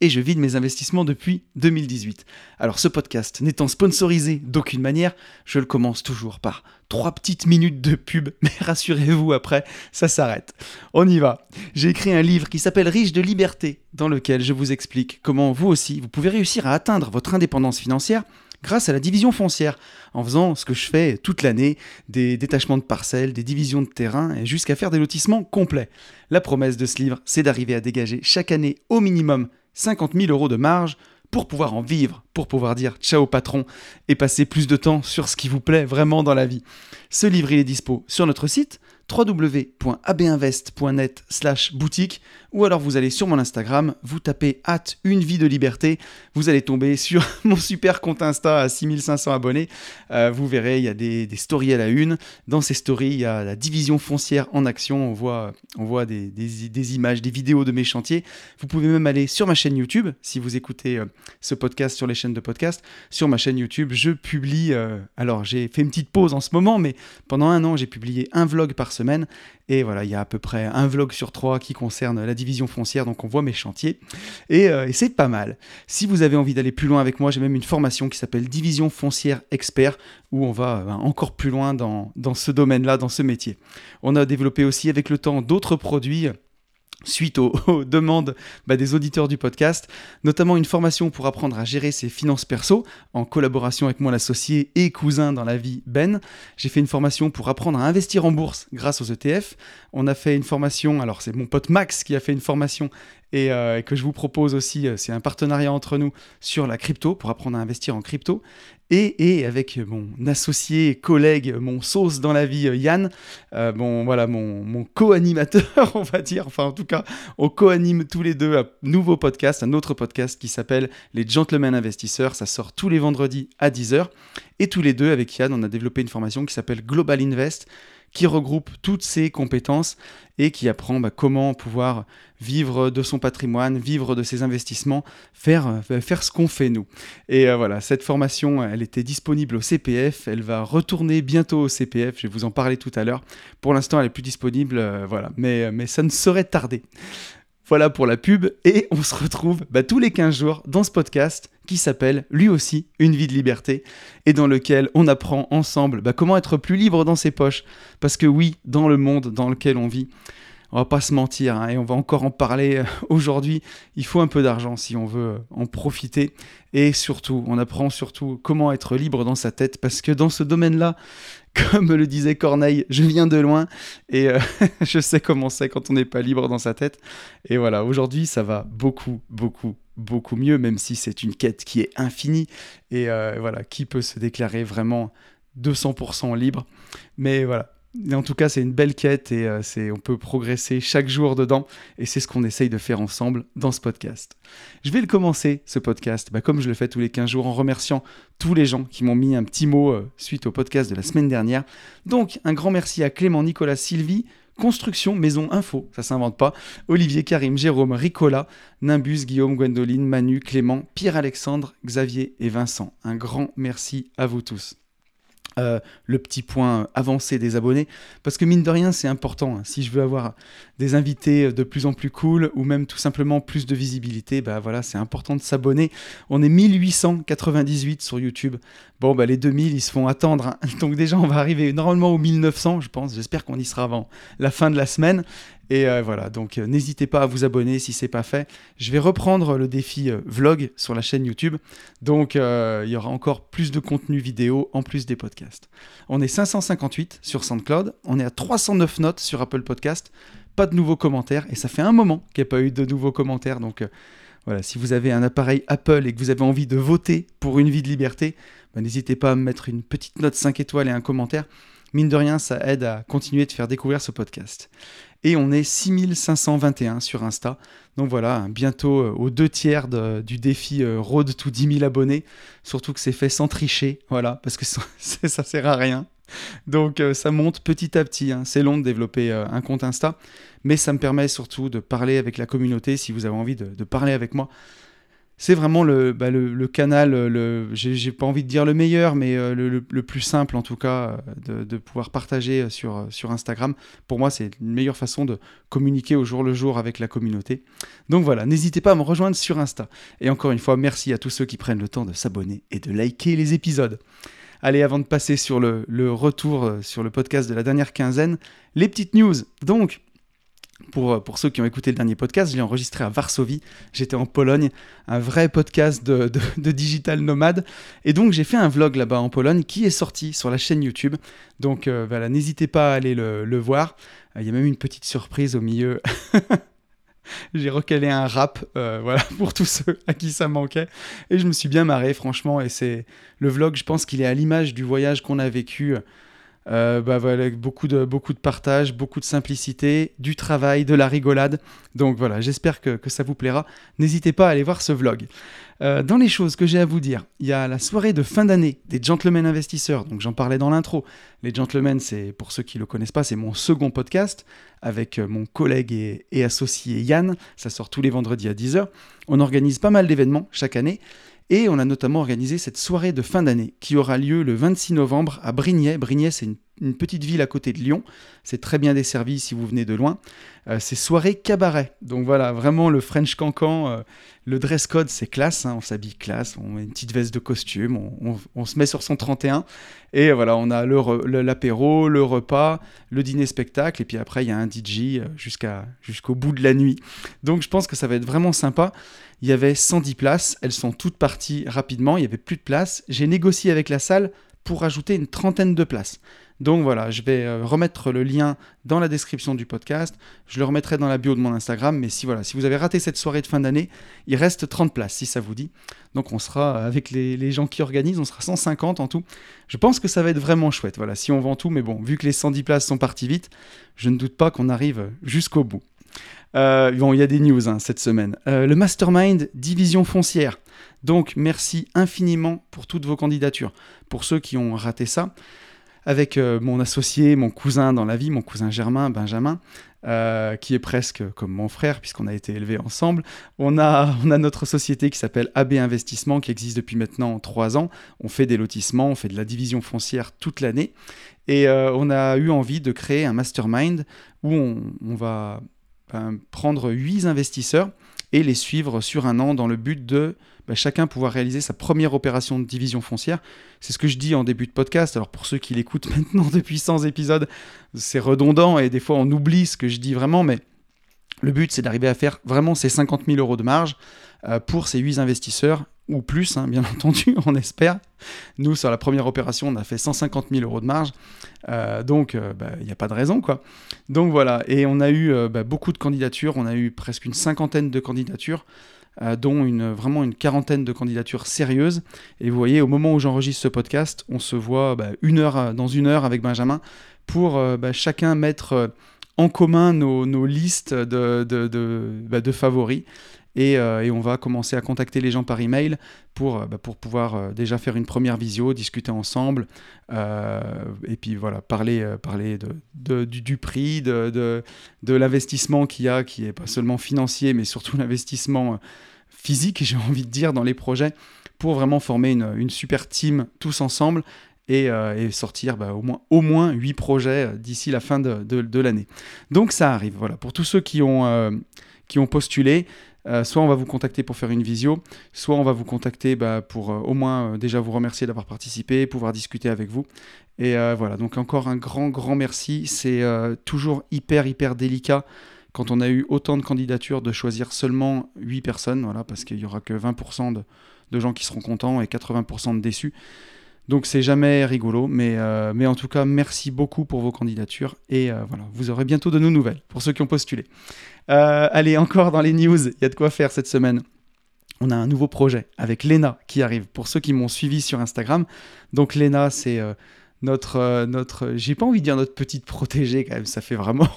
et je vide mes investissements depuis 2018. Alors ce podcast n'étant sponsorisé d'aucune manière, je le commence toujours par trois petites minutes de pub, mais rassurez-vous après, ça s'arrête. On y va. J'ai écrit un livre qui s'appelle Riche de liberté, dans lequel je vous explique comment vous aussi, vous pouvez réussir à atteindre votre indépendance financière grâce à la division foncière, en faisant ce que je fais toute l'année, des détachements de parcelles, des divisions de terrain, et jusqu'à faire des lotissements complets. La promesse de ce livre, c'est d'arriver à dégager chaque année au minimum 50 000 euros de marge pour pouvoir en vivre, pour pouvoir dire ciao patron et passer plus de temps sur ce qui vous plaît vraiment dans la vie. Ce livre, il est dispo sur notre site www.abinvest.net slash boutique ou alors vous allez sur mon Instagram, vous tapez hâte une vie de liberté, vous allez tomber sur mon super compte Insta à 6500 abonnés. Euh, vous verrez, il y a des, stories à la une. Dans ces stories, il y a la division foncière en action. On voit, on voit des, images, des vidéos de mes chantiers. Vous pouvez même aller sur ma chaîne YouTube, si vous écoutez euh, ce podcast sur les chaînes de podcast. Sur ma chaîne YouTube, je publie, euh, alors j'ai fait une petite pause en ce moment, mais pendant un an, j'ai publié un vlog par Et voilà, il y a à peu près un vlog sur trois qui concerne la division foncière, donc on voit mes chantiers. Euh, et, c'est pas mal. Si vous avez envie d'aller plus loin avec moi, j'ai même une formation qui s'appelle Division foncière expert, où on va euh, encore plus loin dans, dans ce domaine-là, dans ce métier. On a développé aussi avec le temps d'autres produits suite aux, demandes bah, des auditeurs du podcast, notamment une formation pour apprendre à gérer ses finances perso en collaboration avec mon associé et cousin dans la vie Ben. J'ai fait une formation pour apprendre à investir en bourse grâce aux ETF. On a fait une formation, alors c'est mon pote Max qui a fait une formation et euh, que je vous propose aussi, euh, c'est un partenariat entre nous sur la crypto pour apprendre à investir en crypto. Et, avec mon associé, collègue, mon sauce dans la vie, euh, Yann, bon, voilà, mon, mon co-animateur, on va dire, enfin en tout cas, on co-anime tous les deux un nouveau podcast, un autre podcast qui s'appelle Les Gentlemen Investisseurs. Ça sort tous les vendredis à 10h. Et tous les deux, avec Yann, on a développé une formation qui s'appelle Global Invest qui regroupe toutes ces compétences et qui apprend bah, comment pouvoir vivre de son patrimoine, vivre de ses investissements, faire, euh, faire ce qu'on fait nous. Et euh, voilà, cette formation, elle était disponible au CPF, elle va retourner bientôt au CPF, je vais vous en parler tout à l'heure. Pour l'instant, elle est plus disponible, euh, voilà, mais, mais ça ne saurait tarder. Voilà pour la pub et on se retrouve bah, tous les 15 jours dans ce podcast qui s'appelle lui aussi Une vie de liberté et dans lequel on apprend ensemble bah, comment être plus libre dans ses poches. Parce que oui, dans le monde dans lequel on vit, on va pas se mentir hein, et on va encore en parler euh, aujourd'hui, il faut un peu d'argent si on veut euh, en profiter et surtout, on apprend surtout comment être libre dans sa tête parce que dans ce domaine-là, comme le disait Corneille, je viens de loin et euh, je sais comment c'est quand on n'est pas libre dans sa tête. Et voilà, aujourd'hui, ça va beaucoup, beaucoup, beaucoup mieux, même si c'est une quête qui est infinie. Et euh, voilà, qui peut se déclarer vraiment 200% libre? Mais voilà, en tout cas, c'est une belle quête et euh, c'est, on peut progresser chaque jour dedans. Et c'est ce qu'on essaye de faire ensemble dans ce podcast. Je vais le commencer, ce podcast, bah, comme je le fais tous les 15 jours, en remerciant tous les gens qui m'ont mis un petit mot euh, suite au podcast de la semaine dernière. Donc, un grand merci à Clément, Nicolas, Sylvie, Construction Maison Info, ça s'invente pas. Olivier, Karim, Jérôme, Ricola, Nimbus, Guillaume, Gwendoline, Manu, Clément, Pierre-Alexandre, Xavier et Vincent. Un grand merci à vous tous. Euh, le petit point avancé des abonnés, parce que mine de rien, c'est important. Hein. Si je veux avoir des invités de plus en plus cool, ou même tout simplement plus de visibilité, bah voilà, c'est important de s'abonner. On est 1898 sur YouTube. Bon, bah les 2000, ils se font attendre. Hein. Donc déjà, on va arriver normalement aux 1900, je pense. J'espère qu'on y sera avant la fin de la semaine. Et euh, voilà, donc euh, n'hésitez pas à vous abonner si c'est pas fait. Je vais reprendre le défi euh, vlog sur la chaîne YouTube. Donc il y aura encore plus de contenu vidéo en plus des podcasts. On est 558 sur SoundCloud, on est à 309 notes sur Apple Podcast. Pas de nouveaux commentaires et ça fait un moment qu'il n'y a pas eu de nouveaux commentaires. Donc voilà, si vous avez un appareil Apple et que vous avez envie de voter pour une vie de liberté, bah, n'hésitez pas à me mettre une petite note 5 étoiles et un commentaire. Mine de rien, ça aide à continuer de faire découvrir ce podcast. Et on est 6521 sur Insta. Donc voilà, bientôt euh, aux deux tiers du défi euh, Road to 10 000 abonnés. Surtout que c'est fait sans tricher, voilà, parce que ça, ça sert à rien. Donc ça monte petit à petit. Hein. C'est long de développer un compte Insta, mais ça me permet surtout de parler avec la communauté. Si vous avez envie de parler avec moi, c'est vraiment le, bah, le, canal, le, j'ai pas envie de dire le meilleur, mais euh, le, plus simple en tout cas euh, de, de pouvoir partager euh, sur, sur Instagram. Pour moi, c'est une meilleure façon de communiquer au jour le jour avec la communauté. Donc voilà, n'hésitez pas à me rejoindre sur Insta. Et encore une fois, merci à tous ceux qui prennent le temps de s'abonner et de liker les épisodes. Allez, avant de passer sur le, le retour sur le podcast de la dernière quinzaine, les petites news. Donc, pour, euh, pour, ceux qui ont écouté le dernier podcast, je l'ai enregistré à Varsovie. J'étais en Pologne, un vrai podcast de, digital nomade. Et donc, j'ai fait un vlog là-bas en Pologne qui est sorti sur la chaîne YouTube. Donc, euh, voilà, n'hésitez pas à aller le, le voir. Euh, il y a même une petite surprise au milieu. j'ai recalé un rap, voilà, pour tous ceux à qui ça manquait. Et je me suis bien marré, franchement. Et c'est le vlog, je pense qu'il est à l'image du voyage qu'on a vécu euh, bah voilà, beaucoup de, beaucoup de partage, beaucoup de simplicité, du travail, de la rigolade. Donc voilà, j'espère que, ça vous plaira. N'hésitez pas à aller voir ce vlog. Euh, dans les choses que j'ai à vous dire, il y a la soirée de fin d'année des Gentlemen Investisseurs. Donc j'en parlais dans l'intro. Les Gentlemen, c'est pour ceux qui ne le connaissent pas, c'est mon second podcast avec euh, mon collègue et, et associé Yann. Ça sort tous les vendredis à 10h. On organise pas mal d'événements chaque année. Et on a notamment organisé cette soirée de fin d'année qui aura lieu le 26 novembre à Brignais. Brignais, c'est une, petite ville à côté de Lyon. C'est très bien desservi si vous venez de loin. Euh, c'est soirée cabaret. Donc voilà, vraiment le French cancan, euh, le dress code, c'est classe. Hein. on s'habille classe, on met une petite veste de costume, on, se met sur son 31. Et voilà, on a l'apéro, le, repas, le dîner spectacle. Et puis après, il y a un DJ euh, jusqu'à, jusqu'au bout de la nuit. Donc je pense que ça va être vraiment sympa. Il y avait 110 places, elles sont toutes parties rapidement, il n'y avait plus de place. J'ai négocié avec la salle pour rajouter une trentaine de places. Donc voilà, je vais euh, remettre le lien dans la description du podcast, je le remettrai dans la bio de mon Instagram, mais si voilà, si vous avez raté cette soirée de fin d'année, il reste 30 places si ça vous dit. Donc on sera avec les, gens qui organisent, on sera 150 en tout. Je pense que ça va être vraiment chouette, voilà, si on vend tout, mais bon, vu que les 110 places sont parties vite, je ne doute pas qu'on arrive jusqu'au bout. Euh, bon, il y a des news hein, cette semaine. Euh, le Mastermind Division Foncière. Donc, merci infiniment pour toutes vos candidatures. Pour ceux qui ont raté ça, avec euh, mon associé, mon cousin dans la vie, mon cousin Germain, Benjamin, qui est presque comme mon frère, puisqu'on a été élevés ensemble. On a, on a notre société qui s'appelle AB Investissement, qui existe depuis maintenant trois ans. On fait des lotissements, on fait de la division foncière toute l'année. Et on a eu envie de créer un mastermind où on, on va ben, prendre huit investisseurs et les suivre sur un an dans le but de ben, chacun pouvoir réaliser sa première opération de division foncière. C'est ce que je dis en début de podcast. Alors pour ceux qui l'écoutent maintenant depuis 100 épisodes, c'est redondant et des fois on oublie ce que je dis vraiment, mais le but c'est d'arriver à faire vraiment ces 50 000 euros de marge euh, pour ces huit investisseurs ou plus, hein, bien entendu, on espère. Nous, sur la première opération, on a fait 150 000 euros de marge, euh, donc il euh, n'y bah, a pas de raison, quoi. Donc voilà, et on a eu bah, beaucoup de candidatures, on a eu presque une cinquantaine de candidatures, dont une, vraiment une quarantaine de candidatures sérieuses. Et vous voyez, au moment où j'enregistre ce podcast, on se voit bah, une heure, dans une heure avec Benjamin pour chacun mettre en commun nos, listes de, de, de favoris euh, et, on va commencer à contacter les gens par email pour, euh, bah, pour pouvoir euh, déjà faire une première visio, discuter ensemble, et puis voilà, parler, parler de, du, prix, de, de, l'investissement qu'il y a, qui est pas seulement financier, mais surtout l'investissement physique, j'ai envie de dire, dans les projets, pour vraiment former une, super team tous ensemble et, sortir bah, au, moins, au moins 8 projets d'ici la fin de, l'année. Donc ça arrive, voilà, pour tous ceux qui ont, ont postulé, euh, soit on va vous contacter pour faire une visio, soit on va vous contacter bah, pour euh, au moins euh, déjà vous remercier d'avoir participé, pouvoir discuter avec vous. Et voilà, donc encore un grand, grand merci. C'est toujours hyper, hyper délicat quand on a eu autant de candidatures de choisir seulement 8 personnes, parce qu'il n'y aura que 20% de, gens qui seront contents et 80% de déçus. Donc c'est jamais rigolo, mais, mais en tout cas, merci beaucoup pour vos candidatures et voilà, vous aurez bientôt de nos nouvelles pour ceux qui ont postulé. Euh, allez, encore dans les news, il y a de quoi faire cette semaine. On a un nouveau projet avec Lena qui arrive. Pour ceux qui m'ont suivi sur Instagram, donc Lena, c'est euh, notre, euh, notre, j'ai pas envie de dire notre petite protégée quand même, ça fait vraiment,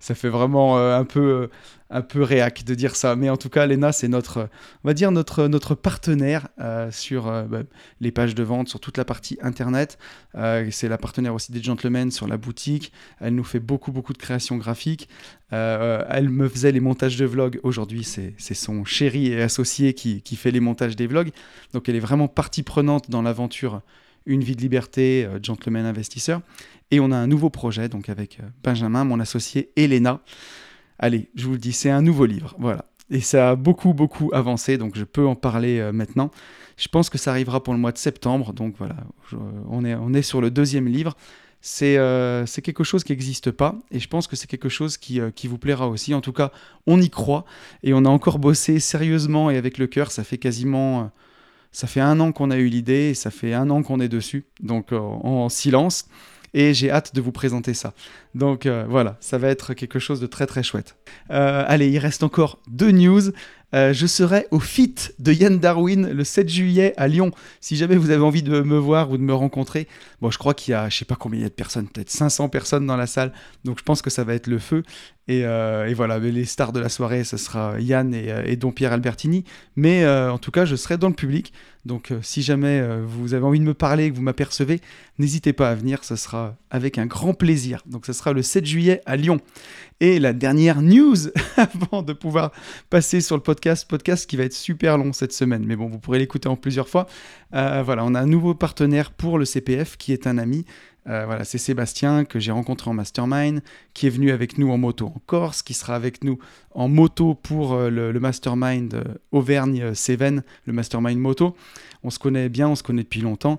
ça fait vraiment un peu un peu réac de dire ça. Mais en tout cas, Lena, c'est notre, on va dire notre, notre partenaire euh, sur euh, bah, les pages de vente, sur toute la partie internet. Euh, c'est la partenaire aussi des Gentlemen sur la boutique. Elle nous fait beaucoup, beaucoup de créations graphiques. elle me faisait les montages de vlogs. Aujourd'hui, c'est son chéri et associé qui, qui, fait les montages des vlogs. Donc, elle est vraiment partie prenante dans l'aventure Une vie de liberté, Gentleman investisseur. Et on a un nouveau projet, donc avec Benjamin, mon associé, Elena. Allez, je vous le dis, c'est un nouveau livre, voilà. Et ça a beaucoup, beaucoup avancé, donc je peux en parler euh, maintenant. Je pense que ça arrivera pour le mois de septembre, donc voilà, on, est, on est sur le deuxième livre. C'est euh, quelque chose qui n'existe pas, et je pense que c'est quelque chose qui, euh, qui, vous plaira aussi. En tout cas, on y croit, et on a encore bossé sérieusement et avec le cœur. Ça fait quasiment... ça fait un an qu'on a eu l'idée, et ça fait un an qu'on est dessus, donc en silence et j'ai hâte de vous présenter ça. Donc euh, voilà, ça va être quelque chose de très très chouette. Euh, allez, il reste encore deux news. Euh, je serai au FIT de Yann Darwin le 7 juillet à Lyon. Si jamais vous avez envie de me voir ou de me rencontrer, bon, je crois qu'il y a, je sais pas combien il y a de personnes, peut-être 500 personnes dans la salle. Donc je pense que ça va être le feu. Et, voilà, les stars de la soirée, ce sera Yann et, et Don Pierre Albertini. Mais en tout cas, je serai dans le public. Donc si jamais vous avez envie de me parler, que vous m'apercevez, n'hésitez pas à venir. Ce sera avec un grand plaisir. Donc ce sera le 7 juillet à Lyon. Et la dernière news avant de pouvoir passer sur le podcast, podcast qui va être super long cette semaine, mais bon, vous pourrez l'écouter en plusieurs fois. Euh, voilà, on a un nouveau partenaire pour le CPF qui est un ami. Euh, voilà, c'est Sébastien que j'ai rencontré en mastermind, qui est venu avec nous en moto en Corse, qui sera avec nous en moto pour euh, le, mastermind Auvergne-Cévennes, le mastermind moto. On se connaît bien, on se connaît depuis longtemps.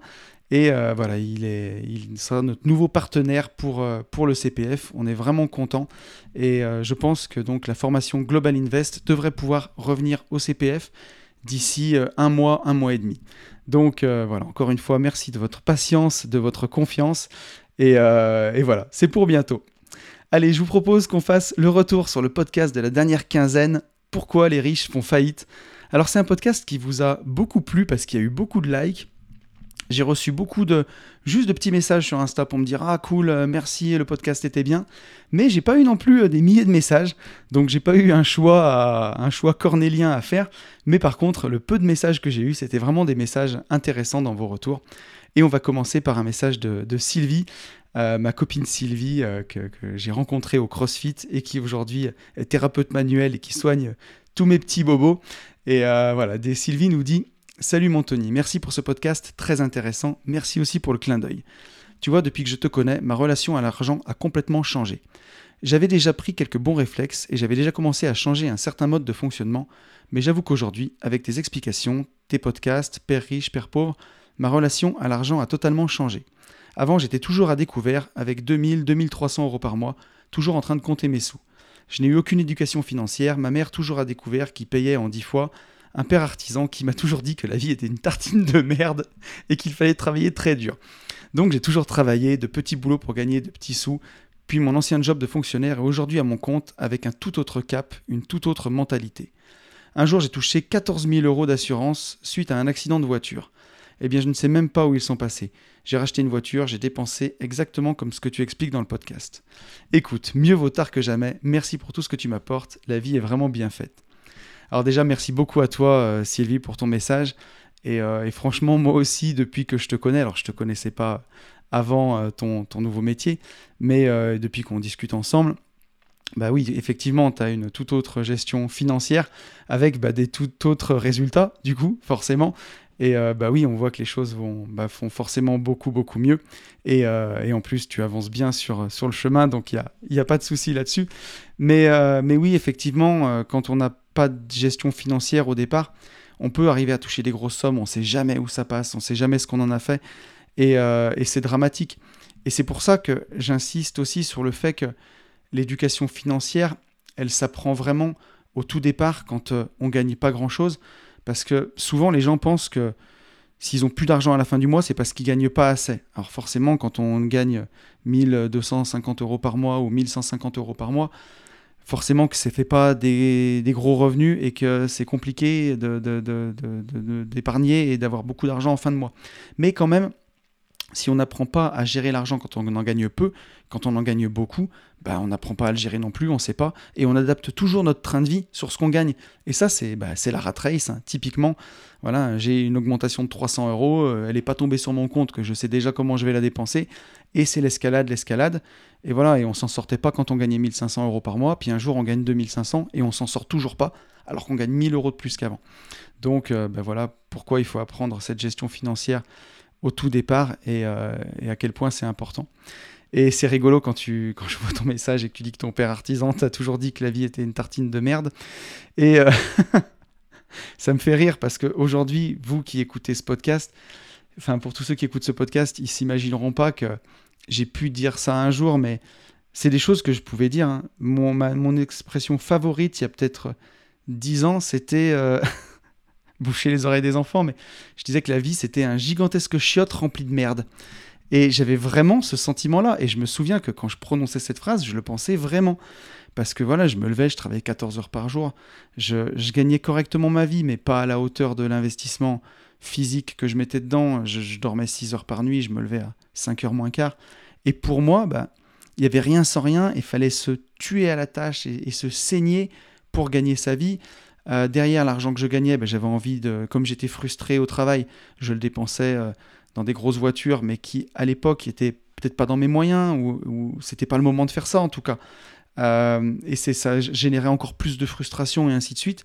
Et euh, voilà, il, est, il sera notre nouveau partenaire pour, euh, pour le CPF. On est vraiment content. Et euh, je pense que donc la formation Global Invest devrait pouvoir revenir au CPF d'ici un mois, un mois et demi. Donc voilà, encore une fois, merci de votre patience, de votre confiance. Et, et voilà, c'est pour bientôt. Allez, je vous propose qu'on fasse le retour sur le podcast de la dernière quinzaine. Pourquoi les riches font faillite? Alors c'est un podcast qui vous a beaucoup plu parce qu'il y a eu beaucoup de likes j'ai reçu beaucoup de juste de petits messages sur Insta pour me dire ah cool euh, merci le podcast était bien. Mais j'ai pas eu non plus euh, des milliers de messages. Donc j'ai pas eu un choix un choix cornélien à faire. Mais par contre le peu de messages que j'ai eu c'était vraiment des messages intéressants dans vos retours. Et on va commencer par un message de, Sylvie euh, ma copine Sylvie que, j'ai rencontrée au CrossFit et qui aujourd'hui est thérapeute manuel et qui soigne tous mes petits bobos. Et voilà des Sylvie nous dit Salut mon Tony, merci pour ce podcast très intéressant, merci aussi pour le clin d'œil. Tu vois, depuis que je te connais, ma relation à l'argent a complètement changé. J'avais déjà pris quelques bons réflexes et j'avais déjà commencé à changer un certain mode de fonctionnement, mais j'avoue qu'aujourd'hui, avec tes explications, tes podcasts, Père riche, Père pauvre, ma relation à l'argent a totalement changé. Avant, j'étais toujours à découvert avec 2000, 2300 euros par mois, toujours en train de compter mes sous. Je n'ai eu aucune éducation financière, ma mère toujours à découvert qui payait en 10 fois, un père artisan qui m'a toujours dit que la vie était une tartine de merde et qu'il fallait travailler très dur. Donc j'ai toujours travaillé de petits boulots pour gagner de petits sous, puis mon ancien job de fonctionnaire est aujourd'hui à mon compte avec un tout autre cap, une toute autre mentalité. Un jour j'ai touché 14 000 euros d'assurance suite à un accident de voiture. Eh bien je ne sais même pas où ils sont passés. J'ai racheté une voiture, j'ai dépensé exactement comme ce que tu expliques dans le podcast. Écoute, mieux vaut tard que jamais, merci pour tout ce que tu m'apportes, la vie est vraiment bien faite. Alors déjà, merci beaucoup à toi, euh, Sylvie, pour ton message. Euh, et, franchement, moi aussi, depuis que je te connais, alors je ne te connaissais pas avant euh, ton, nouveau métier, mais depuis qu'on discute ensemble, bah oui, effectivement, tu as une toute autre gestion financière avec bah, des tout autres résultats, du coup, forcément. Et bah oui, on voit que les choses vont, bah, font forcément beaucoup, beaucoup mieux. Et, en plus, tu avances bien sur, sur le chemin, donc il n'y a, y a, pas de souci là-dessus. Mais, mais oui, effectivement, quand on a pas de gestion financière au départ, on peut arriver à toucher des grosses sommes, on ne sait jamais où ça passe, on ne sait jamais ce qu'on en a fait, euh, et, c'est dramatique. Et c'est pour ça que j'insiste aussi sur le fait que l'éducation financière, elle s'apprend vraiment au tout départ quand euh, on gagne pas grand-chose, parce que souvent les gens pensent que s'ils ont plus d'argent à la fin du mois, c'est parce qu'ils gagnent pas assez. Alors forcément, quand on gagne 1250 euros par mois ou 1150 euros par mois, forcément que ça fait pas des, gros revenus et que c'est compliqué d'épargner de, de, et d'avoir beaucoup d'argent en fin de mois. Mais quand même, si on n'apprend pas à gérer l'argent quand on en gagne peu, quand on en gagne beaucoup, bah, on n'apprend pas à le gérer non plus, on ne sait pas, et on adapte toujours notre train de vie sur ce qu'on gagne. Et ça, c'est bah, la rat race. Hein. Typiquement, voilà, j'ai une augmentation de 300 euros, euh, elle n'est pas tombée sur mon compte, que je sais déjà comment je vais la dépenser, et c'est l'escalade, l'escalade. Et voilà, et on s'en sortait pas quand on gagnait 1500 euros par mois, puis un jour on gagne 2500 et on s'en sort toujours pas, alors qu'on gagne 1000 euros de plus qu'avant. Donc, euh, bah, voilà pourquoi il faut apprendre cette gestion financière au tout départ euh, et, à quel point c'est important. Et c'est rigolo quand, tu, quand je vois ton message et que tu dis que ton père artisan t'a toujours dit que la vie était une tartine de merde. Et euh, ça me fait rire parce qu'aujourd'hui, vous qui écoutez ce podcast, enfin pour tous ceux qui écoutent ce podcast, ils s'imagineront pas que j'ai pu dire ça un jour, mais c'est des choses que je pouvais dire. Hein. Mon, expression favorite, il y a peut-être dix ans, c'était... Euh, boucher les oreilles des enfants, mais je disais que la vie, c'était un gigantesque chiotte rempli de merde. Et j'avais vraiment ce sentiment-là. Et je me souviens que quand je prononçais cette phrase, je le pensais vraiment. Parce que voilà, je me levais, je travaillais 14 heures par jour. Je, gagnais correctement ma vie, mais pas à la hauteur de l'investissement physique que je mettais dedans. Je, dormais 6 heures par nuit, je me levais à 5 heures moins quart. Et pour moi, bah, il n'y avait rien sans rien. Il fallait se tuer à la tâche et se saigner pour gagner sa vie. Euh, derrière l'argent que je gagnais, ben, j'avais envie de, comme j'étais frustré au travail, je le dépensais euh, dans des grosses voitures, mais qui à l'époque étaient peut-être pas dans mes moyens ou, ou c'était pas le moment de faire ça en tout cas. Euh, et c'est ça générait encore plus de frustration et ainsi de suite,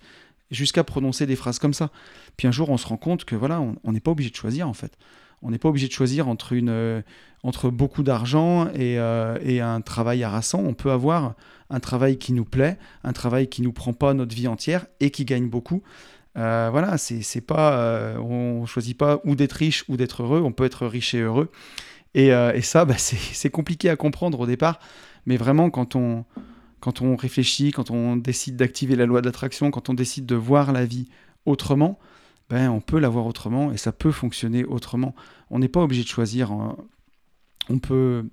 jusqu'à prononcer des phrases comme ça. Puis un jour, on se rend compte que voilà, on n'est pas obligé de choisir en fait. On n'est pas obligé de choisir entre, une, entre beaucoup d'argent et, et, un travail harassant. On peut avoir un travail qui nous plaît, un travail qui nous prend pas notre vie entière et qui gagne beaucoup. Euh, voilà, c'est pas, euh, on choisit pas ou d'être riche ou d'être heureux, on peut être riche et heureux. Et, euh, ça, bah, c'est compliqué à comprendre au départ, mais vraiment quand on, quand on réfléchit, quand on décide d'activer la loi d'attraction, quand on décide de voir la vie autrement, ben, on peut la voir autrement et ça peut fonctionner autrement. On n'est pas obligé de choisir. Hein. On peut,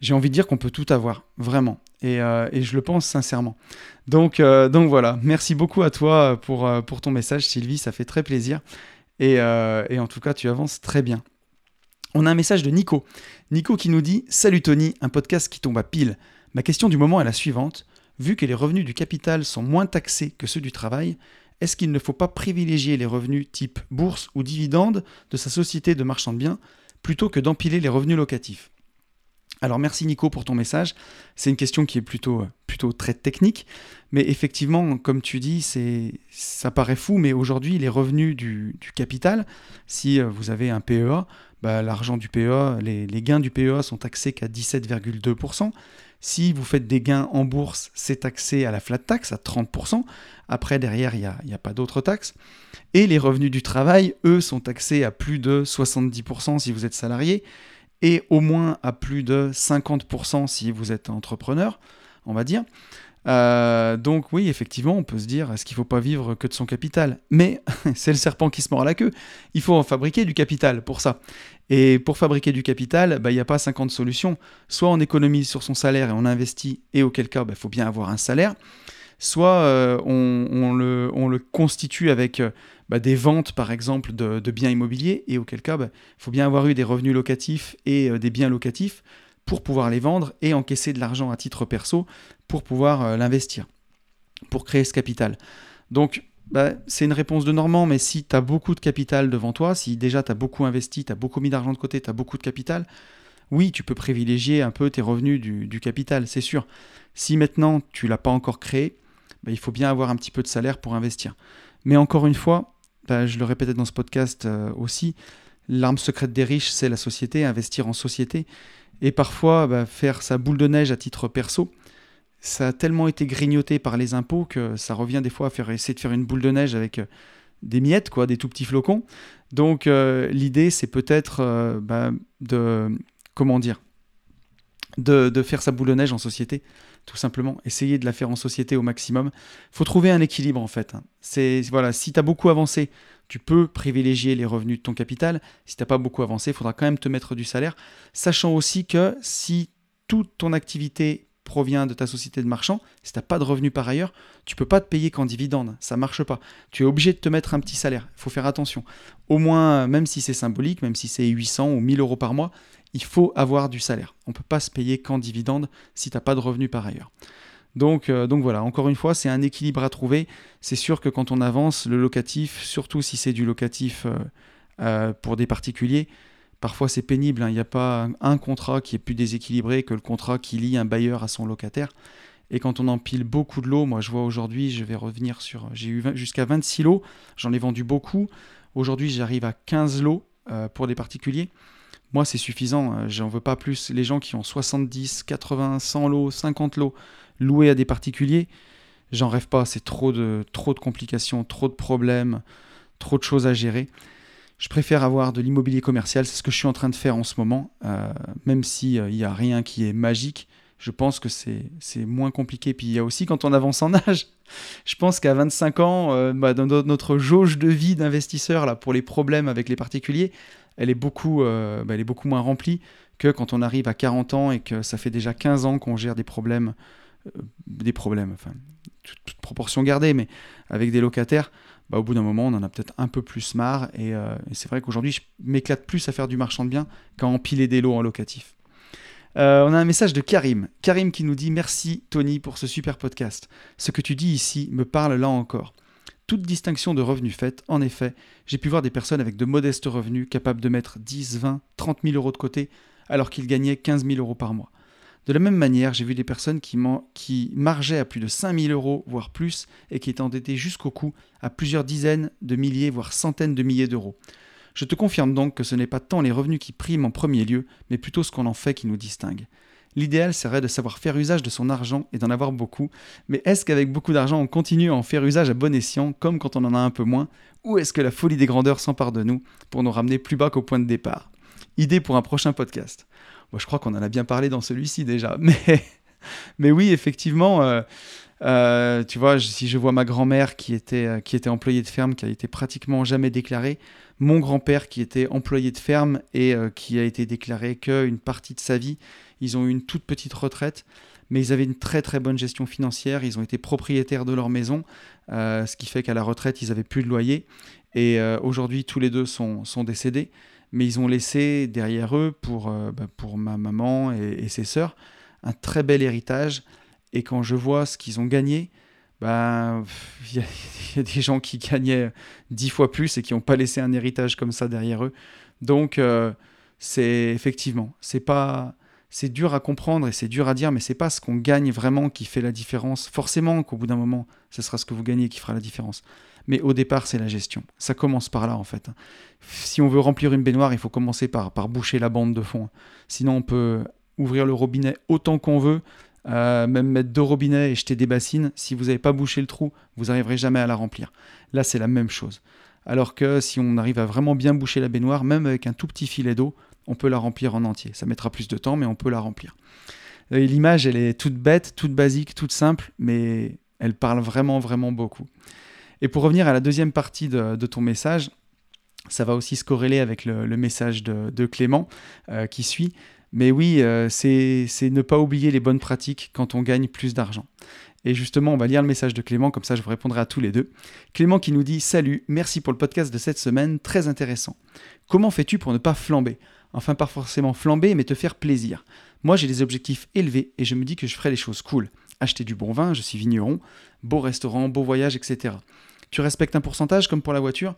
j'ai envie de dire qu'on peut tout avoir, vraiment. Euh, et, je le pense sincèrement. Donc, euh, donc voilà, merci beaucoup à toi pour, euh, pour ton message, Sylvie, ça fait très plaisir. Et, et, en tout cas, tu avances très bien. On a un message de Nico. Nico qui nous dit Salut Tony, un podcast qui tombe à pile. Ma question du moment est la suivante. Vu que les revenus du capital sont moins taxés que ceux du travail, est-ce qu'il ne faut pas privilégier les revenus type bourse ou dividende de sa société de marchand de biens plutôt que d'empiler les revenus locatifs? Alors merci Nico pour ton message. C'est une question qui est plutôt, euh, très technique, mais effectivement, comme tu dis, ça paraît fou, mais aujourd'hui, les revenus du, capital, si euh, vous avez un PEA, bah, l'argent du PEA, les, gains du PEA sont taxés qu'à 17,2%. Si vous faites des gains en bourse, c'est taxé à la flat tax à 30%. Après, derrière, il n'y a, a, pas d'autres taxes. Et les revenus du travail, eux, sont taxés à plus de 70% si vous êtes salarié et au moins à plus de 50% si vous êtes entrepreneur, on va dire. Euh, donc oui, effectivement, on peut se dire, est-ce qu'il ne faut pas vivre que de son capital? Mais c'est le serpent qui se mord la queue. Il faut en fabriquer du capital pour ça. Et pour fabriquer du capital, bah, il n'y a pas 50 solutions. Soit on économise sur son salaire et on investit, et auquel cas, il bah, faut bien avoir un salaire. Soit euh, on, le, on, le, constitue avec euh, bah, des ventes, par exemple, de, biens immobiliers, et auquel cas, il faut bien avoir eu des revenus locatifs et des biens locatifs pour pouvoir les vendre et encaisser de l'argent à titre perso pour pouvoir euh, l'investir, pour créer ce capital. Donc, bah, c'est une réponse de Normand, mais si tu as beaucoup de capital devant toi, si déjà tu as beaucoup investi, tu as beaucoup mis d'argent de côté, tu as beaucoup de capital, oui, tu peux privilégier un peu tes revenus du, capital, c'est sûr. Si maintenant tu l'as pas encore créé, il faut bien avoir un petit peu de salaire pour investir. Mais encore une fois, bah, je le répétais dans ce podcast euh, aussi, l'arme secrète des riches, c'est la société, investir en société. Et parfois, bah, faire sa boule de neige à titre perso, ça a tellement été grignoté par les impôts que ça revient des fois à essayer de faire une boule de neige avec euh, des miettes, quoi, des tout petits flocons. Donc euh, l'idée, c'est peut-être bah, de, comment dire, de, faire sa boule de neige en société tout simplement. Essayer de la faire en société au maximum. Il faut trouver un équilibre en fait. C'est voilà, si tu as beaucoup avancé, tu peux privilégier les revenus de ton capital. Si tu n'as pas beaucoup avancé, il faudra quand même te mettre du salaire, sachant aussi que si toute ton activité provient de ta société de marchand, si tu n'as pas de revenus par ailleurs, tu peux pas te payer qu'en dividende. Ça marche pas. Tu es obligé de te mettre un petit salaire. Il faut faire attention. Au moins, même si c'est symbolique, même si c'est 800 ou 1000 euros par mois, il faut avoir du salaire. On ne peut pas se payer qu'en dividende si tu n'as pas de revenus par ailleurs. Donc, euh, donc voilà, encore une fois, c'est un équilibre à trouver. C'est sûr que quand on avance, le locatif, surtout si c'est du locatif euh, euh, pour des particuliers, parfois c'est pénible. Hein. Il n'y a pas un contrat qui est plus déséquilibré que le contrat qui lie un bailleur à son locataire. Et quand on empile beaucoup de lots, moi je vois aujourd'hui, je vais revenir sur. J'ai eu jusqu'à 26 lots, j'en ai vendu beaucoup. Aujourd'hui, j'arrive à 15 lots pour des particuliers. Moi, c'est suffisant, j'en veux pas plus. Les gens qui ont 70, 80, 100 lots, 50 lots, louer à des particuliers, j'en rêve pas. C'est trop de, trop de complications, trop de problèmes, trop de choses à gérer. Je préfère avoir de l'immobilier commercial, c'est ce que je suis en train de faire en ce moment, euh, même s'il euh, n'y a rien qui est magique. Je pense que c'est moins compliqué. Puis il y a aussi quand on avance en âge. Je pense qu'à 25 ans, euh, bah, dans notre jauge de vie d'investisseur pour les problèmes avec les particuliers, elle est beaucoup, bah, elle est beaucoup moins remplie que quand on arrive à 40 ans et que ça fait déjà 15 ans qu'on gère des problèmes euh, des problèmes, enfin, toute, proportion gardée, mais avec des locataires, bah, au bout d'un moment, on en a peut-être un peu plus marre. Euh, et, c'est vrai qu'aujourd'hui, je m'éclate plus à faire du marchand de biens qu'à empiler des lots en locatif. Euh, on a un message de Karim. Karim qui nous dit Merci Tony pour ce super podcast. Ce que tu dis ici me parle là encore. Toute distinction de revenus faite, en effet, j'ai pu voir des personnes avec de modestes revenus capables de mettre 10, 20, 30 000 euros de côté alors qu'ils gagnaient 15 000 euros par mois. De la même manière, j'ai vu des personnes qui, qui margeaient à plus de 5000 euros, voire plus, et qui étaient endettées jusqu'au cou à plusieurs dizaines de milliers, voire centaines de milliers d'euros. Je te confirme donc que ce n'est pas tant les revenus qui priment en premier lieu, mais plutôt ce qu'on en fait qui nous distingue. L'idéal serait de savoir faire usage de son argent et d'en avoir beaucoup, mais est-ce qu'avec beaucoup d'argent on continue à en faire usage à bon escient, comme quand on en a un peu moins, ou est-ce que la folie des grandeurs s'empare de nous pour nous ramener plus bas qu'au point de départ? Idée pour un prochain podcast je crois qu'on en a bien parlé dans celui-ci déjà. Mais, mais oui, effectivement, euh, euh, tu vois, si je vois ma grand-mère qui était, euh, qui était employée de ferme, qui a été pratiquement jamais déclarée, mon grand-père qui était employé de ferme et qui a été déclaré qu'une partie de sa vie, ils ont eu une toute petite retraite, mais ils avaient une très très bonne gestion financière, ils ont été propriétaires de leur maison, ce qui fait qu'à la retraite, ils avaient plus de loyer. Et aujourd'hui, tous les deux sont, sont décédés mais ils ont laissé derrière eux, pour, euh, bah, pour ma maman et, ses sœurs, un très bel héritage. Et quand je vois ce qu'ils ont gagné, bah, il y, a des gens qui gagnaient dix fois plus et qui n'ont pas laissé un héritage comme ça derrière eux. Donc, euh, c'est effectivement, c'est pas, c'est dur à comprendre et c'est dur à dire, mais c'est pas ce qu'on gagne vraiment qui fait la différence. Forcément qu'au bout d'un moment, ce sera ce que vous gagnez qui fera la différence. Mais au départ, c'est la gestion. Ça commence par là, en fait. Si on veut remplir une baignoire, il faut commencer par, boucher la bande de fond. Sinon, on peut ouvrir le robinet autant qu'on veut, euh, même mettre deux robinets et jeter des bassines. Si vous n'avez pas bouché le trou, vous n'arriverez jamais à la remplir. Là, c'est la même chose. Alors que si on arrive à vraiment bien boucher la baignoire, même avec un tout petit filet d'eau, on peut la remplir en entier. Ça mettra plus de temps, mais on peut la remplir. L'image, elle est toute bête, toute basique, toute simple, mais elle parle vraiment, vraiment beaucoup. Et pour revenir à la deuxième partie de, ton message, ça va aussi se corréler avec le, message de, Clément euh, qui suit. Mais oui, euh, c'est ne pas oublier les bonnes pratiques quand on gagne plus d'argent. Et justement, on va lire le message de Clément, comme ça je vous répondrai à tous les deux. Clément qui nous dit Salut, merci pour le podcast de cette semaine, très intéressant. Comment fais-tu pour ne pas flamber? Enfin, pas forcément flamber, mais te faire plaisir. Moi, j'ai des objectifs élevés et je me dis que je ferai les choses cool. Acheter du bon vin, je suis vigneron, beau restaurant, beau voyage, etc. Tu respectes un pourcentage comme pour la voiture?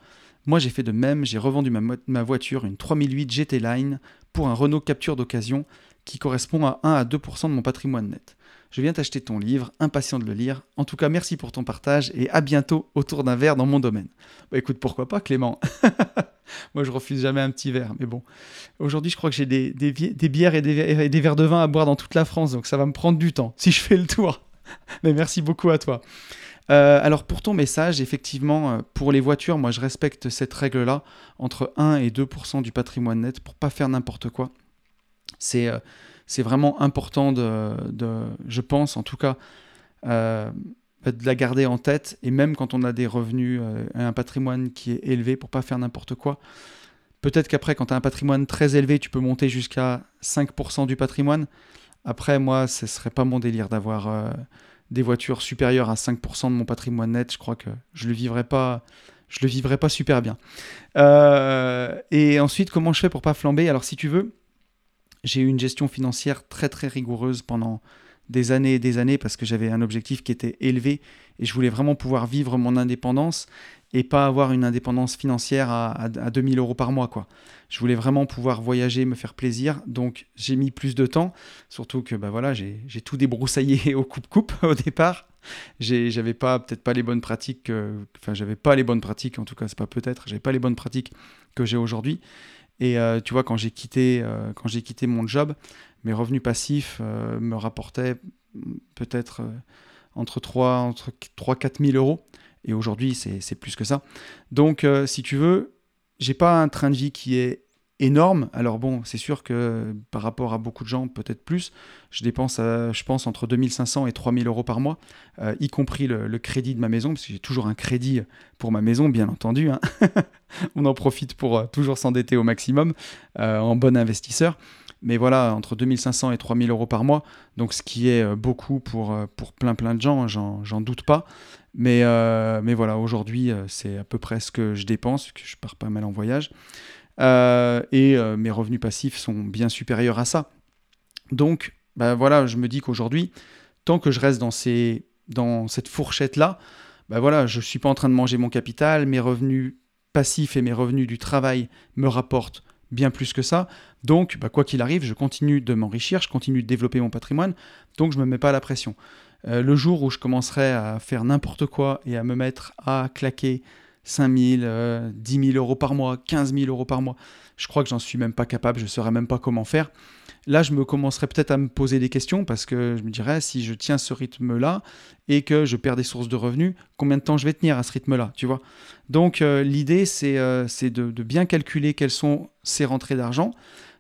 Moi j'ai fait de même, j'ai revendu ma, voiture, une 3008 GT Line, pour un Renault Capture d'occasion qui correspond à 1 à 2% de mon patrimoine net. Je viens t'acheter ton livre, impatient de le lire. En tout cas, merci pour ton partage et à bientôt autour d'un verre dans mon domaine. Bah écoute, pourquoi pas Clément? Moi je refuse jamais un petit verre, mais bon. Aujourd'hui je crois que j'ai des, bières et des, verres de vin à boire dans toute la France, donc ça va me prendre du temps si je fais le tour. mais merci beaucoup à toi. Euh, alors pour ton message, effectivement, euh, pour les voitures, moi je respecte cette règle-là, entre 1 et 2% du patrimoine net, pour pas faire n'importe quoi. C'est euh, vraiment important de, je pense en tout cas, de la garder en tête, et même quand on a des revenus et un patrimoine qui est élevé, pour pas faire n'importe quoi. Peut-être qu'après, quand tu as un patrimoine très élevé, tu peux monter jusqu'à 5% du patrimoine. Après, moi, ce serait pas mon délire d'avoir des voitures supérieures à 5% de mon patrimoine net. Je crois que je le vivrais pas. Le vivrais pas super bien. et ensuite, comment je fais pour pas flamber? Alors, si tu veux, j'ai eu une gestion financière très très rigoureuse pendant des années et des années parce que j'avais un objectif qui était élevé et je voulais vraiment pouvoir vivre mon indépendance et pas avoir une indépendance financière à, à, 2000 euros par mois. Quoi. Je voulais vraiment pouvoir voyager, me faire plaisir. Donc j'ai mis plus de temps, surtout que bah, voilà, j'ai tout débroussaillé au coupe-coupe au départ. J'avais pas peut-être pas les bonnes pratiques, enfin j'avais pas les bonnes pratiques, en tout cas c'est pas peut-être, j'avais pas les bonnes pratiques que j'ai aujourd'hui. Et euh, tu vois, quand j'ai quitté, euh, quand j'ai quitté mon job, mes revenus passifs euh, me rapportaient peut-être entre 3 entre 3 4 000 euros. Et aujourd'hui, c'est plus que ça. Donc, si tu veux, j'ai pas un train de vie qui est énorme. Alors bon, c'est sûr que par rapport à beaucoup de gens, peut-être plus, je dépense, je pense, entre 2500 et 3000 euros par mois, euh, y compris le, crédit de ma maison, parce que j'ai toujours un crédit pour ma maison, bien entendu. Hein. On en profite pour euh, toujours s'endetter au maximum euh, en bon investisseur. Mais voilà, entre 2500 et 3000 euros par mois, donc ce qui est beaucoup pour, plein plein de gens, j'en doute pas. Mais, mais voilà, aujourd'hui, c'est à peu près ce que je dépense, que je pars pas mal en voyage. Euh, et euh, mes revenus passifs sont bien supérieurs à ça. Donc, ben voilà, je me dis qu'aujourd'hui, tant que je reste dans, ces, dans cette fourchette-là, ben voilà, je ne suis pas en train de manger mon capital, mes revenus passifs et mes revenus du travail me rapportent bien plus que ça. Donc, bah, quoi qu'il arrive, je continue de m'enrichir, je continue de développer mon patrimoine, donc je ne me mets pas la pression. Euh, le jour où je commencerai à faire n'importe quoi et à me mettre à claquer 5 000, 10 000 euros par mois, 15 000 euros par mois. Je crois que j'en suis même pas capable, je ne saurais même pas comment faire. Là, je me commencerai peut-être à me poser des questions parce que je me dirais, si je tiens ce rythme-là et que je perds des sources de revenus, combien de temps je vais tenir à ce rythme-là, tu vois? Donc, euh, l'idée, c'est euh, de, bien calculer quelles sont ces rentrées d'argent,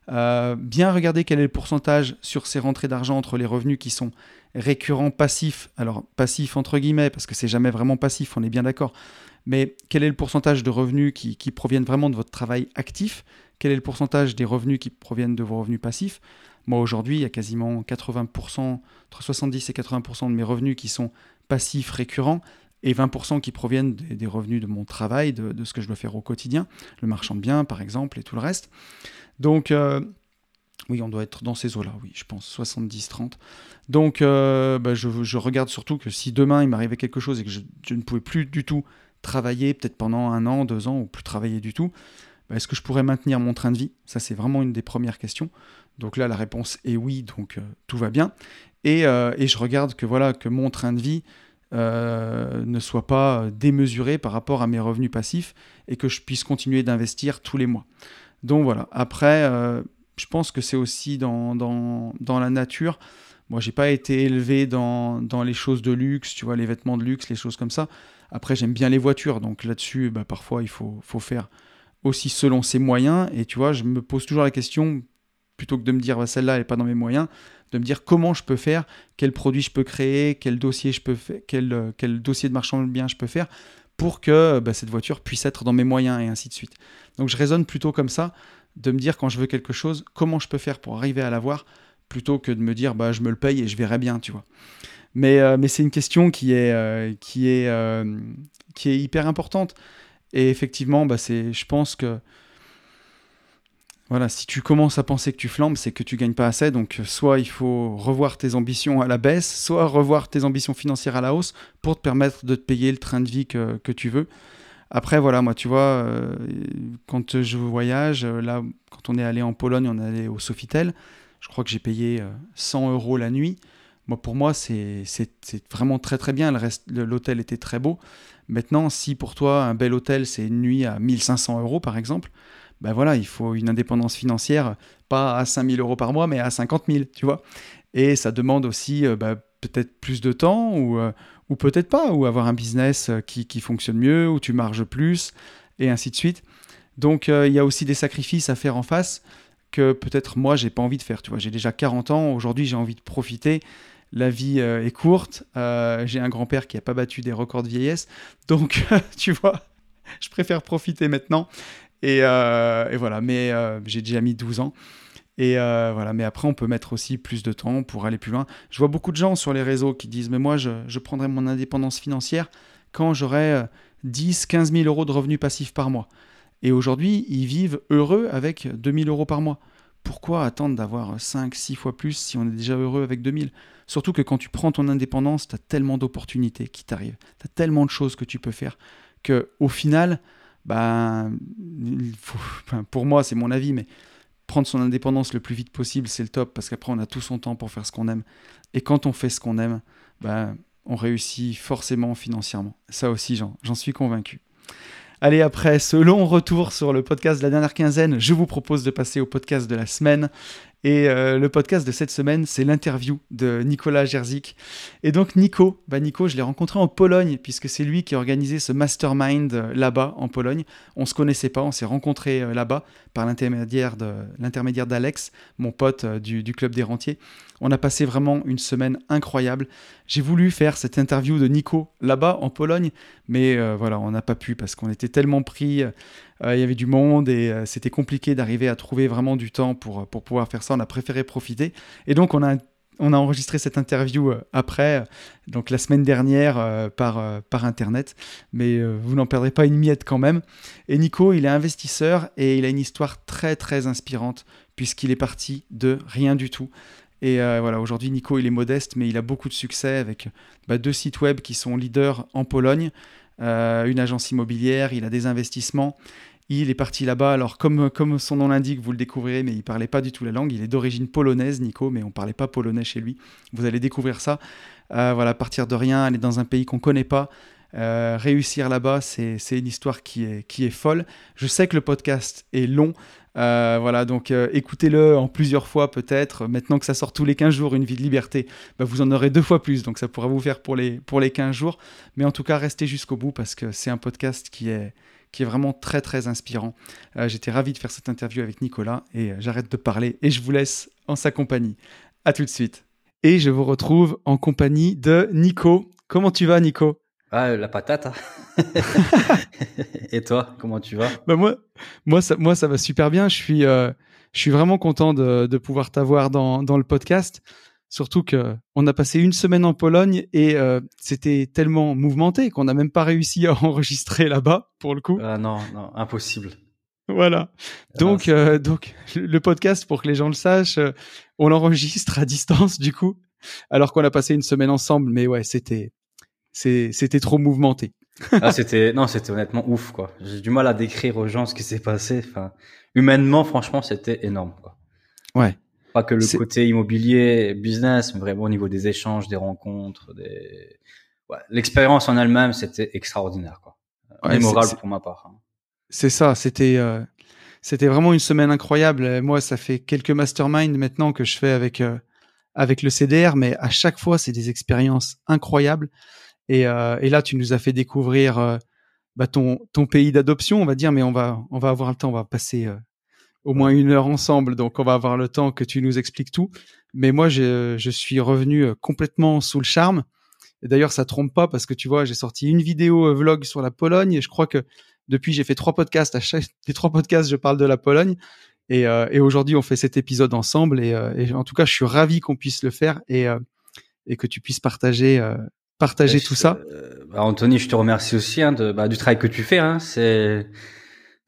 euh, bien regarder quel est le pourcentage sur ces rentrées d'argent entre les revenus qui sont récurrents passifs, alors passifs entre guillemets, parce que c'est jamais vraiment passif, on est bien d'accord, mais quel est le pourcentage de revenus qui, proviennent vraiment de votre travail actif? Quel est le pourcentage des revenus qui proviennent de vos revenus passifs? Moi, aujourd'hui, il y a quasiment 80%, entre 70 et 80% de mes revenus qui sont passifs récurrents et 20% qui proviennent des, revenus de mon travail, de, ce que je dois faire au quotidien, le marchand de biens, par exemple, et tout le reste. Donc, euh, oui, on doit être dans ces eaux-là, oui, je pense, 70-30. Donc, euh, bah, je, regarde surtout que si demain il m'arrivait quelque chose et que je, ne pouvais plus du tout travailler peut-être pendant un an, deux ans, ou plus travailler du tout, bah, est-ce que je pourrais maintenir mon train de vie? Ça, c'est vraiment une des premières questions. Donc là, la réponse est oui, donc euh, tout va bien. Euh, et, je regarde que voilà que mon train de vie euh, ne soit pas démesuré par rapport à mes revenus passifs et que je puisse continuer d'investir tous les mois. Donc voilà. Après, je pense que c'est aussi dans, dans, dans, la nature. Moi, j'ai pas été élevé dans, dans les choses de luxe, tu vois, les vêtements de luxe, les choses comme ça. Après, j'aime bien les voitures, donc là-dessus, bah, parfois, il faut, faut faire aussi selon ses moyens. Et tu vois, je me pose toujours la question, plutôt que de me dire bah, celle-là, elle n'est pas dans mes moyens, de me dire comment je peux faire, quel produit je peux créer, quel dossier, je peux faire, quel, euh, quel dossier de marchand de biens je peux faire pour que bah, cette voiture puisse être dans mes moyens et ainsi de suite. Donc je raisonne plutôt comme ça, de me dire quand je veux quelque chose, comment je peux faire pour arriver à l'avoir, plutôt que de me dire bah, je me le paye et je verrai bien, tu vois. Mais, euh, mais c'est une question qui est, euh, qui, est, euh, qui est hyper importante. Et effectivement, bah, je pense que voilà, si tu commences à penser que tu flambes, c'est que tu gagnes pas assez. Donc, soit il faut revoir tes ambitions à la baisse, soit revoir tes ambitions financières à la hausse pour te permettre de te payer le train de vie que, que tu veux. Après, voilà, moi, tu vois, quand je voyage, là, quand on est allé en Pologne, on est allé au Sofitel. Je crois que j'ai payé 100 euros la nuit. Moi, pour moi, c'est vraiment très très bien. L'hôtel était très beau. Maintenant, si pour toi, un bel hôtel, c'est une nuit à 1500 euros, par exemple, ben voilà, il faut une indépendance financière, pas à 5000 euros par mois, mais à 50 000, tu vois. Et ça demande aussi euh, bah, peut-être plus de temps, ou, euh, ou peut-être pas, ou avoir un business euh, qui, fonctionne mieux, où tu marges plus, et ainsi de suite. Donc, il y a aussi des sacrifices à faire en face que peut-être moi, j'ai pas envie de faire. Tu vois, j'ai déjà 40 ans, aujourd'hui, j'ai envie de profiter la vie euh, est courte. Euh, j'ai un grand-père qui n'a pas battu des records de vieillesse. Donc, tu vois, je préfère profiter maintenant. Et, euh, voilà, mais j'ai déjà mis 12 ans. Et voilà, mais après, on peut mettre aussi plus de temps pour aller plus loin. Je vois beaucoup de gens sur les réseaux qui disent Mais moi, je, je prendrai mon indépendance financière quand j'aurai 10, 15 000 euros de revenus passifs par mois. Et aujourd'hui, ils vivent heureux avec 2000 euros par mois. Pourquoi attendre d'avoir 5, 6 fois plus si on est déjà heureux avec 2000 Surtout que quand tu prends ton indépendance, tu as tellement d'opportunités qui t'arrivent, tu as tellement de choses que tu peux faire que au final, ben, pour moi, c'est mon avis, mais prendre son indépendance le plus vite possible, c'est le top, parce qu'après, on a tout son temps pour faire ce qu'on aime. Et quand on fait ce qu'on aime, ben, on réussit forcément financièrement. Ça aussi, j'en suis convaincu. Allez, après ce long retour sur le podcast de la dernière quinzaine, je vous propose de passer au podcast de la semaine. Et euh, le podcast de cette semaine, c'est l'interview de Nicolas Jerzik. Et donc Nico, bah Nico, je l'ai rencontré en Pologne, puisque c'est lui qui a organisé ce mastermind euh, là-bas en Pologne. On se connaissait pas, on s'est rencontrés euh, là-bas par l'intermédiaire d'Alex, mon pote du, du, club des rentiers. On a passé vraiment une semaine incroyable. J'ai voulu faire cette interview de Nico là-bas en Pologne, mais voilà, on n'a pas pu parce qu'on était tellement pris euh, il y avait du monde et euh, c'était compliqué d'arriver à trouver vraiment du temps pour, pour pouvoir faire ça. On a préféré profiter. Et donc, on a on a enregistré cette interview euh, après, donc la semaine dernière par, par Internet, mais vous n'en perdrez pas une miette quand même. Et Nico, il est investisseur et il a une histoire très très inspirante puisqu'il est parti de rien du tout. Et voilà, aujourd'hui, Nico, il est modeste, mais il a beaucoup de succès avec bah, deux sites web qui sont leaders en Pologne, une agence immobilière, il a des investissements. Il est parti là-bas, alors comme, son nom l'indique, vous le découvrirez, mais il parlait pas du tout la langue. Il est d'origine polonaise, Nico, mais on parlait pas polonais chez lui. Vous allez découvrir ça. Euh, voilà, partir de rien, aller dans un pays qu'on connaît pas, euh, réussir là-bas, c'est une histoire qui est folle. Je sais que le podcast est long. Euh, voilà, donc écoutez-le en plusieurs fois peut-être. Maintenant que ça sort tous les 15 jours, une vie de liberté, bah, vous en aurez deux fois plus. Donc ça pourra vous faire pour les, pour les 15 jours. Mais en tout cas, restez jusqu'au bout parce que c'est un podcast qui est, qui est vraiment très très inspirant. Euh, j'étais ravi de faire cette interview avec Nicolas et euh, j'arrête de parler et je vous laisse en sa compagnie. À tout de suite. Et je vous retrouve en compagnie de Nico. Comment tu vas Nico? Ah la patate. Hein. et toi, comment tu vas? Bah moi, moi ça, moi ça va super bien. Je suis, euh, je suis vraiment content de, de pouvoir t'avoir dans, dans le podcast. Surtout que on a passé une semaine en Pologne et euh, c'était tellement mouvementé qu'on n'a même pas réussi à enregistrer là-bas pour le coup. Ah non, non, impossible. Voilà. Ah, donc, euh, donc le podcast, pour que les gens le sachent, euh, on l'enregistre à distance du coup, alors qu'on a passé une semaine ensemble. Mais ouais, c'était, c'était trop mouvementé. ah, c'était non, c'était honnêtement ouf quoi. J'ai du mal à décrire aux gens ce qui s'est passé. Enfin, humainement, franchement, c'était énorme quoi. Ouais. Pas que le côté immobilier, business, mais vraiment au niveau des échanges, des rencontres, des... Ouais, l'expérience en elle-même, c'était extraordinaire, quoi. Ouais, Mémorable pour ma part. Hein. C'est ça, c'était euh, c'était vraiment une semaine incroyable. Moi, ça fait quelques masterminds maintenant que je fais avec euh, avec le CDR, mais à chaque fois, c'est des expériences incroyables. Et, euh, et là, tu nous as fait découvrir euh, bah, ton pays d'adoption, on va dire, mais on va avoir le temps, on va passer euh, au moins une heure ensemble, donc on va avoir le temps que tu nous expliques tout. Mais moi, je, suis revenu complètement sous le charme. D'ailleurs, ça trompe pas parce que tu vois, j'ai sorti une vidéo vlog sur la Pologne et je crois que depuis, j'ai fait trois podcasts. À chaque des trois podcasts, je parle de la Pologne. Et, aujourd'hui, on fait cet épisode ensemble. Et, en tout cas, je suis ravi qu'on puisse le faire et que tu puisses partager partager tout ça. Bah, Anthony, je te remercie aussi hein, de, bah, du travail que tu fais. Hein. C'est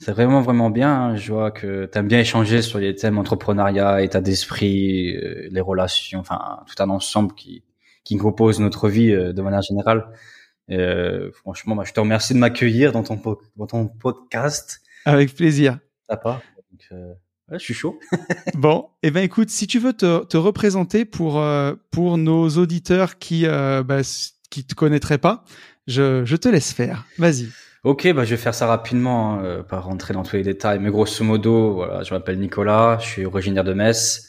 c'est vraiment vraiment bien. Hein. Je vois que tu aimes bien échanger sur les thèmes entrepreneuriat, état d'esprit, euh, les relations, enfin tout un ensemble qui qui compose notre vie euh, de manière générale. Euh, franchement, moi, je te remercie de m'accueillir dans ton dans ton podcast. Avec plaisir. Sympa. Donc, euh, ouais, je suis chaud. bon, et eh ben écoute, si tu veux te, te représenter pour pour nos auditeurs qui bah, qui te connaîtraient pas, je je te laisse faire. Vas-y. Ok, bah je vais faire ça rapidement, hein, euh, pas rentrer dans tous les détails, mais grosso modo, voilà, je m'appelle Nicolas, je suis originaire de Metz.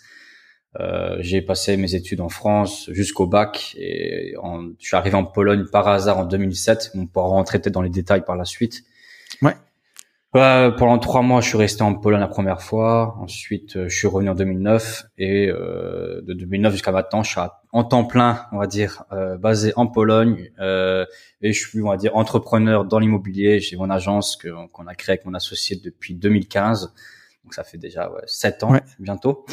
Euh, j'ai passé mes études en France jusqu'au bac et je suis arrivé en Pologne par hasard en 2007. On pourra rentrer peut-être dans les détails par la suite. Ouais. Euh, pendant trois mois, je suis resté en Pologne la première fois. Ensuite, euh, je suis revenu en 2009 et euh, de 2009 jusqu'à maintenant, je suis en temps plein, on va dire, euh, basé en Pologne euh, et je suis, on va dire, entrepreneur dans l'immobilier. J'ai mon agence qu'on a créée avec mon associé depuis 2015. Donc ça fait déjà ouais, 7 ans bientôt.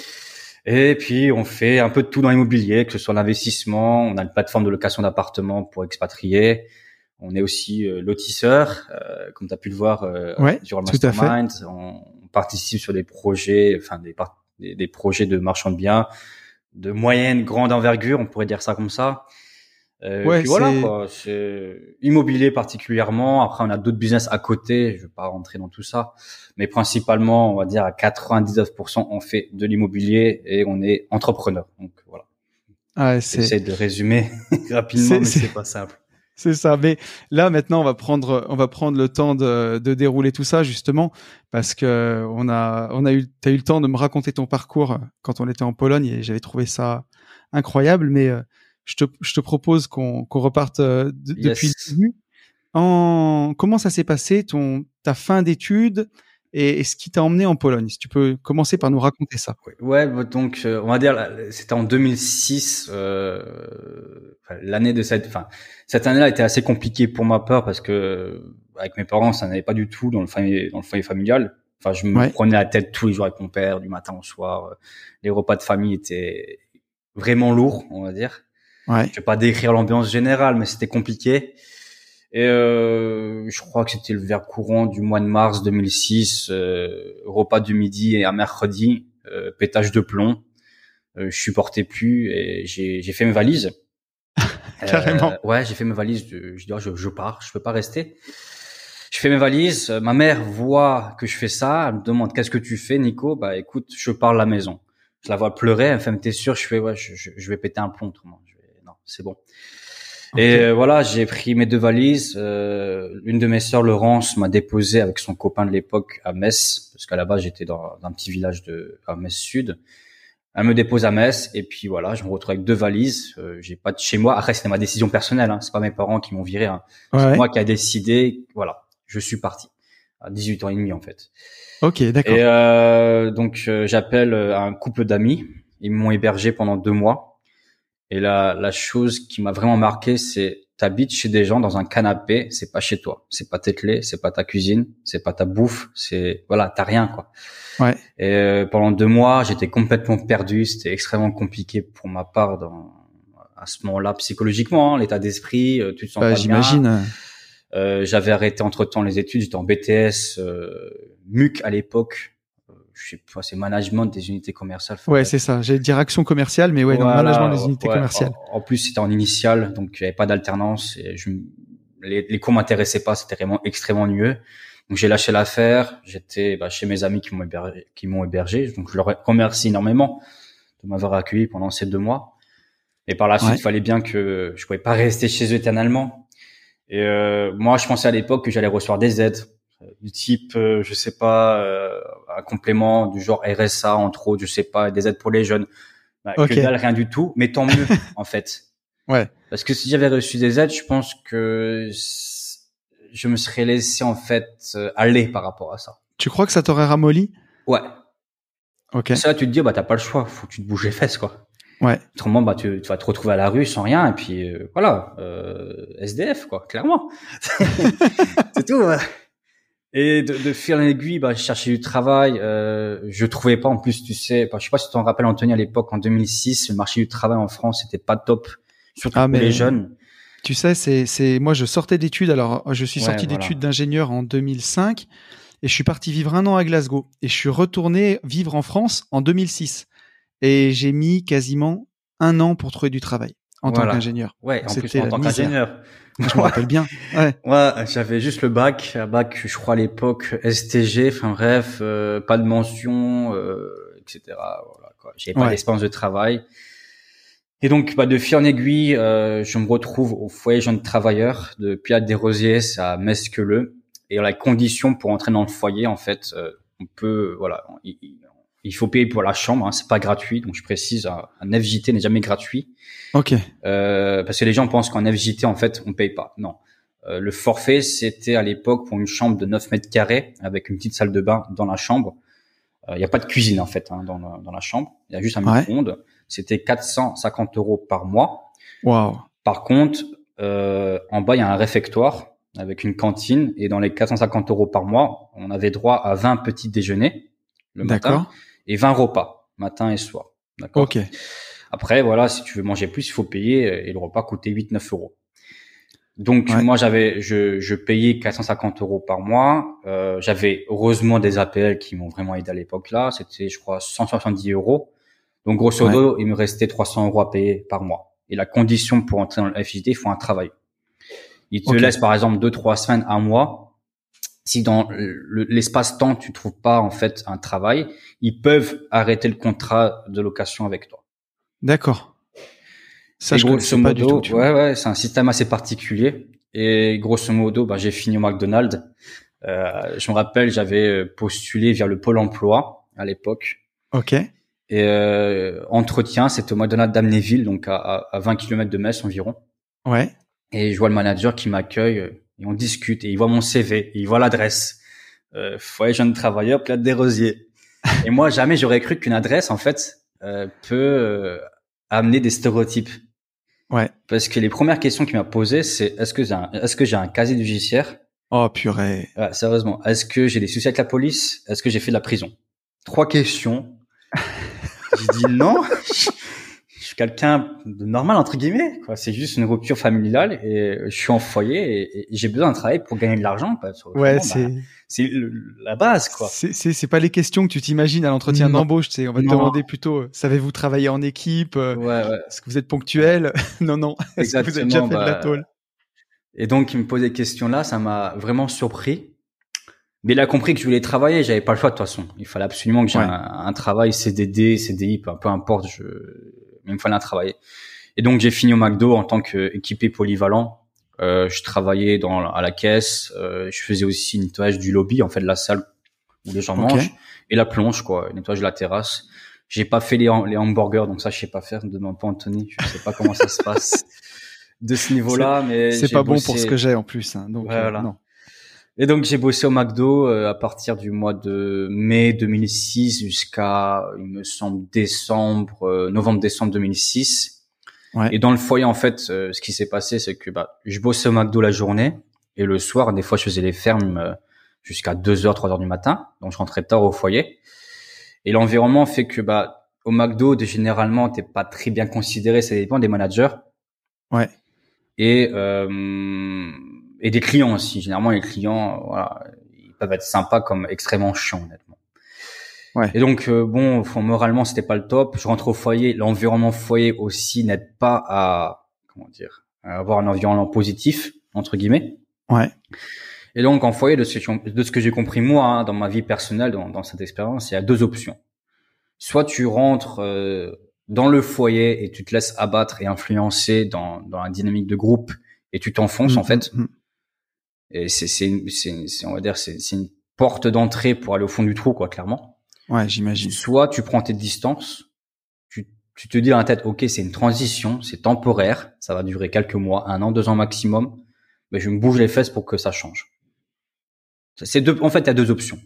Et puis on fait un peu de tout dans l'immobilier, que ce soit l'investissement, on a une plateforme de location d'appartements pour expatrier, on est aussi euh, lotisseur, euh, comme tu as pu le voir euh, durant le mastermind. On, on, participe sur des projets, enfin des, des, des, projets de marchand de biens de moyenne, grande envergure, on pourrait dire ça comme ça. Euh, ouais, puis voilà, quoi. C'est immobilier particulièrement. Après, on a d'autres business à côté. Je vais pas rentrer dans tout ça, mais principalement, on va dire à 99%, on fait de l'immobilier et on est entrepreneur. Donc voilà. Ah, J'essaie de résumer rapidement, mais c'est pas simple. C'est ça. Mais là, maintenant, on va prendre, on va prendre le temps de, de dérouler tout ça justement parce que on a, on a eu, t'as eu le temps de me raconter ton parcours quand on était en Pologne et j'avais trouvé ça incroyable. Mais euh, je te, je te propose qu'on qu'on reparte euh, depuis le début. En, comment ça s'est passé ton ta fin d'études et, ce qui t'a emmené en Pologne Si tu peux commencer par nous raconter ça. Ouais, donc euh, on va dire c'était en 2006, euh, l'année de cette, enfin cette année-là était assez compliquée pour ma part parce que avec mes parents ça n'allait pas du tout dans le foyer, dans le foyer familial. Enfin, je me prenais la tête tous les jours avec mon père, du matin au soir. Les repas de famille étaient vraiment lourds, on va dire. Ouais. Je vais pas décrire l'ambiance générale, mais c'était compliqué. Et euh, je crois que c'était le verre courant du mois de mars 2006, euh, repas du midi et un mercredi, euh, pétage de plomb. Euh, je supportais plus et j'ai, fait mes valises. Carrément. Euh, ouais, j'ai fait mes valises. Je, dis, oh, je, je pars, je peux pas rester. Je fais mes valises. Ma mère voit que je fais ça. Elle me demande qu'est-ce que tu fais, Nico? Bah écoute, je pars de la maison. Je la vois pleurer. Elle me fait, mais t'es sûr? Je fais, ouais, je, je, je vais péter un plomb autrement c'est bon. Et euh, voilà, j'ai pris mes deux valises. Euh, une de mes sœurs, Laurence, m'a déposé avec son copain de l'époque à Metz, parce qu'à la base j'étais dans, un petit village de à Metz Sud. Elle me dépose à Metz et puis voilà, je me retrouve avec deux valises. Euh, j'ai pas de chez moi. Après, c'était ma décision personnelle. Hein. C'est pas mes parents qui m'ont viré. Hein. C'est moi qui a décidé. Voilà, je suis parti à 18 ans et demi en fait. Ok, d'accord. Et euh, donc j'appelle un couple d'amis. Ils m'ont hébergé pendant deux mois. Et la, la chose qui m'a vraiment marqué, c'est t'habites chez des gens dans un canapé, c'est pas chez toi, c'est pas tes clés, c'est pas ta cuisine, c'est pas ta bouffe, c'est voilà, t'as rien quoi. Ouais. Et euh, pendant deux mois, j'étais complètement perdu, c'était extrêmement compliqué pour ma part dans à ce moment-là psychologiquement, hein, l'état d'esprit, euh, tu te sens bah, J'imagine. Euh, j'avais arrêté entre temps les études, j'étais en BTS, euh, MUC à l'époque, je sais pas, c'est management des unités commerciales. Ouais, c'est ça. J'ai direction commerciale, mais ouais, management des unités commerciales. En, plus, c'était en initial, donc il n'y avait pas d'alternance. Et je, les, les cours m'intéressaient pas, c'était vraiment extrêmement ennuyeux. Donc j'ai lâché l'affaire. J'étais bah, chez mes amis qui m'ont hébergé, qui m'ont hébergé. Donc je leur remercie énormément de m'avoir accueilli pendant ces deux mois. Et par la suite, il fallait bien que je pouvais pas rester chez eux éternellement. Et euh, moi, je pensais à l'époque que j'allais recevoir des aides du type, euh, je sais pas, euh, un complément du genre RSA entre autres, je sais pas, des aides pour les jeunes. Bah, Que dalle, rien du tout, mais tant mieux en fait. Ouais. Parce que si j'avais reçu des aides, je pense que je me serais laissé en fait aller par rapport à ça. Tu crois que ça t'aurait ramolli? Ouais. Ok. Ça, tu te dis, bah t'as pas le choix, faut que tu te bouges les fesses quoi. Ouais. Autrement, bah tu, tu vas te retrouver à la rue sans rien et puis voilà, euh, SDF quoi, clairement. c'est tout. Et de, de fil en aiguille, bah, je cherchais du travail. Euh, je trouvais pas. En plus, tu sais, bah, je sais pas si tu t'en rappelles, Anthony, à l'époque, en 2006, le marché du travail en France c'était pas top, surtout ah, pour les jeunes. Tu sais, c'est, c'est, moi, je sortais d'études. Alors, je suis sorti d'études d'ingénieur en 2005 et je suis parti vivre un an à Glasgow et je suis retourné vivre en France en 2006 et j'ai mis quasiment un an pour trouver du travail en tant qu'ingénieur. Ouais, en plus en tant qu'ingénieur. Je me rappelle bien. Ouais. Ouais, j'avais juste le bac, un bac, je crois à l'époque STG, enfin bref, euh, pas de mention, euh, etc. Voilà, quoi. J'avais pas d'expérience de travail. Et donc, bah, de fil en aiguille, euh, je me retrouve au foyer jeune travailleur de Piat des Rosiers à Mesqueleux. Et la condition pour entrer dans le foyer, en fait, euh, on peut, voilà, il faut payer pour la chambre, hein, c'est pas gratuit. Donc je précise, un, FJT n'est jamais gratuit. Ok. Euh, parce que les gens pensent qu'en FJT en fait on paye pas. Non. Euh, le forfait c'était à l'époque pour une chambre de 9 mètres carrés avec une petite salle de bain dans la chambre. Il euh, n'y a pas de cuisine en fait hein, dans, dans, la chambre. Il y a juste un micro-ondes. C'était 450 euros par mois. Wow. Par contre, euh, en bas il y a un réfectoire avec une cantine et dans les 450 euros par mois, on avait droit à 20 petits déjeuners le matin et 20 repas matin et soir. D'accord? Ok. Après, voilà, si tu veux manger plus, il faut payer et le repas coûtait 8-9 euros. Donc moi j'avais je, je payais 450 euros par mois. Euh, j'avais heureusement des APL qui m'ont vraiment aidé à l'époque là. C'était je crois 170 euros. Donc grosso modo il me restait 300 euros à payer par mois. Et la condition pour entrer dans le FJT, il faut un travail. Il te laisse par exemple deux trois semaines, un mois. Si dans l'espace-temps tu trouves pas en fait un travail, ils peuvent arrêter le contrat de location avec toi. D'accord. Ça, je grosso modo, pas du tout, ouais, ouais, c'est un système assez particulier. Et grosso modo, bah, j'ai fini au McDonald's. Euh, je me rappelle, j'avais euh, postulé vers le Pôle Emploi à l'époque. Ok. Et euh, entretien, c'était au McDonald's d'Amnéville, donc à, à 20 km de Metz environ. Ouais. Et je vois le manager qui m'accueille euh, et on discute et il voit mon CV, et il voit l'adresse. Euh, foyer jeune travailleur, Plate des Rosiers. et moi, jamais j'aurais cru qu'une adresse, en fait, euh, peut amener des stéréotypes. Ouais. Parce que les premières questions qu'il m'a posées, c'est est-ce que j'ai un, est-ce que j'ai un casier judiciaire? Oh purée. Ouais, sérieusement, est-ce que j'ai des soucis avec la police? Est-ce que j'ai fait de la prison? Trois questions. j'ai dit non. suis quelqu'un de normal entre guillemets. Quoi. C'est juste une rupture familiale et je suis en foyer et, j'ai besoin de travailler pour gagner de l'argent. Ouais, c'est bah, c'est la base quoi. C'est c'est pas les questions que tu t'imagines à l'entretien d'embauche. On va te demander plutôt euh, savez-vous travailler en équipe euh, ouais, ouais. Est-ce que vous êtes ponctuel? Non non. Est-ce que vous avez déjà fait de la bah, tôle? Et donc il me posait des questions là, ça m'a vraiment surpris. Mais il a compris que je voulais travailler, j'avais pas le choix de toute façon. Il fallait absolument que j'ai un, un, travail CDD, CDI, peu, peu importe. Je il me fallait un travail. Et donc j'ai fini au McDo en tant qu'équipé polyvalent. Euh, je travaillais dans à la caisse. Euh, je faisais aussi nettoyage du lobby, en fait, de la salle où les gens mangent, et la plonge, quoi, nettoyage de la terrasse. J'ai pas fait les, les hamburgers, donc ça je sais pas faire. Ne demande pas Anthony, je sais pas comment ça se passe de ce niveau-là, mais c'est pas bon pour ce que j'ai en plus. Hein, donc euh, voilà. non. Et donc j'ai bossé au McDo euh, à partir du mois de mai 2006 jusqu'à, il me semble, décembre, euh, novembre-décembre 2006. Ouais. Et dans le foyer, en fait, euh, ce qui s'est passé, c'est que bah, je bossais au McDo la journée et le soir, des fois, je faisais les fermes jusqu'à 2h, 3h du matin. Donc je rentrais tard au foyer. Et l'environnement fait que bah, au McDo, généralement, t'es pas très bien considéré. Ça dépend des managers. Ouais. Et euh, et des clients aussi. Généralement, les clients, voilà, ils peuvent être sympas comme extrêmement chiants, honnêtement. Ouais. Et donc, euh, bon, moralement, c'était pas le top. Je rentre au foyer. L'environnement foyer aussi n'aide pas à, comment dire, à avoir un environnement positif, entre guillemets. Ouais. Et donc, en foyer, de ce, de ce que j'ai compris moi, hein, dans ma vie personnelle, dans, dans, cette expérience, il y a deux options. Soit tu rentres euh, dans le foyer et tu te laisses abattre et influencer dans, dans la dynamique de groupe et tu t'enfonces, en mm, fait. Mm, mm. Et c'est, c'est, c'est, on va dire, c'est, c'est une porte d'entrée pour aller au fond du trou, quoi, clairement. Ouais, j'imagine. Soit tu prends tes distances, tu, tu te dis dans la tête, ok, c'est une transition, c'est temporaire, ça va durer quelques mois, un an, deux ans maximum, mais je me bouge les fesses pour que ça change. C'est deux, en fait, il y a deux options.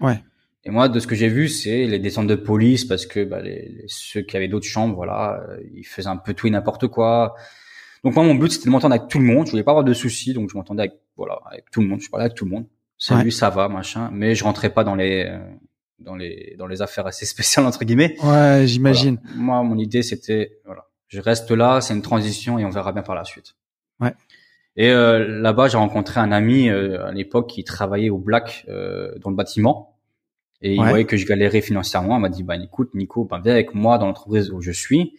Ouais. Et moi, de ce que j'ai vu, c'est les descentes de police parce que bah, les, ceux qui avaient d'autres chambres, voilà, euh, ils faisaient un peu tout et n'importe quoi. Donc moi, mon but, c'était de m'entendre avec tout le monde. Je voulais pas avoir de soucis, donc je m'entendais avec voilà avec tout le monde. Je parlais avec tout le monde. Salut, ça va, machin. Mais je rentrais pas dans les euh, dans les dans les affaires assez spéciales entre guillemets. Ouais, j'imagine. Moi, mon idée, c'était voilà, je reste là, c'est une transition et on verra bien par la suite. Ouais. Et euh, là-bas, j'ai rencontré un ami euh, à l'époque qui travaillait au Black euh, dans le bâtiment. Et il voyait que je galérais financièrement. Il m'a dit, bah écoute, Nico, bah, viens avec moi dans l'entreprise où je suis.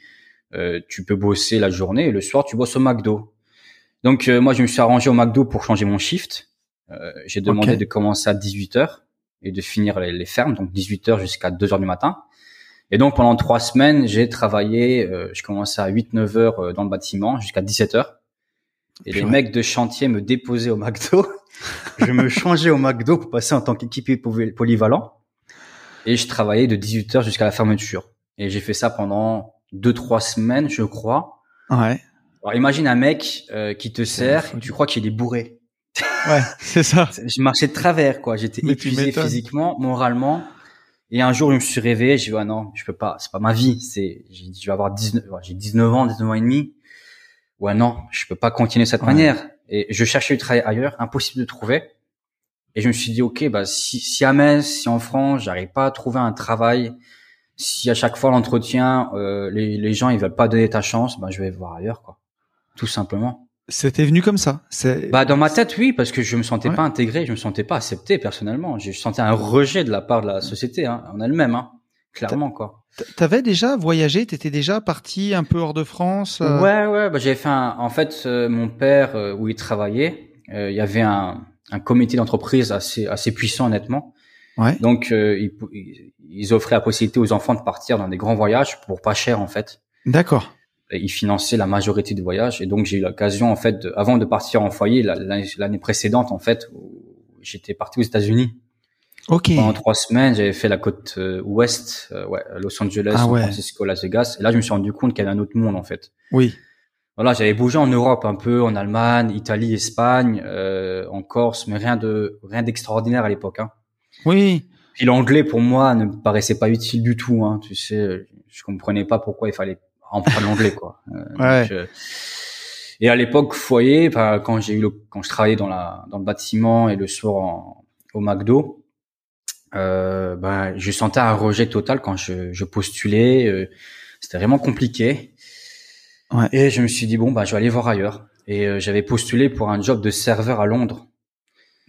Euh, tu peux bosser la journée et le soir tu bosses au McDo. Donc euh, moi je me suis arrangé au McDo pour changer mon shift. Euh, j'ai demandé de commencer à 18h et de finir les, fermes, donc 18h jusqu'à 2h du matin. Et donc pendant trois semaines, j'ai travaillé, je commençais à 8-9 heures dans le bâtiment jusqu'à 17h. Et les mecs de chantier me déposaient au McDo. je me changeais au McDo pour passer en tant qu'équipier polyvalent. Et je travaillais de 18h jusqu'à la fermeture. Et j'ai fait ça pendant deux trois semaines, je crois. Ouais. Alors imagine un mec euh, qui te sert, tu crois qu'il est bourré. Ouais, c'est ça. je marchais de travers, quoi. J'étais épuisé physiquement, moralement. Et un jour, je me suis réveillé, j'ai dit, ah non, je peux pas, c'est pas ma vie. C'est, j'ai je vais avoir 19, j'ai 19 ans, 19 ans et demi. Ouais, non, je peux pas continuer de cette manière. Et je cherchais du travail ailleurs, impossible de trouver. Et je me suis dit, ok, bah si, si à Metz, si en France, j'arrive pas à trouver un travail, si à chaque fois l'entretien, euh, les, les gens ils veulent pas donner ta chance, bah je vais voir ailleurs, quoi. Tout simplement. C'était venu comme ça. C'est Bah dans ma tête, oui, parce que je me sentais pas intégré, je me sentais pas accepté personnellement. Je sentais un rejet de la part de la société hein, en elle-même, hein, clairement quoi. T'avais déjà voyagé, t'étais déjà parti un peu hors de France. euh... Ouais, ouais, bah j'avais fait un. En fait, euh, mon père euh, où il travaillait, euh, il y avait un, un comité d'entreprise assez assez puissant honnêtement. Ouais. Donc ils, ils offraient la possibilité aux enfants de partir dans des grands voyages pour pas cher en fait. D'accord il finançait la majorité du voyage et donc j'ai eu l'occasion en fait de, avant de partir en foyer l'année précédente en fait j'étais parti aux États-Unis. Ok. Pendant trois semaines j'avais fait la côte euh, ouest euh, ouais Los Angeles ah San ouais. Francisco Las Vegas. Et là je me suis rendu compte qu'il y avait un autre monde en fait. Oui. Voilà j'avais bougé en Europe un peu en Allemagne Italie Espagne euh, en Corse mais rien de rien d'extraordinaire à l'époque hein. oui. Puis l'anglais pour moi ne me paraissait pas utile du tout hein, tu sais je comprenais pas pourquoi il fallait en quoi. Euh, ouais. donc, euh, et à l'époque foyer, quand j'ai eu le, quand je travaillais dans la dans le bâtiment et le soir en, au McDo, euh, bah, je sentais un rejet total quand je, je postulais. Euh, C'était vraiment compliqué. Ouais. Et je me suis dit bon bah je vais aller voir ailleurs. Et euh, j'avais postulé pour un job de serveur à Londres.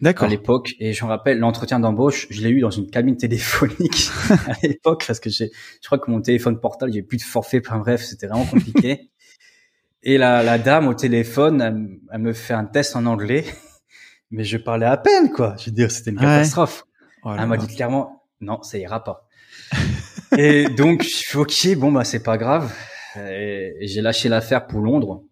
D'accord. À l'époque, et je me rappelle l'entretien d'embauche, je l'ai eu dans une cabine téléphonique à l'époque parce que j'ai, je crois que mon téléphone portable, j'ai plus de forfait. Enfin bref, c'était vraiment compliqué. et la, la dame au téléphone, elle, elle, me fait un test en anglais, mais je parlais à peine quoi. Je veux dire, c'était une catastrophe. Ouais. Oh elle m'a dit clairement, non, ça ira pas. et donc, je suis ok, bon bah c'est pas grave. Et, et j'ai lâché l'affaire pour Londres.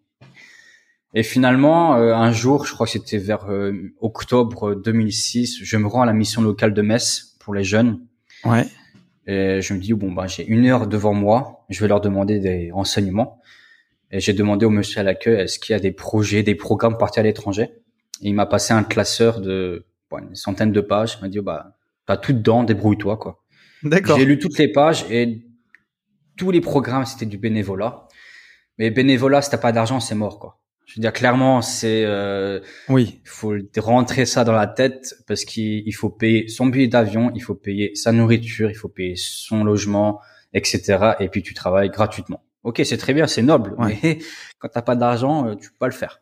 Et finalement, euh, un jour, je crois que c'était vers euh, octobre 2006, je me rends à la mission locale de Metz pour les jeunes. Ouais. Et je me dis bon bah j'ai une heure devant moi, je vais leur demander des renseignements. Et j'ai demandé au monsieur à l'accueil est-ce qu'il y a des projets, des programmes partis à l'étranger? Et il m'a passé un classeur de bon, une centaine de pages. Il m'a dit oh, bah t'as tout dedans, débrouille-toi quoi. D'accord. J'ai lu toutes les pages et tous les programmes c'était du bénévolat. Mais bénévolat, si t'as pas d'argent, c'est mort quoi. Je veux dire clairement, c'est euh, oui, il faut rentrer ça dans la tête parce qu'il faut payer son billet d'avion, il faut payer sa nourriture, il faut payer son logement, etc. Et puis tu travailles gratuitement. Ok, c'est très bien, c'est noble, ouais. mais quand t'as pas d'argent, euh, tu peux pas le faire.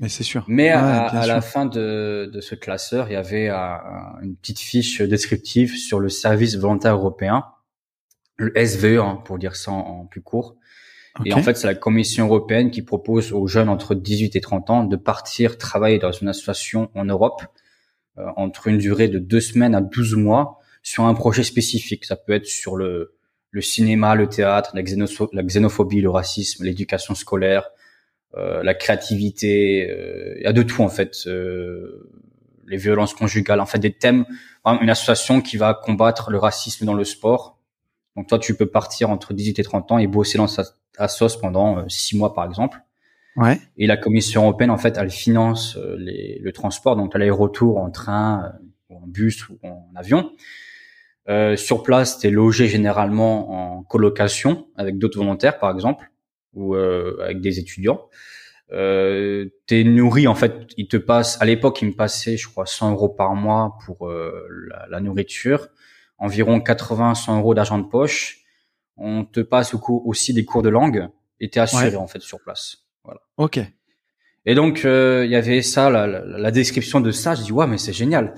Mais c'est sûr. Mais ouais, à, à la fin de, de ce classeur, il y avait un, une petite fiche descriptive sur le service volontaire européen, le SVE hein, pour dire ça en, en plus court. Okay. Et en fait, c'est la Commission européenne qui propose aux jeunes entre 18 et 30 ans de partir travailler dans une association en Europe euh, entre une durée de deux semaines à 12 mois sur un projet spécifique. Ça peut être sur le, le cinéma, le théâtre, la, xénopho la xénophobie, le racisme, l'éducation scolaire, euh, la créativité. Il y a de tout en fait. Euh, les violences conjugales, en fait, des thèmes. Une association qui va combattre le racisme dans le sport. Donc toi, tu peux partir entre 18 et 30 ans et bosser dans sa à SOS pendant euh, six mois par exemple. Ouais. Et la Commission européenne en fait elle finance euh, les, le transport donc l'aller-retour en train euh, ou en bus ou en avion. Euh, sur place, t'es logé généralement en colocation avec d'autres volontaires par exemple ou euh, avec des étudiants. Euh, t'es nourri en fait, il te passe à l'époque il me passait je crois 100 euros par mois pour la, la nourriture, environ 80-100 euros d'argent de poche on te passe aussi des cours de langue et t'es assuré ouais. en fait sur place. Voilà. Ok. Et donc il euh, y avait ça, la, la, la, description de ça. Je dis ouais mais c'est génial,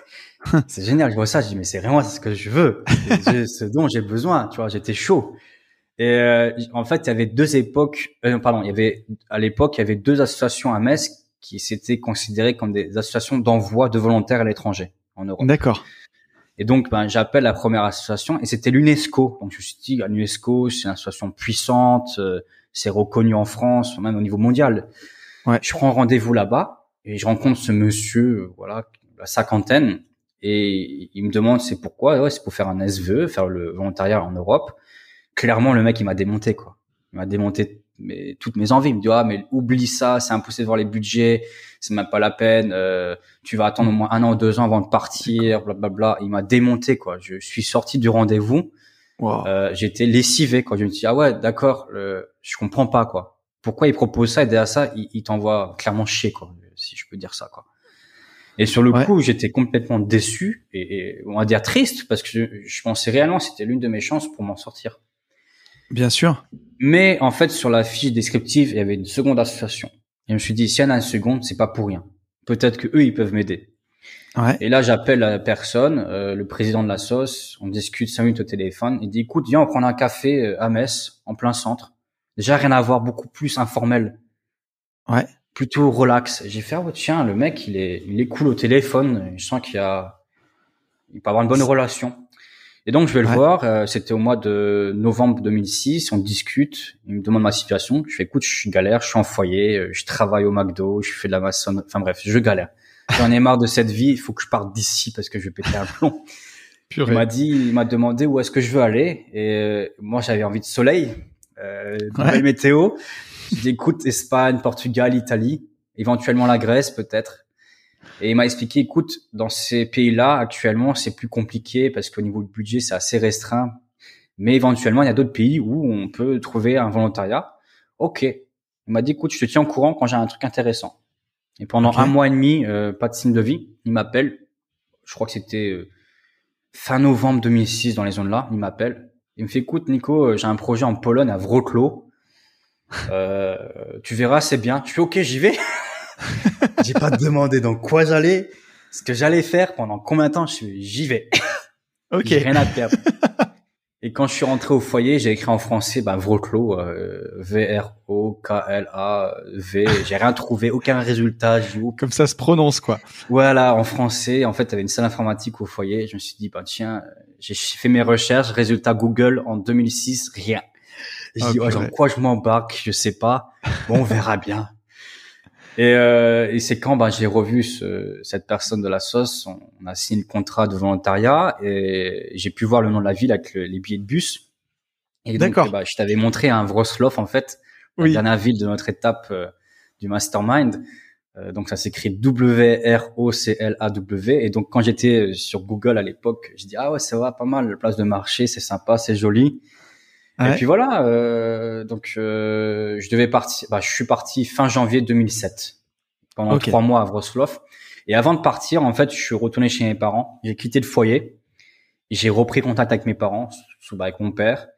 c'est génial. Je vois ça, je dis mais c'est vraiment ce que je veux, c'est ce dont j'ai besoin. Tu vois, j'étais chaud. Et euh, en fait il y avait deux époques, euh, pardon, il y avait à l'époque il y avait deux associations à Metz qui s'étaient considérées comme des associations d'envoi de volontaires à l'étranger en Europe. D'accord. Et donc, ben, j'appelle la première association et c'était l'UNESCO. Donc, je me suis dit, l'UNESCO, c'est une association puissante, euh, c'est reconnu en France, même au niveau mondial. Ouais. Je prends rendez-vous là-bas et je rencontre ce monsieur, voilà, la cinquantaine, et il me demande c'est pourquoi? Ouais, c'est pour faire un SVE, faire le volontariat en Europe. Clairement, le mec, il m'a démonté, quoi. Il m'a démonté mais, toutes mes envies. Il me dit, ah, mais oublie ça, c'est impossible de voir les budgets, c'est même pas la peine, euh, tu vas attendre au moins un an ou deux ans avant de partir, blablabla. Il m'a démonté, quoi. Je suis sorti du rendez-vous. Wow. Euh, J'étais lessivé, quoi. Je me dis, ah ouais, d'accord, je comprends pas, quoi. Pourquoi il propose ça? Et derrière ça, il, il t'envoie clairement chier, quoi, si je peux dire ça, quoi. Et sur le coup, j'étais complètement déçu et, on va dire triste parce que je, je pensais réellement que c'était l'une de mes chances pour m'en sortir. Bien sûr. Mais en fait, sur la fiche descriptive, il y avait une seconde association. Et je me suis dit, s'il y en a une seconde, c'est pas pour rien. Peut-être que eux, ils peuvent m'aider. Ouais. Et là, j'appelle la personne, euh, le président de la sauce. On discute cinq minutes au téléphone. Il dit, écoute, viens, on prend un café euh, à Metz, en plein centre. Déjà, rien à voir, beaucoup plus informel. Ouais plutôt relax. J'ai fait, oh, tiens, le mec, il est, il est cool au téléphone. Je sens qu'il a, il peut avoir une bonne relation. Et donc, je vais le voir. Euh, c'était au mois de novembre 2006. On discute. Il me demande ma situation. Je fais, écoute, je suis galère. Je suis en foyer. Euh, je travaille au McDo. Je fais de la maçonnerie. Enfin bref, je galère. J'en ai marre de cette vie. Il faut que je parte d'ici parce que je vais péter un plomb. Il m'a dit, il m'a demandé où est-ce que je veux aller. Et euh, moi, j'avais envie de soleil, euh, de météo. J'écoute Espagne, Portugal, Italie, éventuellement la Grèce peut-être. Et il m'a expliqué, écoute, dans ces pays-là, actuellement, c'est plus compliqué parce qu'au niveau du budget, c'est assez restreint. Mais éventuellement, il y a d'autres pays où on peut trouver un volontariat. Ok. Il m'a dit, écoute, je te tiens au courant quand j'ai un truc intéressant. Et pendant un mois et demi, euh, pas de signe de vie. Il m'appelle. Je crois que c'était euh, fin novembre 2006 dans les zones là. Il m'appelle. Il me fait, écoute, Nico, euh, j'ai un projet en Pologne à Wrocław. Euh, tu verras, c'est bien. Je fais OK, j'y vais. J'ai pas demandé dans quoi j'allais, ce que j'allais faire, pendant combien de temps. J'y vais. Ok. J'ai rien à perdre. Et quand je suis rentré au foyer, j'ai écrit en français, bah, Wroclaw, euh, V-R-O-K-L-A-V. J'ai rien trouvé, aucun résultat. Comme ça se prononce, quoi. Voilà, en français. En fait, il y avait une salle informatique au foyer. Je me suis dit, bah, tiens, j'ai fait mes recherches, résultat Google en 2006, rien. Je dis, oh, quoi je m'embarque Je sais pas. Bon, on verra bien. Et, euh, et c'est quand bah, j'ai revu ce, cette personne de la sauce, on, a signé le contrat de volontariat et j'ai pu voir le nom de la ville avec les billets de bus. Et donc, bah, je t'avais montré un Wrocław en fait, la dernière ville de notre étape euh, du mastermind. Euh, donc ça s'écrit W-R-O-C-L-A-W. Et donc quand j'étais sur Google à l'époque, je dis ah ouais ça va pas mal, la place de marché, c'est sympa, c'est joli. Et puis voilà, euh, donc euh, je devais partir. Bah, je suis parti fin janvier 2007 pendant trois mois à Wrocław. Et avant de partir, en fait, je suis retourné chez mes parents. J'ai quitté le foyer. J'ai repris contact avec mes parents, sous bah, avec mon père.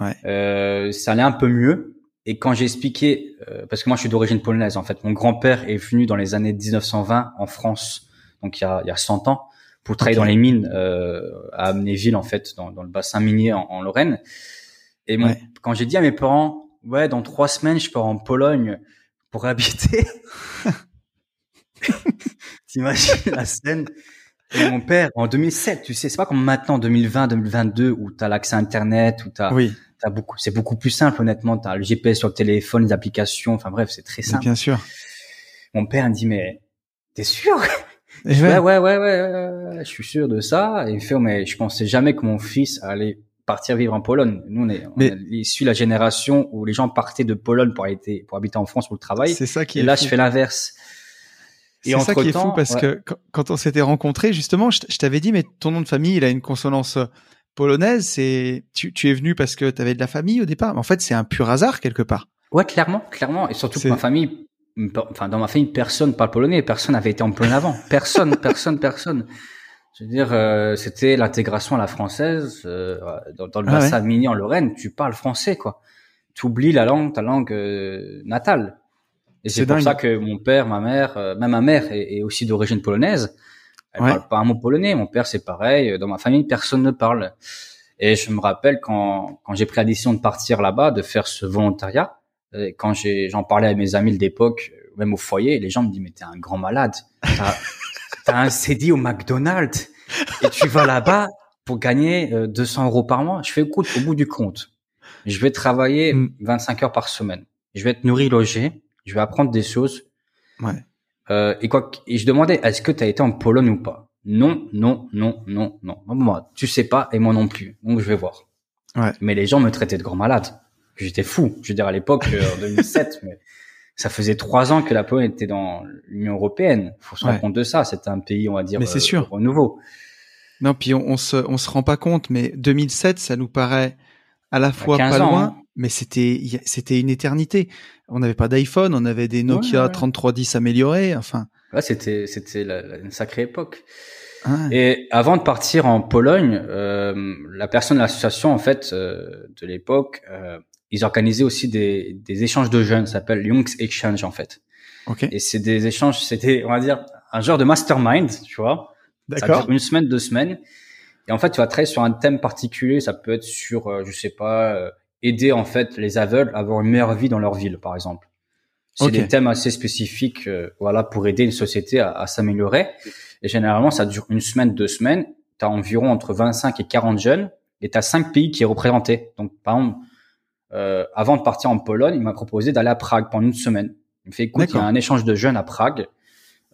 Ouais. Euh, ça allait un peu mieux. Et quand j'ai expliqué, euh, parce que moi je suis d'origine polonaise en fait, mon grand-père est venu dans les années 1920 en France, donc il y a, il y a 100 ans, pour travailler dans les mines euh, à Amnéville en fait, dans, dans le bassin minier en, en Lorraine. Et quand j'ai dit à mes parents, ouais, dans trois semaines, je pars en Pologne pour habiter. T'imagines la scène et mon père, en 2007, tu sais, c'est pas comme maintenant, 2020, 2022, où t'as l'accès à Internet, où t'as, oui. t'as beaucoup, c'est beaucoup plus simple, honnêtement. T'as le GPS sur le téléphone, les applications, enfin bref, c'est très simple. Bien sûr. Mon père me dit, mais t'es sûr? ouais. ouais, ouais, ouais, ouais, je suis sûr de ça. Et il fait, mais je pensais jamais que mon fils allait partir vivre en Pologne. Nous, on est, on est issu de la génération où les gens partaient de Pologne pour, aller, pour habiter en France pour le travail. C'est ça qui et est là, je fais l'inverse. C'est ça qui est fou parce que quand on s'était rencontrés, justement, je, t'avais dit, mais ton nom de famille, il a une consonance euh, polonaise. C'est tu, tu es venu parce que tu avais de la famille au départ. Mais en fait, c'est un pur hasard quelque part. Ouais, clairement, clairement. Et surtout que ma famille, enfin dans ma famille, personne parle polonais. Personne n'avait été en Pologne avant. Personne, personne, personne. Je veux dire, euh, c'était l'intégration à la française euh, dans, dans, le ah bassin mini en Lorraine. Tu parles français, quoi. Tu oublies la langue, ta langue euh, natale. Et c'est pour ça que mon père, ma mère, même ma mère est, aussi d'origine polonaise. Elle parle pas un mot polonais. Mon père, c'est pareil. Dans ma famille, personne ne parle. Et je me rappelle quand, quand j'ai pris la décision de partir là-bas, de faire ce volontariat, et quand j'en parlais à mes amis d'époque, même au foyer, les gens me disent mais t'es un grand malade t'as un CD au McDonald's et tu vas là-bas pour gagner 200 euh, euros par mois. Je fais écoute, au bout du compte, je vais travailler 25 mm. heures par semaine. Je vais être nourri, logé. Je vais apprendre des choses. Ouais. Euh, et quoi et je demandais est-ce que tu as été en Pologne ou pas? Non, non, non, non, non. Moi, tu sais pas et moi non plus. Donc je vais voir. Ouais. Mais les gens me traitaient de grand malade. J'étais fou. Je veux dire à l'époque euh, en 2007, mais ça faisait trois ans que la Pologne était dans l'Union européenne. Il faut se rendre compte de ça. C'était un pays, on va dire, mais c'est sûr. Euh, nouveau. Non, puis on, on, se on se rend pas compte, mais 2007, ça nous paraît à la fois pas loin, hein. mais c'était c'était une éternité. On n'avait pas d'iPhone, on avait des Nokia 3310 améliorés. Enfin, Là, c'était c'était une sacrée époque. Ah Et avant de partir en Pologne, euh, la personne de l'association en fait euh, de l'époque, euh, ils organisaient aussi des, des échanges de jeunes, ça s'appelle Youngs Exchange en fait. Okay. Et c'est des échanges, c'était on va dire un genre de mastermind, tu vois. D'accord. Une semaine, deux semaines. Et en fait, tu vas travailler sur un thème particulier. Ça peut être sur, euh, je sais pas, euh, aider en fait les aveugles à avoir une meilleure vie dans leur ville, par exemple. C'est des thèmes assez spécifiques, euh, voilà, pour aider une société à, à s'améliorer. Et généralement, ça dure une semaine, deux semaines. Tu as environ entre 25 et 40 jeunes et tu as cinq pays qui est représenté. Donc, par exemple, euh, avant de partir en Pologne, il m'a proposé d'aller à Prague pendant une semaine. Il me fait, écoute, il y a un échange de jeunes à Prague.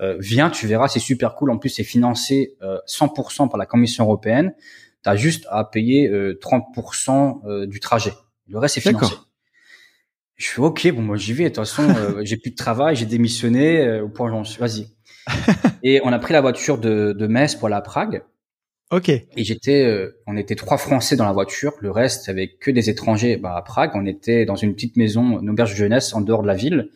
Euh, viens, tu verras, c'est super cool. En plus, c'est financé euh, 100% par la Commission européenne. Tu as juste à payer 30% euh, euh, du trajet. Le reste, c'est financé. Je fais OK, bon moi j'y vais. De toute façon, euh, j'ai plus de travail, j'ai démissionné. Euh, au point j'en suis. Vas-y. et on a pris la voiture de, de Metz pour aller à Prague. Ok. Et j'étais, euh, on était trois Français dans la voiture. Le reste, avec que des étrangers. Bah, à Prague, on était dans une petite maison, une auberge jeunesse en dehors de la ville.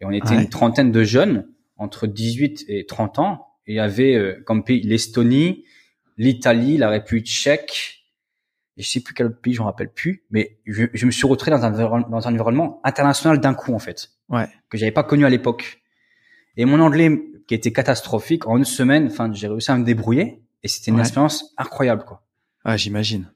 Et on était une trentaine de jeunes entre 18 et 30 ans. Et il y avait comme pays l'Estonie, l'Italie, la République tchèque, je sais plus quel pays, je me rappelle plus, mais je, je, me suis retrouvé dans un, dans un environnement international d'un coup en fait, ouais. que j'avais pas connu à l'époque. Et mon anglais, qui était catastrophique, en une semaine, enfin, j'ai réussi à me débrouiller, et c'était une expérience incroyable, quoi. Ah, j'imagine.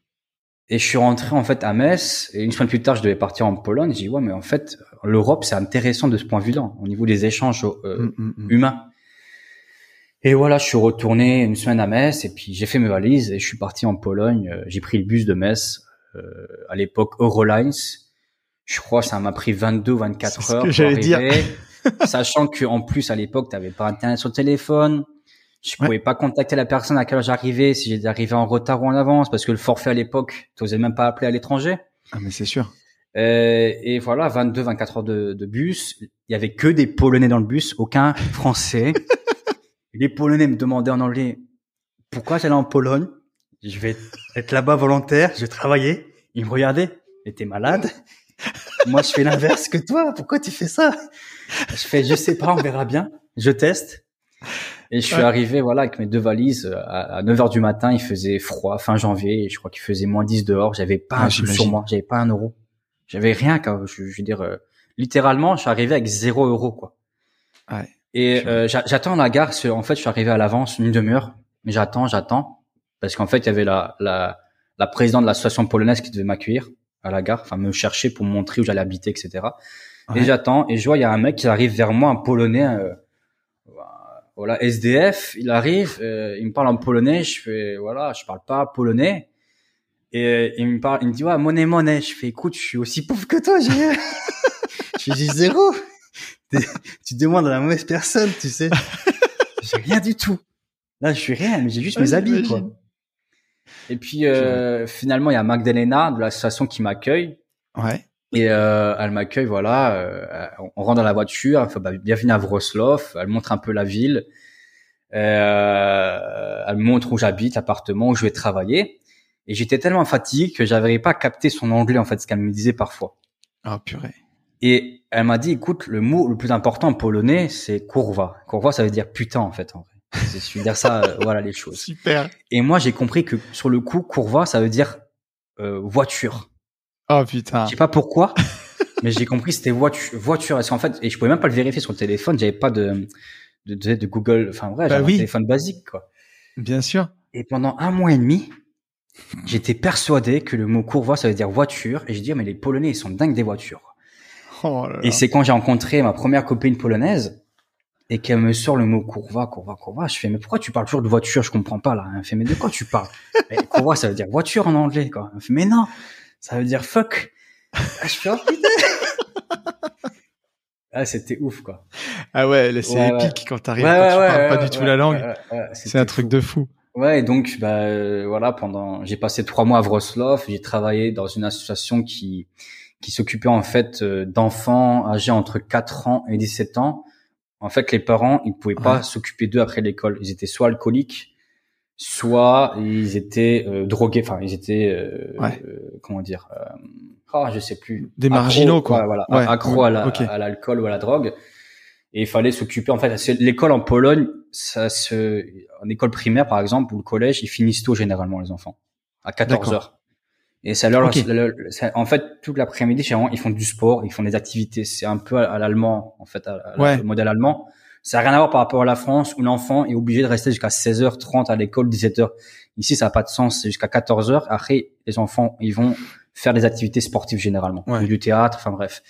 Et je suis rentré en fait à Metz, et une semaine plus tard, je devais partir en Pologne. J'ai dit ouais, mais en fait, l'Europe, c'est intéressant de ce point de vue-là, au niveau des échanges euh, mm, mm, mm. humains. Et voilà, je suis retourné une semaine à Metz et puis j'ai fait mes valises et je suis parti en Pologne. Euh, j'ai pris le bus de Metz euh, à l'époque Eurolines. Je crois que ça m'a pris 22 24 heures pour arriver. Dire. sachant que en plus à l'époque, tu n'avais pas internet sur le téléphone. Je pouvais pas contacter la personne à laquelle j'arrivais si j'étais arrivé en retard ou en avance parce que le forfait à l'époque, tu n'osais même pas appeler à l'étranger. Ah mais c'est sûr. Euh, et voilà, 22 24 heures de, de bus. Il y avait que des Polonais dans le bus, aucun Français. les Polonais me demandaient en anglais pourquoi j'allais en Pologne? Je vais être là-bas volontaire, je vais travailler. Ils me regardaient, mais t'es malade? Moi, je fais l'inverse que toi. Pourquoi tu fais ça? Je fais, je sais pas, on verra bien. Je teste. Et je suis arrivé, voilà, avec mes deux valises à, 9 heures du matin. Il faisait froid, fin janvier. je crois qu'il faisait moins 10 dehors. J'avais pas un sou sur moi. J'avais pas un euro. J'avais rien. Quand, je, je veux dire, euh, littéralement, je suis arrivé avec zéro euro, quoi. Ouais. Et euh, j'attends la gare. En fait, je suis arrivé à l'avance une demi-heure, mais j'attends, j'attends, parce qu'en fait, il y avait la, la, la présidente de l'association polonaise qui devait m'accueillir à la gare, enfin me chercher pour me montrer où j'allais habiter, etc. Et j'attends, et je vois il y a un mec qui arrive vers moi, un polonais, euh, voilà SDF. Il arrive, euh, il me parle en polonais. Je fais voilà, je parle pas polonais. Et il me parle, il me dit ouais monnaie monnaie. Je fais écoute, je suis aussi pauvre que toi, j'ai, je suis zéro. tu demandes à la mauvaise personne, tu sais. j'ai rien du tout. Là, je suis rien, mais j'ai juste mes habits, quoi. Et puis euh, finalement, il y a Magdalena de l'association qui m'accueille. Ouais. Et euh, elle m'accueille, voilà. Euh, on rentre dans la voiture. Elle fait bah, bienvenue à Wrocław. Elle montre un peu la ville. Euh, elle montre où j'habite, l'appartement où je vais travailler. Et j'étais tellement fatigué que j'avais pas capté son anglais en fait, ce qu'elle me disait parfois. Ah oh, purée. Et elle m'a dit, écoute, le mot le plus important en polonais, c'est kurwa. Kurwa, ça veut dire putain, en fait, en vrai. Je veux dire ça, euh, voilà les choses. Super. Et moi, j'ai compris que sur le coup, kurwa, ça veut dire euh, voiture. Oh putain. Je sais pas pourquoi, mais j'ai compris c'était voiture. Voiture. Parce qu'en fait, et je pouvais même pas le vérifier sur le téléphone. J'avais pas de, de, de, Google. Enfin, vrai, bah j'avais un téléphone basique, quoi. Bien sûr. Et pendant un mois et demi, j'étais persuadé que le mot courvoie, ça veut dire voiture. Et je dis, mais les Polonais, ils sont dingues des voitures. Oh et c'est quand j'ai rencontré ma première copine polonaise et qu'elle me sort le mot courva, courva, courva. Je fais, mais pourquoi tu parles toujours de voiture? Je comprends pas, là. Elle fait, mais de quoi tu parles? courva, ça veut dire voiture en anglais, quoi. Elle fait, mais non, ça veut dire fuck. Ah, je fais, oh putain. ah, c'était ouf, quoi. Ah ouais, c'est épique quand t'arrives, quand tu parles pas du tout la langue. c'est un truc de fou. Ouais, et donc bah euh, voilà, pendant j'ai passé trois mois à Wrocław, j'ai travaillé dans une association qui qui s'occupait en fait euh, d'enfants âgés entre 4 ans et 17 ans. En fait, les parents, ils ne pouvaient pas s'occuper d'eux après l'école. Ils étaient soit alcooliques, soit ils étaient euh, drogués. Enfin, ils étaient euh, comment dire Ah, je sais plus. Des marginaux, quoi. voilà, accro à l'alcool ou à la drogue. Et il fallait s'occuper, en fait, l'école en Pologne, ça se, en école primaire, par exemple, ou le collège, ils finissent tôt, généralement, les enfants. À 14 heures. Et ça leur, en fait, toute l'après-midi, ils font du sport, ils font des activités. C'est un peu à, l'allemand, en fait, à, le modèle allemand. Ça n'a rien à voir par rapport à la France où l'enfant est obligé de rester jusqu'à 16h30 à l'école, 17h. Ici, ça n'a pas de sens, c'est jusqu'à 14h. Après, les enfants, ils vont faire des activités sportives généralement, du théâtre, enfin bref.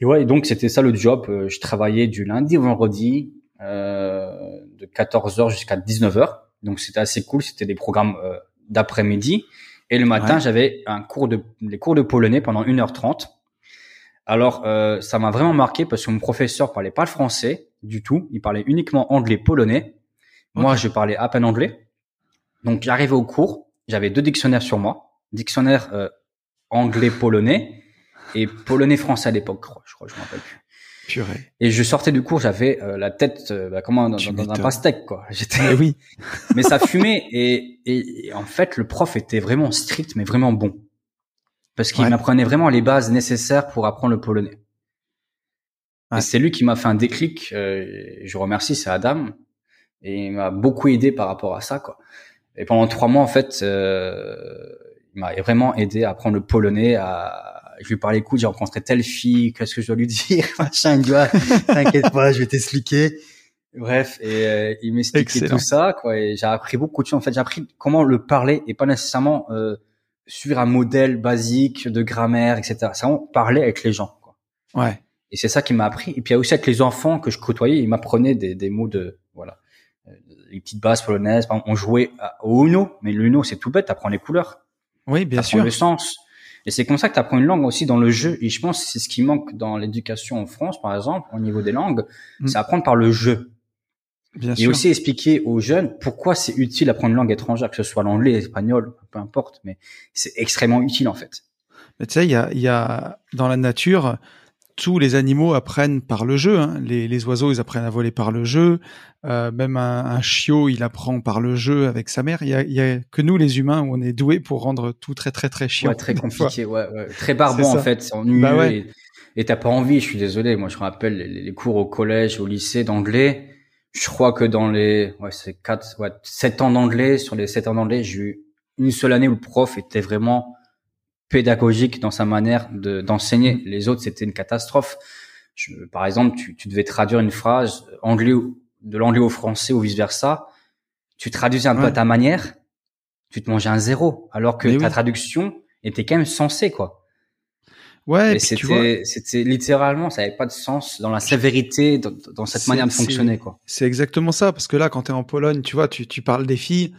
Et ouais, donc c'était ça le job. Euh, je travaillais du lundi au vendredi, euh, de 14h jusqu'à 19h. Donc c'était assez cool, c'était des programmes euh, d'après-midi. Et le matin, j'avais un cours de les cours de polonais pendant 1h30. Alors euh, ça m'a vraiment marqué parce que mon professeur parlait pas le français du tout, il parlait uniquement anglais polonais. Moi, je parlais à peine anglais. Donc j'arrivais au cours, j'avais deux dictionnaires sur moi, dictionnaire euh, anglais polonais et polonais français à l'époque, je crois, je me rappelle plus. Purée. Et je sortais du cours, j'avais euh, la tête euh, bah, comment dans, dans, un pastèque quoi. J'étais mais oui. mais ça fumait et, et, en fait le prof était vraiment strict mais vraiment bon parce qu'il m'apprenait vraiment les bases nécessaires pour apprendre le polonais. C'est lui qui m'a fait un déclic. Euh, je remercie, c'est Adam, et il m'a beaucoup aidé par rapport à ça quoi. Et pendant trois mois en fait, euh, il m'a vraiment aidé à apprendre le polonais, à je lui parlais, écoute, j'ai rencontré telle fille, qu'est-ce que je dois lui dire, machin, il dit, t'inquiète pas, je vais t'expliquer. Bref, et euh, il m'expliquait tout ça, quoi, et j'ai appris beaucoup de choses. En fait, j'ai appris comment le parler et pas nécessairement euh, suivre un modèle basique de grammaire, etc. C'est vraiment parler avec les gens, quoi. Ouais. Et c'est ça qui m'a appris. Et puis il y a aussi avec les enfants que je côtoyais, ils m'apprenaient des, des mots de, voilà, euh, les petites bases polonaises. on jouait au Uno, mais le Uno, c'est tout bête, t'apprends les couleurs. Oui, bien sûr. le sens. Et c'est comme ça que tu apprends une langue aussi dans le jeu. Et je pense que c'est ce qui manque dans l'éducation en France, par exemple, au niveau des langues, mm. c'est apprendre par le jeu. Bien et aussi expliquer aux jeunes pourquoi c'est utile d'apprendre une langue étrangère, que ce soit l'anglais, l'espagnol, peu importe, mais c'est extrêmement utile en fait. Mais tu sais, il y a, y a dans la nature, tous les animaux apprennent par le jeu. Hein. Les, les, oiseaux, ils apprennent à voler par le jeu. Euh, même un, un, chiot, il apprend par le jeu avec sa mère. Il y a, il y a que nous, les humains, où on est doués pour rendre tout très très très chiant. Ouais, très compliqué, ouais, ouais, très barbant en fait, c'est ennuyeux. Bah. Et t'as pas envie. Je suis désolé. Moi, je me rappelle les, les cours au collège, au lycée d'anglais. Je crois que dans les, ouais, c'est quatre, ouais, sept ans d'anglais. Sur les sept ans d'anglais, j'ai eu une seule année où le prof était vraiment pédagogique dans sa manière de d'enseigner. Mm. Les autres, c'était une catastrophe. Je, par exemple, tu, tu, devais traduire une phrase anglais de l'anglais au français ou vice versa. Tu traduisais un peu à ta manière, tu te mangeais un zéro, alors que ta traduction était quand même sensée, quoi. Ouais, c'était c'était littéralement, ça avait pas de sens dans la sévérité, dans, dans cette manière de fonctionner, quoi. C'est exactement ça, parce que là, quand tu es en Pologne, tu vois, tu, tu parles des filles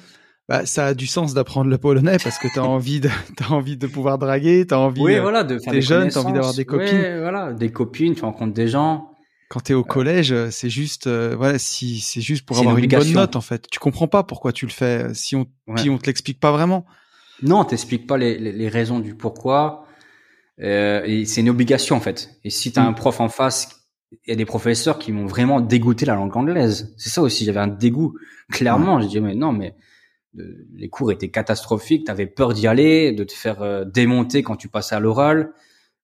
bah, ça a du sens d'apprendre le polonais parce que tu as envie de as envie de pouvoir draguer, tu as envie oui, voilà, de faire des jeunes, tu as envie d'avoir des copines. Ouais, voilà, des copines, tu rencontres des gens. Quand tu es au collège, c'est juste euh, voilà, si c'est juste pour avoir une, bonne note en fait. Tu comprends pas pourquoi tu le fais euh, si on si on te l'explique pas vraiment. Non, t'expliques pas les, les, les, raisons du pourquoi. Euh, c'est une obligation en fait. Et si tu as mm. un prof en face, il y a des professeurs qui m'ont vraiment dégoûté la langue anglaise. C'est ça aussi, j'avais un dégoût clairement. Je dis mais non mais les cours étaient catastrophiques, tu avais peur d'y aller, de te faire euh, démonter quand tu passais à l'oral.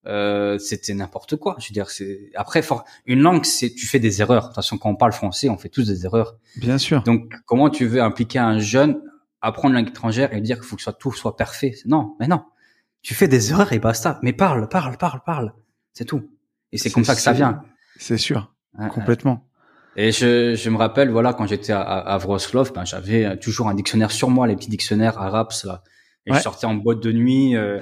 Euh, c'était n'importe quoi. Je veux dire, c'est après une langue, c'est tu fais des erreurs. De toute façon, quand on parle français, on fait tous des erreurs. Bien sûr. Donc, comment tu veux impliquer un jeune apprendre une langue étrangère et dire qu'il faut que soit tout soit parfait? Non, mais non. Tu fais des erreurs et basta. Mais parle, parle, parle, parle. C'est tout. Et c'est comme ça que ça vient. C'est sûr. Complètement. Et je, je me rappelle, voilà, quand j'étais à, à Wrocław, ben, j'avais toujours un dictionnaire sur moi, les petits dictionnaires arabes, là. Et je sortais en boîte de nuit, euh,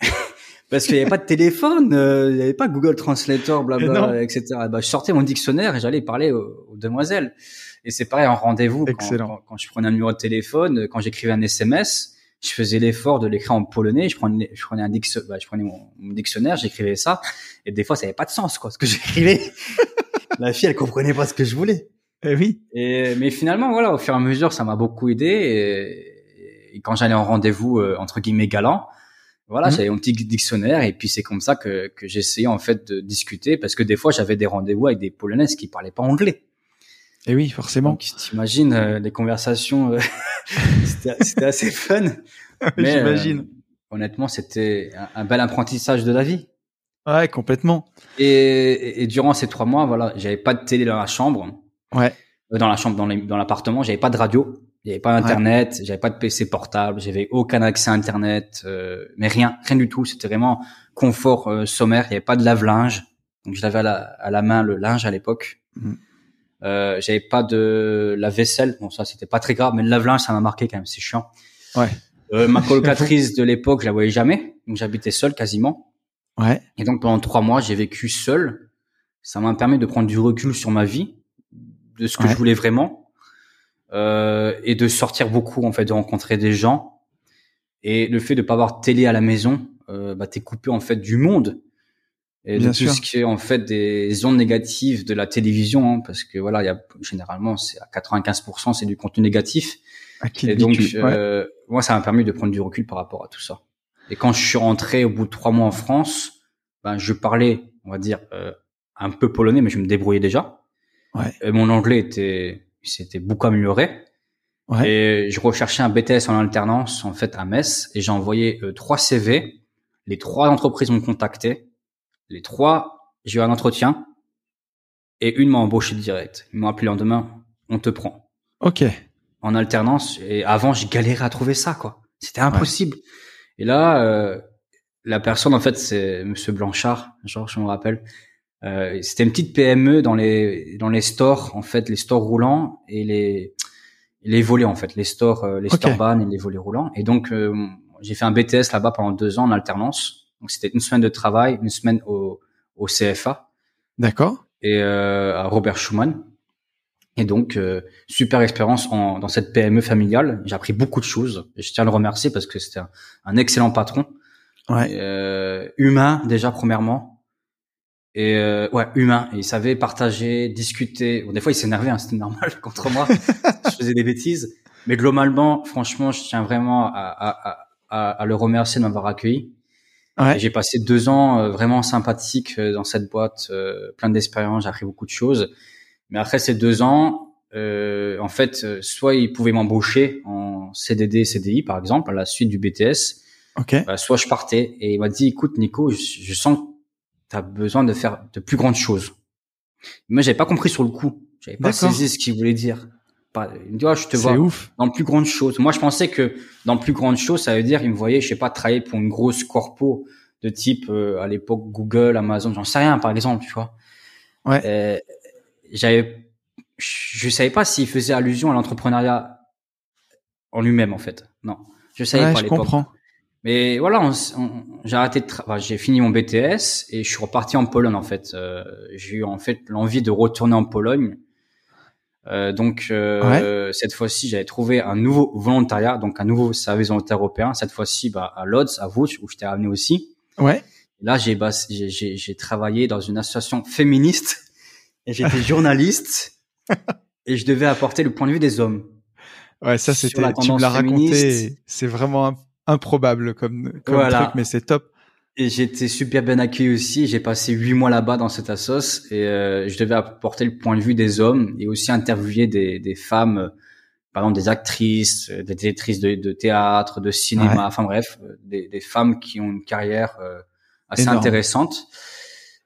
parce qu'il n'y avait pas de téléphone, euh, il n'y avait pas Google Translator, blabla, etc. Ben, je sortais mon dictionnaire et j'allais parler aux, demoiselles. Et c'est pareil en rendez-vous. Quand, quand, je prenais un numéro de téléphone, quand j'écrivais un SMS, je faisais l'effort de l'écrire en polonais. Je prenais, je prenais un ben, je prenais mon, mon dictionnaire, j'écrivais ça. Et des fois, ça n'avait pas de sens, quoi, ce que j'écrivais la fille, elle comprenait pas ce que je voulais. Eh oui. Et, mais finalement, voilà, au fur et à mesure, ça m'a beaucoup aidé. Et, quand j'allais en rendez-vous, euh, entre guillemets, galant, voilà, mhm. j'avais mon petit dictionnaire. Et puis, c'est comme ça que, que j'essayais, en fait, de discuter. Parce que des fois, j'avais des rendez-vous avec des Polonaises qui parlaient pas anglais. Et eh oui, forcément. Donc, t'imagines, euh, les conversations, euh, c'était assez fun. J'imagine. honnêtement, c'était un, un bel apprentissage de la vie. Ouais, complètement. Et, et, durant ces trois mois, voilà, j'avais pas de télé dans la chambre. Ouais. Euh, dans la chambre, dans, dans l'appartement, j'avais pas de radio, j'avais pas internet, j'avais pas de PC portable, j'avais aucun accès à internet, euh, mais rien, rien du tout. C'était vraiment confort euh, sommaire. Il y avait pas de lave-linge, donc je lavais à la, à la main le linge à l'époque. Mm. Euh, j'avais pas de la vaisselle, bon ça c'était pas très grave, mais le lave-linge ça m'a marqué quand même, c'est chiant. Ouais. Euh, ma colocatrice de l'époque, je la voyais jamais, donc j'habitais seul quasiment. Ouais. Et donc pendant trois mois, j'ai vécu seul. Ça m'a permis de prendre du recul sur ma vie, de ce que je voulais vraiment, euh, et de sortir beaucoup en fait, de rencontrer des gens. Et le fait de pas avoir de télé à la maison, euh, bah t'es coupé en fait du monde et de tout ce qui est en fait des ondes négatives de la télévision, hein, parce que voilà, il y a généralement c'est à 95% c'est du contenu négatif. Ah, et donc euh, moi ça m'a permis de prendre du recul par rapport à tout ça. Et quand je suis rentré au bout de trois mois en France, ben je parlais, on va dire euh, un peu polonais, mais je me débrouillais déjà. Ouais. Et mon anglais était s'était beaucoup amélioré. Ouais. Et je recherchais un BTS en alternance en fait à Metz et j'ai envoyé euh, trois CV. Les trois entreprises m'ont contacté les trois, j'ai eu un entretien et une m'a embauché direct. Ils m'ont appelé le lendemain, on te prend. Ok. En alternance. Et avant, j'ai galéré à trouver ça, quoi. C'était impossible. Et là, euh, la personne, en fait, c'est Monsieur Blanchard, genre, je me rappelle. Euh, c'était une petite PME dans les dans les stores, en fait, les stores roulants et les les volets, en fait, les stores, euh, les okay. stores ban et les volets roulants. Et donc, euh, j'ai fait un BTS là-bas pendant deux ans en alternance. Donc c'était une semaine de travail, une semaine au, au CFA. D'accord. Et euh, à Robert Schumann. Et donc euh, super expérience en, dans cette PME familiale. J'ai appris beaucoup de choses. Et je tiens à le remercier parce que c'était un, un, excellent patron. Ouais. Euh, humain déjà premièrement. Et euh, ouais humain. Et il savait partager, discuter. Bon, des fois il s'énervait, hein, c'était normal contre moi. je faisais des bêtises. Mais globalement, franchement, je tiens vraiment à, à, à, à le remercier de m'avoir accueilli. Ouais. J'ai passé deux ans euh, vraiment sympathiques euh, dans cette boîte, euh, plein d'expériences, j'ai appris beaucoup de choses. Mais après ces deux ans, en fait, soit ils pouvaient m'embaucher en CDD, CDI par exemple, à la suite du BTS. Okay. Bah, soit je partais et il m'a dit, écoute Nico, je, je sens que tu as besoin de faire de plus grandes choses. Moi, j'avais pas compris sur le coup. J'avais pas saisi ce qu'il voulait dire. Il me dit, oh, je te vois ouf. dans plus grandes choses. Moi, je pensais que dans plus grandes choses, ça veut dire, il me voyait, je sais pas, travailler pour une grosse corpo de type, euh, à l'époque, Google, Amazon, j'en sais rien, par exemple, tu vois. Ouais. Euh, j'avais, je savais pas s'il faisait allusion à l'entrepreneuriat en lui-même, en fait. Non. Je savais ouais, pas je comprends. Mais voilà, on, on, j'ai arrêté de enfin, j'ai fini mon BTS et je suis reparti en Pologne en fait. Euh, j'ai eu en fait l'envie de retourner en Pologne euh, donc euh, ouais. cette fois-ci, j'avais trouvé un nouveau volontariat, donc un nouveau service volontaire européen. Cette fois-ci, bah, à Lodz, à Vouch, où je t'ai ramené aussi. Ouais. Là, j'ai bah, j'ai travaillé dans une association féministe et j'étais journaliste et je devais apporter le point de vue des hommes. Ouais, ça c'était. Tu me l'as raconté. C'est vraiment improbable comme, comme voilà. truc, mais c'est top. Et j'étais super bien accueilli aussi. J'ai passé huit mois là-bas dans cette assoce et euh, je devais apporter le point de vue des hommes et aussi interviewer des, des femmes, euh, par exemple des actrices, des directrices de, de théâtre, de cinéma, Ouais. enfin bref, des, des femmes qui ont une carrière euh, assez Énorme. intéressante.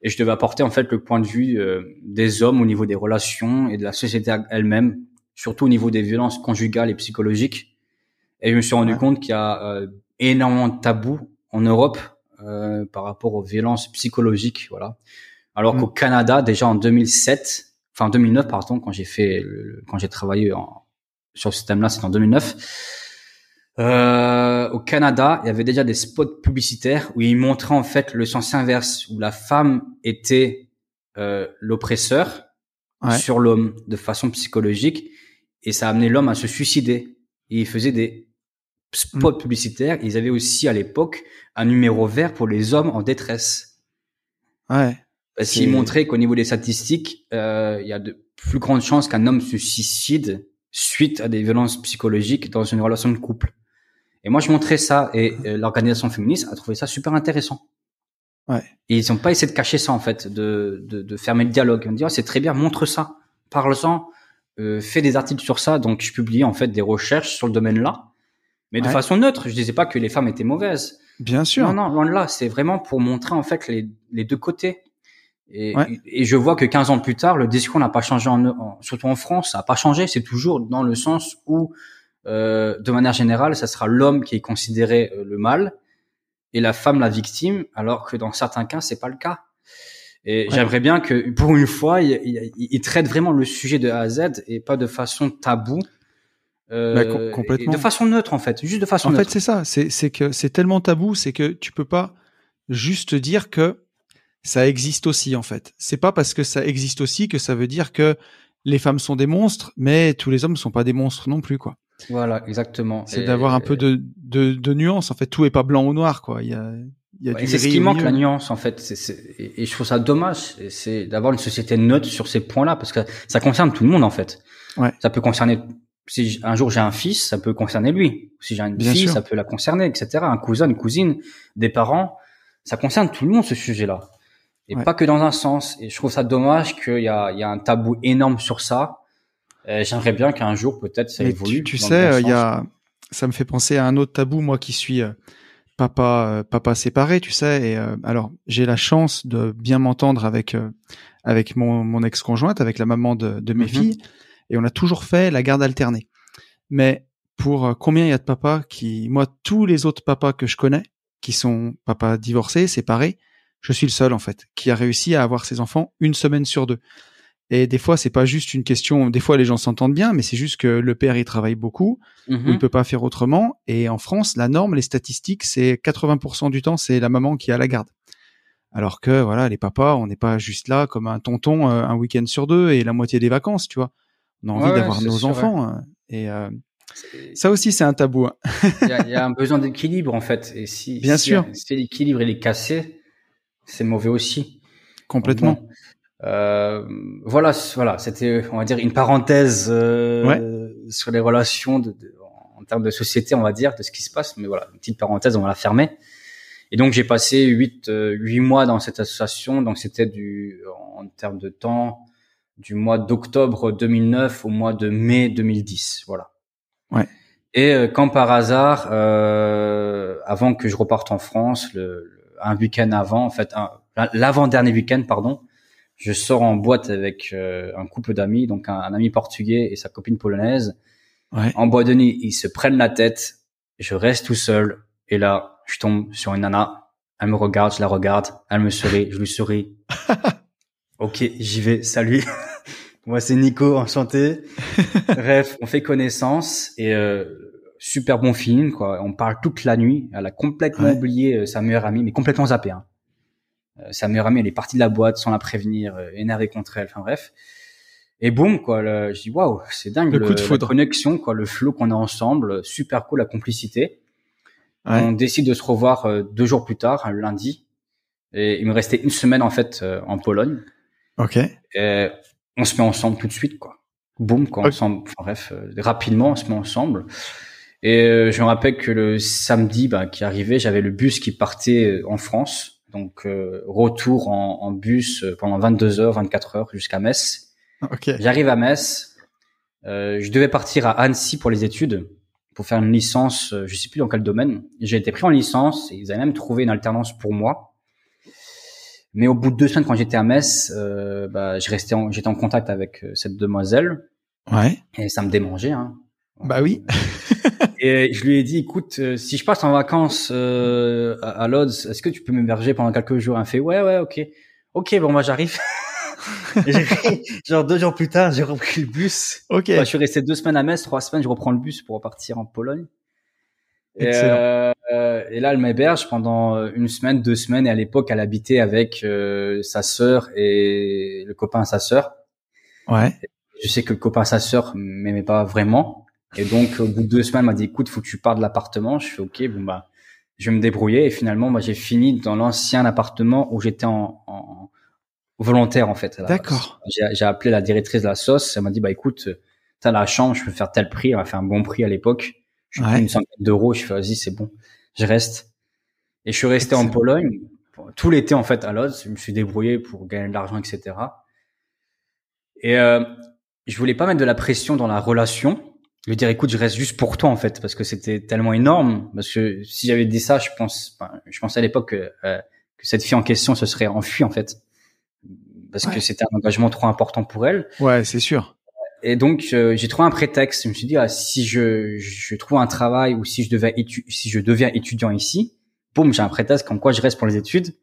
Et je devais apporter en fait le point de vue euh, des hommes au niveau des relations et de la société elle-même, surtout au niveau des violences conjugales et psychologiques. Et je me suis rendu Ouais. compte qu'il y a euh, énormément de tabous en Europe euh, par rapport aux violences psychologiques, voilà. Alors Mm. qu'au Canada, déjà en 2007, enfin en 2009 pardon, quand j'ai fait, le- quand j'ai travaillé en, sur ce thème-là, c'est en 2009. Euh, au Canada, il y avait déjà des spots publicitaires où ils montraient en fait le sens inverse, où la femme était euh, l'oppresseur Ouais. sur l'homme de façon psychologique, et ça a amené l'homme à se suicider. Et ils faisaient des spots Mm. publicitaires. Ils avaient aussi à l'époque un numéro vert pour les hommes en détresse. Ouais. Parce qu'ils montraient qu'au niveau des statistiques, euh, il y a de plus grandes chances qu'un homme se suicide suite à des violences psychologiques dans une relation de couple. Et moi, je montrais ça et euh, l'organisation féministe a trouvé ça super intéressant. Ouais. Et ils n'ont pas essayé de cacher ça, en fait, de, de, de fermer le dialogue. Ils m'ont dit, oh, c'est très bien, montre ça, parle-en, euh, fais des articles sur ça. Donc, je publiais, en fait, des recherches sur le domaine-là, mais de façon neutre. Je disais pas que les femmes étaient mauvaises. Bien sûr. Non, non, loin de là. C'est vraiment pour montrer en fait les, les deux côtés. Et, et, je vois que 15 ans plus tard, le discours n'a pas changé, en, surtout en France, ça n'a pas changé. C'est toujours dans le sens où, de manière générale, ça sera l'homme qui est considéré euh, le mal et la femme la victime, alors que dans certains cas, c'est pas le cas. Et j'aimerais bien que, pour une fois, il, il, il, traite vraiment le sujet de A à Z et pas de façon tabou. Euh, bah, complètement. De façon neutre, en fait, juste de façon en neutre. En fait, c'est ça. C'est que c'est tellement tabou, c'est que tu peux pas juste dire que ça existe aussi, en fait. C'est pas parce que ça existe aussi que ça veut dire que les femmes sont des monstres, mais tous les hommes ne sont pas des monstres non plus, quoi. Voilà, exactement. C'est d'avoir un peu de, de, de nuance. En fait, tout est pas blanc ou noir, quoi. Il y a, il y a c'est ce qui manque la nuance en fait. C'est, et je trouve ça dommage, c'est d'avoir une société neutre sur ces points-là parce que ça concerne tout le monde en fait. Ouais. Ça peut concerner si un jour j'ai un fils, ça peut concerner lui. Si j'ai une fille, ça peut la concerner, etc. Un cousin, une cousine, des parents, ça concerne tout le monde ce sujet-là. Et pas que dans un sens. Et je trouve ça dommage qu'il y a, il y a un tabou énorme sur ça. J'aimerais bien qu'un jour peut-être ça évolue. Tu, tu sais, il y a, ça me fait penser à un autre tabou moi qui suis euh, papa euh, papa séparé, tu sais. Et euh, alors j'ai la chance de bien m'entendre avec avec mon, mon ex-conjointe, avec la maman de, de mes mm-hmm. filles et on a toujours fait la garde alternée. Mais pour euh, combien il y a de papas qui, moi, tous les autres papas que je connais, qui sont papas divorcés, séparés, je suis le seul en fait, qui a réussi à avoir ses enfants une semaine sur deux. Et des fois, c'est pas juste une question. Des fois, les gens s'entendent bien, mais c'est juste que le père il travaille beaucoup, ou il mhm. peut pas faire autrement. Et en France, la norme, les statistiques, c'est 80% du temps, c'est la maman qui a la garde. Alors que voilà, les papas, on n'est pas juste là comme un tonton euh, un week-end sur deux et la moitié des vacances, tu vois. On a envie d'avoir nos enfants. Hein. Et euh, ça aussi, c'est un tabou. Hein. Il y, a un besoin d'équilibre en fait. Et si, Bien sûr. si l'équilibre est cassé, c'est mauvais aussi. Complètement. Euh, voilà, voilà, c'était, on va dire, une parenthèse euh, sur les relations de, en termes de société, on va dire, de ce qui se passe. Mais voilà, une petite parenthèse, on va la fermer. Et donc j'ai passé huit, euh, huit mois dans cette association. Donc c'était du, en termes de temps, du mois d'octobre 2009 au mois de mai 2010. Voilà. Ouais. Et euh, quand par hasard, euh, avant que je reparte en France, le, un week-end avant, en fait, l'avant-dernier week-end, pardon, je sors en boîte avec euh, un couple d'amis, donc un, ami portugais et sa copine polonaise. Ouais. En boîte de nuit, ils se prennent la tête. Je reste tout seul. Et là, je tombe sur une nana. Elle me regarde, je la regarde. Elle me sourit, je lui souris. ok, j'y vais. Salut. Moi, c'est Nico, enchanté. Bref, on fait connaissance et euh, super bon film, quoi. On parle toute la nuit. Elle a complètement oublié euh, sa meilleure amie, mais complètement zappé. Hein. Euh, sa meilleure amie, elle est partie de la boîte sans la prévenir, euh, énervée contre elle. Enfin bref. Et boum, quoi. Le, je dis waouh, c'est dingue le, coup de la connexion, quoi, le flow qu'on a ensemble, super cool, la complicité. On décide de se revoir deux jours plus tard, lundi. Et il me restait une semaine en fait en Pologne. Ok. Et on se met ensemble tout de suite, quoi. Boum, quoi, ensemble. Enfin, bref, euh, rapidement, on se met ensemble. Et euh, je me rappelle que le samedi bah, qui arrivait, j'avais le bus qui partait euh, en France. Donc, retour en, en, bus pendant 22 heures, 24 heures jusqu'à Metz. Okay. J'arrive à Metz. je devais partir à Annecy pour les études, pour faire une licence, je sais plus dans quel domaine. J'ai été pris en licence et ils avaient même trouvé une alternance pour moi. Mais au bout de deux semaines, quand j'étais à Metz, euh, bah, j'étais en, en contact avec euh, cette demoiselle. Ouais. Et ça me démangeait. Hein. Bah oui. et je lui ai dit, écoute, euh, si je passe en vacances euh, à, à Lodz, est-ce que tu peux m'héberger pendant quelques jours? Elle fait, ouais, ouais, ok. Ok, bon, moi j'arrive. genre deux jours plus tard, j'ai repris le bus. Ok. Bah, je suis resté deux semaines à Metz, trois semaines, je reprends le bus pour repartir en Pologne. Excellent. Euh, et là, elle m'héberge pendant euh, une semaine, deux semaines. Et à l'époque, elle habitait avec sa sœur et le copain sa sœur. Ouais. Je sais que le copain sa sœur m'aimait pas vraiment. Et donc, au bout de deux semaines, elle m'a dit, écoute, faut que tu partes de l'appartement. Je fais, OK, bon, bah, je vais me débrouiller. Et finalement, moi, j'ai fini dans l'ancien appartement où j'étais en, en, volontaire, en fait. D'accord. J'ai appelé la directrice de la sauce. Elle m'a dit, bah, écoute, t'as la chambre, je peux faire tel prix. Elle m'a fait un bon prix à l'époque. Je ouais. une centaine d'euros. Je fais, vas-y, c'est bon je reste. Et je suis resté en Pologne tout l'été en fait à Lodz. Je me suis débrouillé pour gagner de l'argent, etc. Et euh, je voulais pas mettre de la pression dans la relation lui dire écoute, je reste juste pour toi en fait parce que c'était tellement énorme parce que si j'avais dit ça, je pense je pensais à l'époque que, euh, que cette fille en question se serait enfuie en fait parce que c'était un engagement trop important pour elle. Ouais, c'est sûr. Et donc euh, j'ai trouvé un prétexte. Je me suis dit ah, si je, je trouve un travail ou si je devais si je deviens étudiant ici, boum, j'ai un prétexte comme quoi je reste pour les études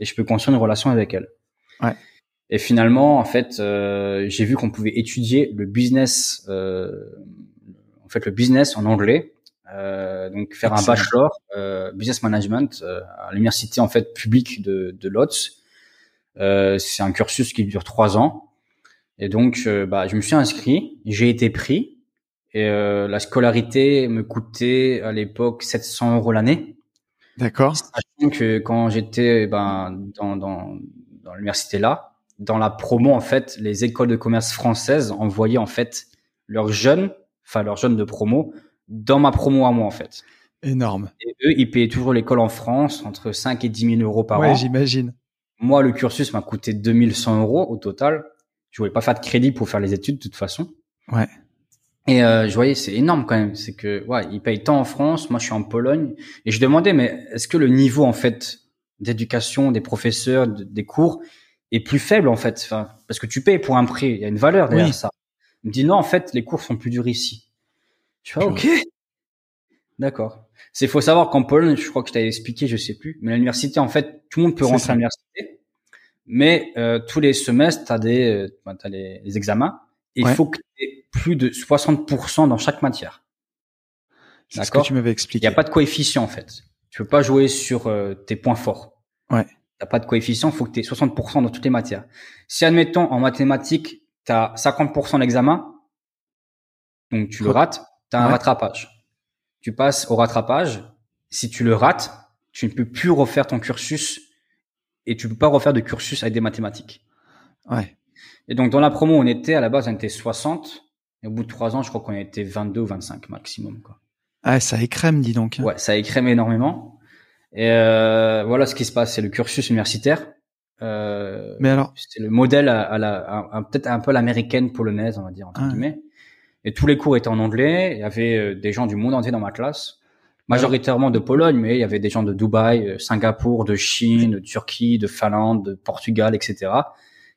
et je peux construire une relation avec elle. Ouais. Et finalement, en fait, euh, j'ai vu qu'on pouvait étudier le business, euh, en fait, le business en anglais. Euh, donc faire un bachelor euh, business management euh, à l'université en fait publique de, de Lotz. c'est un cursus qui dure trois ans. Et donc, bah, je me suis inscrit, j'ai été pris. Et la scolarité me coûtait à l'époque 700 euros l'année. D'accord. Sachant que quand j'étais ben, dans, dans, dans l'université là, dans la promo, en fait, les écoles de commerce françaises envoyaient en fait leurs jeunes, enfin leurs jeunes de promo, dans ma promo à moi en fait. Énorme. Et eux, ils payaient toujours l'école en France entre 5 et 10 000 euros par an. Ouais, j'imagine. Moi, le cursus m'a coûté 2100 euros au total. Je voulais pas faire de crédit pour faire les études de toute façon. Ouais. Et euh, je voyais, c'est énorme quand même. C'est que, ouais, ils payent tant en France. Moi, je suis en Pologne. Et je demandais, mais est-ce que le niveau en fait d'éducation des professeurs, des cours, est plus faible en fait. Enfin, parce que tu payes pour un prix, il y a une valeur derrière ça. Il me dit non, en fait, les cours sont plus durs ici. Je fais ok, d'accord. C'est faut savoir qu'en Pologne, je crois que je t'avais expliqué, je sais plus, mais l'université en fait, tout le monde peut rentrer à l'université, mais euh, tous les semestres, t'as des, euh, as les, les, examens. Et Il faut que tu aies plus de 60% dans chaque matière. Que tu m'avais expliqué. Il n'y a pas de coefficient en fait. Tu peux pas jouer sur euh, tes points forts. Ouais t'as pas de coefficient, faut que tu aies 60% dans toutes les matières. Si admettons en mathématiques, tu as 50% d'examen, donc tu le rates, tu as un rattrapage. Tu passes au rattrapage, si tu le rates, tu ne peux plus refaire ton cursus et tu peux pas refaire de cursus avec des mathématiques. Ouais. Et donc dans la promo, on était à la base on était 60 et au bout de trois ans, je crois qu'on était 22 ou 25 maximum quoi. Ah, ça écrème, dis donc. Ouais, ça écrème énormément. Et euh, voilà ce qui se passe, c'est le cursus universitaire. Euh, Mais alors, c'est le modèle à, la, peut-être un peu l'américaine polonaise, on va dire entre ah. guillemets. Et tous les cours étaient en anglais. Il y avait euh, des gens du monde entier dans ma classe, majoritairement de Pologne, mais il y avait des gens de Dubaï, euh, Singapour, de Chine, de Turquie, de Finlande, de Portugal, etc.,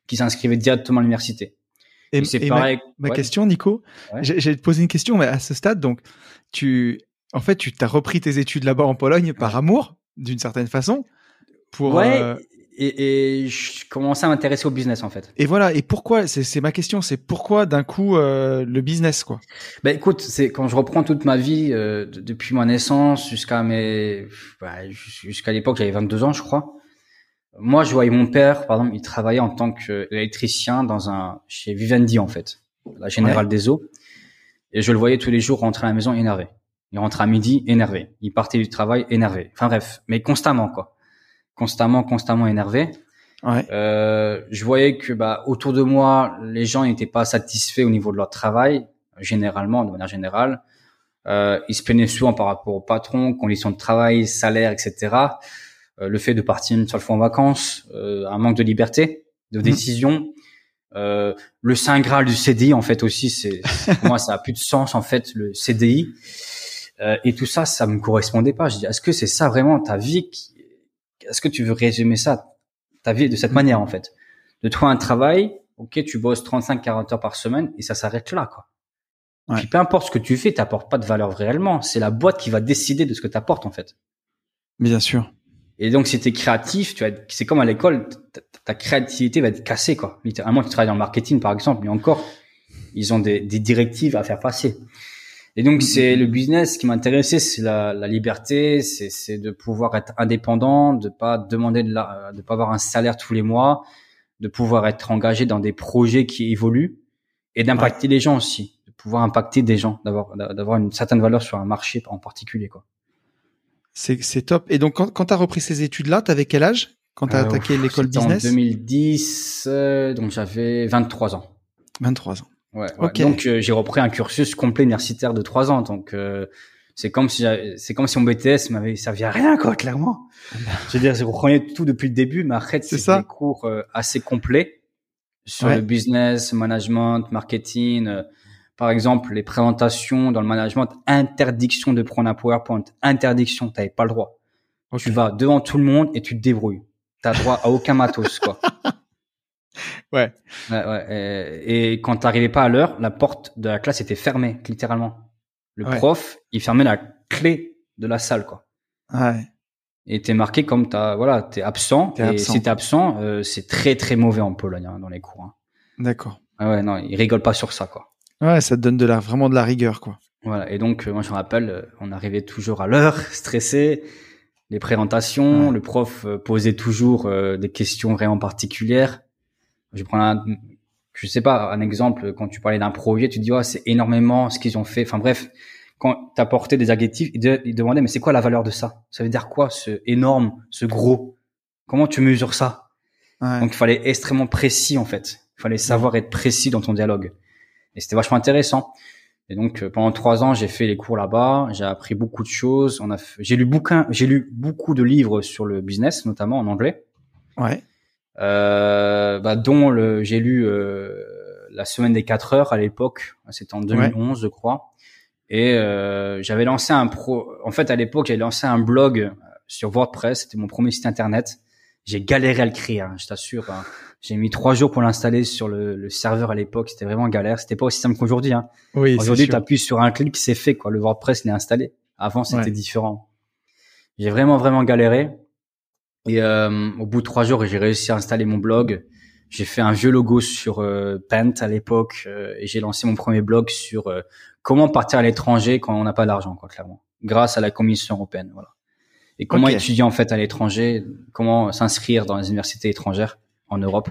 qui s'inscrivaient directement à l'université. Et, c'est pareil. Ma, question, Nico, j'ai te poser une question, mais à ce stade, donc tu, en fait, tu t'as repris tes études là-bas en Pologne par amour d'une certaine façon. Pour, ouais, euh, et, et, je commençais à m'intéresser au business en fait. Et voilà, et pourquoi C'est ma question, c'est pourquoi d'un coup euh, le business quoi? Ben écoute, c'est quand je reprends toute ma vie euh, depuis ma naissance jusqu'à mes, bah, jusqu'à l'époque j'avais 22 ans je crois. Moi, je voyais mon père, par exemple, il travaillait en tant qu'électricien dans un chez Vivendi en fait, la Générale des Eaux, et je le voyais tous les jours rentrer à la maison énervé. Il rentrait à midi énervé. Il partait du travail énervé. Enfin bref, mais constamment quoi. Constamment, constamment énervé. Ouais. Euh, je voyais que bah, autour de moi, les gens n'étaient pas satisfaits au niveau de leur travail, généralement, de manière générale. Euh, ils se plaignaient souvent par rapport au patron, conditions de travail, salaire, etc. Euh, le fait de partir une seule fois en vacances, euh, un manque de liberté, de mmh. décision. Euh, le saint graal du CDI, en fait aussi, c'est pour moi ça a plus de sens en fait le CDI. Euh, et tout ça, ça me correspondait pas. Je dis, est-ce que c'est ça vraiment ta vie Est-ce que tu veux résumer ça, ta vie de cette manière en fait? De trouver un travail, ok, tu bosses 35-40 heures par semaine et ça s'arrête là, quoi. Ouais. Puis peu importe ce que tu fais, t'apportes pas de valeur réellement. C'est la boîte qui va décider de ce que t'apportes en fait. Bien sûr. Et donc, si t'es créatif, tu vas c'est comme à l'école, ta, créativité va être cassée, quoi. Littéralement, tu travailles dans le marketing, par exemple, mais encore, ils ont des, des directives à faire passer. Et donc c'est le business qui m'intéressait, c'est la, la, liberté, c'est de pouvoir être indépendant, de pas demander de la, de pas avoir un salaire tous les mois, de pouvoir être engagé dans des projets qui évoluent et d'impacter les gens aussi, de pouvoir impacter des gens, d'avoir d'avoir une certaine valeur sur un marché en particulier quoi. C'est top. Et donc quand, quand tu as repris ces études là, tu avais quel âge? Quand tu as euh, attaqué l'école business? En 2010, euh, donc j'avais 23 ans. 23 ans. Ouais, Donc euh, j'ai repris un cursus complet universitaire de trois ans. Donc euh, c'est comme si c'est comme si mon BTS m'avait servi à rien quoi, clairement. je veux dire, je reprenais tout depuis le début, mais après c'est des cours euh, assez complets sur le business, management, marketing. par exemple, les présentations dans le management, interdiction de prendre un PowerPoint, interdiction, t'avais pas le droit. Tu vas devant tout le monde et tu te débrouilles. T'as droit à aucun matos, quoi. Ouais. ouais, ouais. Et, et quand t'arrivais pas à l'heure, la porte de la classe était fermée, littéralement. Le prof, il fermait la clé de la salle, quoi. Ouais. Et t'es marqué comme t'as, voilà, t'es absent. et absent. si t'es absent, euh, c'est très très mauvais en Pologne hein, dans les cours. Hein. D'accord. Ah ouais, non, ils rigolent pas sur ça, quoi. Ouais, ça te donne de la, vraiment de la rigueur, quoi. Voilà. Et donc, euh, moi, je me rappelle, euh, on arrivait toujours à l'heure, stressé. Les présentations, Ouais. le prof posait toujours euh, des questions vraiment particulières. Je prends un, je sais pas, un exemple. Quand tu parlais d'un projet, tu te dis, oh, c'est énormément ce qu'ils ont fait. Enfin bref, quand t'apportais des adjectifs, ils, de- ils demandaient, mais c'est quoi la valeur de ça? Ça veut dire quoi, ce énorme, ce gros? Comment tu mesures ça? Ouais. Donc, il fallait être extrêmement précis, en fait. Il fallait savoir être précis dans ton dialogue. Et c'était vachement intéressant. Et donc, euh, pendant trois ans, j'ai fait les cours là-bas. J'ai appris beaucoup de choses. On a, fait- j'ai lu bouquin, j'ai lu beaucoup de livres sur le business, notamment en anglais. Ouais. Euh, bah, dont le, j'ai lu euh, la semaine des 4 heures à l'époque. C'était en 2011, je crois. Et euh, j'avais lancé un pro. En fait, à l'époque, j'avais lancé un blog sur WordPress. C'était mon premier site internet. J'ai galéré à le créer, hein, je t'assure. hein. J'ai mis trois jours pour l'installer sur le, le serveur à l'époque. C'était vraiment galère. C'était pas aussi simple qu'aujourd'hui. Hein. Oui, Aujourd'hui, tu appuies sur un clic, c'est fait. Quoi. Le WordPress, il est installé. Avant, c'était Ouais. différent. J'ai vraiment, vraiment galéré. Et euh, au bout de trois jours, j'ai réussi à installer mon blog. J'ai fait un vieux logo sur euh, Paint à l'époque euh, et j'ai lancé mon premier blog sur euh, comment partir à l'étranger quand on n'a pas d'argent, quoi, clairement, grâce à la Commission européenne, voilà. Et comment étudier en fait à l'étranger, comment s'inscrire dans les universités étrangères en Europe.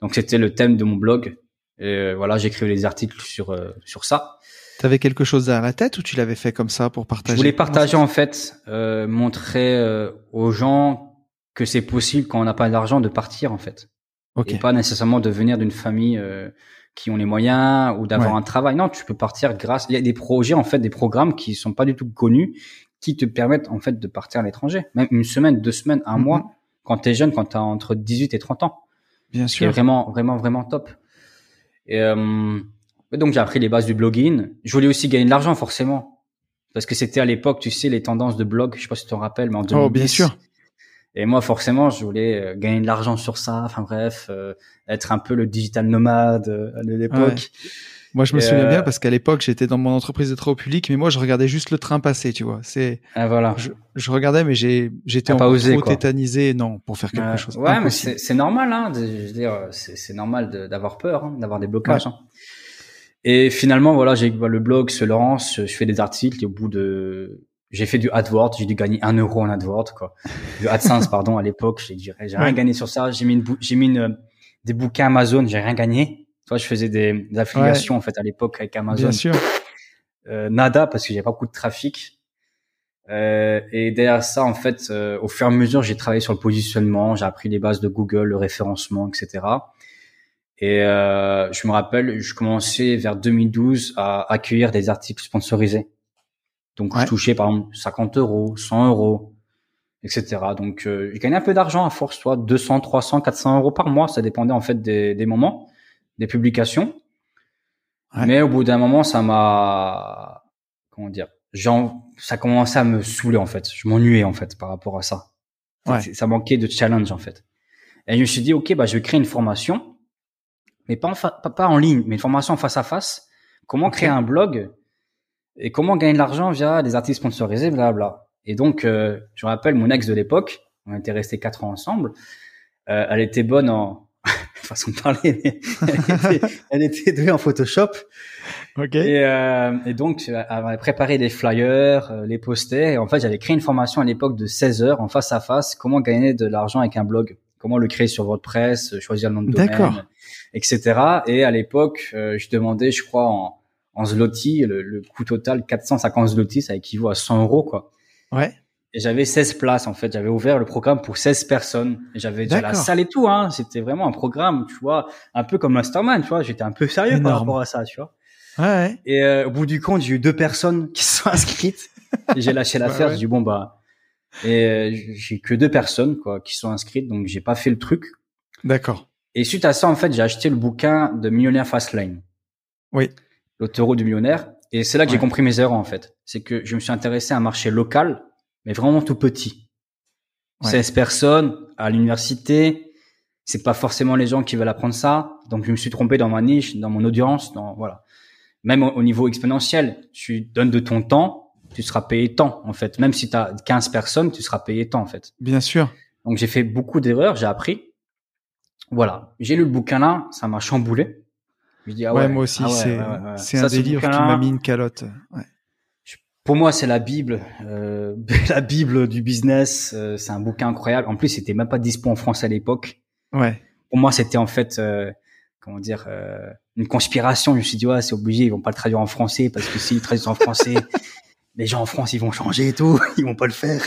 Donc c'était le thème de mon blog. Et euh, voilà, j'écrivais des articles sur euh, sur ça. T'avais quelque chose à la tête ou tu l'avais fait comme ça pour partager Je voulais partager en fait, euh, montrer euh, aux gens que c'est possible quand on n'a pas d'argent de partir en fait, Ok. et pas nécessairement de venir d'une famille euh, qui ont les moyens ou d'avoir Ouais. un travail. Non, tu peux partir grâce. Il y a des projets en fait, des programmes qui sont pas du tout connus, qui te permettent en fait de partir à l'étranger, même une semaine, deux semaines, un mois, quand t'es jeune, quand t'as entre 18 et 30 ans. Bien sûr. vraiment, vraiment, vraiment top. Et euh, et donc j'ai appris les bases du blogging. Je voulais aussi gagner de l'argent forcément, parce que c'était à l'époque, tu sais, les tendances de blog. Je sais pas si tu te rappelles, mais en 2010. Oh, bien sûr. Et moi, forcément, je voulais euh, gagner de l'argent sur ça. Enfin bref, euh, être un peu le digital nomade euh, de l'époque. Moi, je me Et, souviens euh, bien parce qu'à l'époque, j'étais dans mon entreprise de travaux publics, mais moi, je regardais juste le train passer, tu vois. C'est, Ah, voilà. je, je regardais, mais j'ai, j'étais encore osé, trop quoi. tétanisé, non, pour faire quelque Euh, chose. ouais, mais Impossible. c'est c'est normal, hein. de- Je veux dire, c'est c'est normal d'avoir peur, hein, d'avoir des blocages. hein. Et finalement, voilà, j'ai bah, le blog se lance, je fais des articles et au bout de, j'ai fait du AdWords, j'ai dû gagner un euro en AdWords, quoi. Du AdSense, pardon, à l'époque, j'ai j'ai rien Ouais. gagné sur ça. J'ai mis une, j'ai mis une, des bouquins Amazon, j'ai rien gagné. Tu vois, je faisais des, des affiliations en fait à l'époque avec Amazon. Bien sûr. Euh, nada parce que j'avais pas beaucoup de trafic. Euh, et derrière ça, en fait, euh, au fur et à mesure, j'ai travaillé sur le positionnement, j'ai appris les bases de Google, le référencement, etc. Et euh, je me rappelle, je commençais vers 2012 à accueillir des articles sponsorisés. Donc, Ouais. je touchais par exemple 50 euros, 100 euros, etc. Donc, euh, j'ai gagné un peu d'argent à force, soit 200, 300, 400 euros par mois. Ça dépendait en fait des, des moments, des publications. Ouais. Mais au bout d'un moment, ça m'a, comment dire, genre, ça commençait à me saouler en fait. Je m'ennuyais en fait par rapport à ça. Ouais. Ça manquait de challenge en fait. Et je me suis dit, ok, bah je vais créer une formation, mais pas en, fa- pas, en ligne, mais une formation en face à face. Comment créer un blog et comment gagner de l'argent via des articles sponsorisés, blablabla. Et donc, euh, je me rappelle mon ex de l'époque, on était restés quatre ans ensemble. Euh, elle était bonne en façon de parler, mais elle était, elle était douée en Photoshop. Ok. Et, euh, et donc, euh, elle m'avait préparé les flyers, euh, les posters. Et en fait, j'avais créé une formation à l'époque de 16 heures en face à face. Comment gagner de l'argent avec un blog? Comment le créer sur WordPress, choisir le nom de D'accord. domaine, etc. Et à l'époque, euh, je demandais, je crois, en, en zloty, le, le coût total 450 zloty, ça équivaut à 100 euros, quoi. Ouais. Et j'avais 16 places, en fait. J'avais ouvert le programme pour 16 personnes. J'avais déjà la salle et tout, hein. C'était vraiment un programme, tu vois, un peu comme Mastermind, tu vois. J'étais un peu sérieux par rapport à ça, tu vois. Ouais, ouais. Et euh, au bout du compte, j'ai eu deux personnes qui se sont inscrites. J'ai lâché l'affaire. Ouais, ouais. J'ai dit bon bah, et euh, j'ai que deux personnes quoi qui sont inscrites, donc j'ai pas fait le truc. D'accord. Et suite à ça, en fait, j'ai acheté le bouquin de Millionnaire Fastlane. Oui. L'autoroute du millionnaire. Et c'est là que j'ai compris mes erreurs en fait. C'est que je me suis intéressé à un marché local, mais vraiment tout petit. Ouais. 16 personnes à l'université. C'est pas forcément les gens qui veulent apprendre ça. Donc je me suis trompé dans ma niche, dans mon audience, dans voilà. Même au, au niveau exponentiel, tu donnes de ton temps, tu seras payé tant en fait. Même si tu as 15 personnes, tu seras payé tant en fait. Bien sûr. Donc j'ai fait beaucoup d'erreurs, j'ai appris. Voilà, j'ai lu le bouquin là, ça m'a chamboulé. Je dis ah ouais, ouais, moi aussi, ah c'est ouais, un délire qui bouquin-là, m'a mis une calotte. Pour moi, c'est la bible, euh, la bible du business. euh, c'est un bouquin incroyable. En plus, c'était même pas dispo en France à l'époque. ouais. Pour moi, c'était en fait, euh, comment dire, euh, une conspiration. Je me suis dit ouais, c'est obligé, ils vont pas le traduire en français parce que s'ils traduisent en français, les gens en France, ils vont changer et tout, ils vont pas le faire.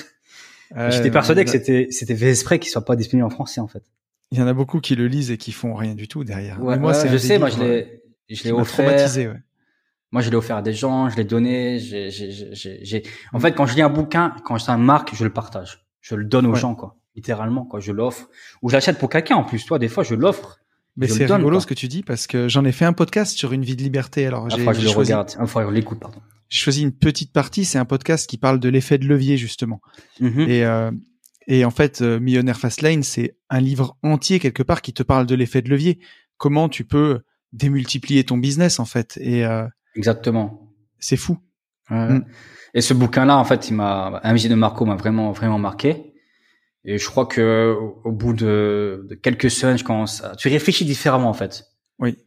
Euh, J'étais persuadé que c'était c'était fait exprès qu'il soit pas disponible en français en fait. Il y en a beaucoup qui le lisent et qui font rien du tout derrière. Ouais, moi, ouais, je sais, moi je l'ai, je qui l'ai offert. traumatisé. Ouais. Moi, je l'ai offert à des gens, je l'ai donné. j'ai- j'ai- En fait, quand je lis un bouquin, quand c'est un marque, je le partage. Je le donne aux gens, quoi. Littéralement, quoi. Je l'offre. Ou je l'achète pour quelqu'un, en plus. Toi, des fois, je l'offre. Mais Je c'est rigolo quoi. ce que tu dis parce que j'en ai fait un podcast sur une vie de liberté. Alors j'ai fois, je le choisi, regarde. Un fois, je l'écoute, pardon. j'ai choisi une petite partie. C'est un podcast qui parle de l'effet de levier justement. Mhm. Et, euh, et en fait, euh, Millionnaire Fastlane, c'est un livre entier quelque part qui te parle de l'effet de levier. Comment tu peux démultiplier ton business en fait. Et euh, Exactement. c'est fou. Mm. Et ce bouquin-là, en fait, il m'a, un de Marco m'a vraiment, vraiment marqué. Et je crois que au- bout de, de quelques semaines, je commence à, tu réfléchis différemment, en fait. Oui.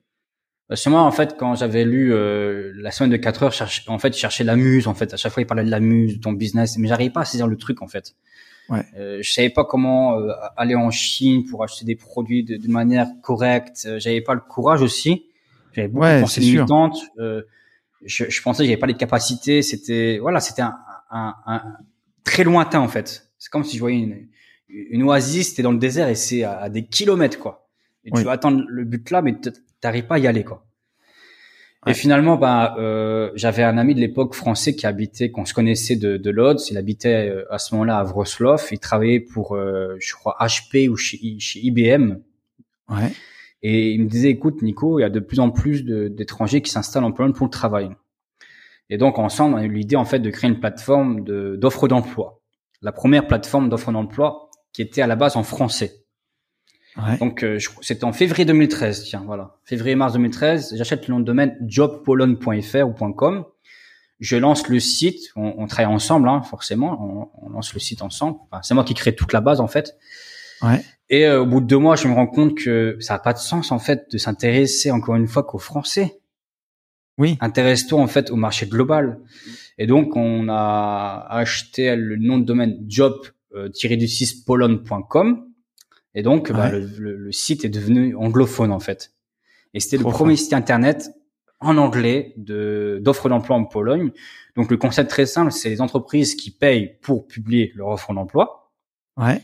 Parce que moi, en fait, quand j'avais lu euh, la semaine de 4 heures, en fait, je cherchais la muse, en fait. À chaque fois, il parlait de la muse, de ton business, mais j'arrivais pas à saisir le truc, en fait. Ouais. Euh, je savais pas comment euh, aller en Chine pour acheter des produits de, de manière correcte. Euh, J'avais pas le courage aussi. J'avais beaucoup Ouais, de pensées limitantes. Euh, je, je pensais que j'avais pas les capacités. C'était voilà, c'était un, un, un- très lointain en fait. C'est comme si je voyais une, une oasis, t'es dans le désert et c'est à, à des kilomètres quoi. Et Oui. tu vas attendre le but là, mais t'arrives pas à y aller quoi. Ouais. Et finalement, ben, euh, j'avais un ami de l'époque français qui habitait, qu'on se connaissait de, de Lodz. Il habitait euh, à ce moment-là à Wrocław. Il travaillait pour, euh, je crois, HP ou chez, chez IBM. Ouais. Et il me disait, écoute, Nico, il y a de plus en plus de- d'étrangers qui s'installent en Pologne pour le travail. Et donc, ensemble, on a eu l'idée, en fait, de créer une plateforme de- d'offres d'emploi. La première plateforme d'offres d'emploi qui était à la base en français. Ouais. Donc, euh, c'était en février 2013, tiens, voilà. Février-mars 2013, j'achète le nom de domaine jobpolon.fr ou .com. Je lance le site, on, on travaille ensemble, hein, forcément, on, on lance le site ensemble. Enfin, c'est moi qui crée toute la base, en fait. Ouais. Et euh, au bout de deux mois, je me rends compte que ça n'a pas de sens, en fait, de s'intéresser encore une fois qu'aux Français. Oui. Intéresse-toi, en fait, au marché global. Et donc, on a acheté le nom de domaine job-du6polon.com. Et donc, bah, le, le- le site est devenu anglophone, en fait. Et c'était le premier site internet en anglais de d'offres d'emploi en Pologne. Donc, le concept très simple, c'est les entreprises qui payent pour publier leur offre d'emploi. Ouais.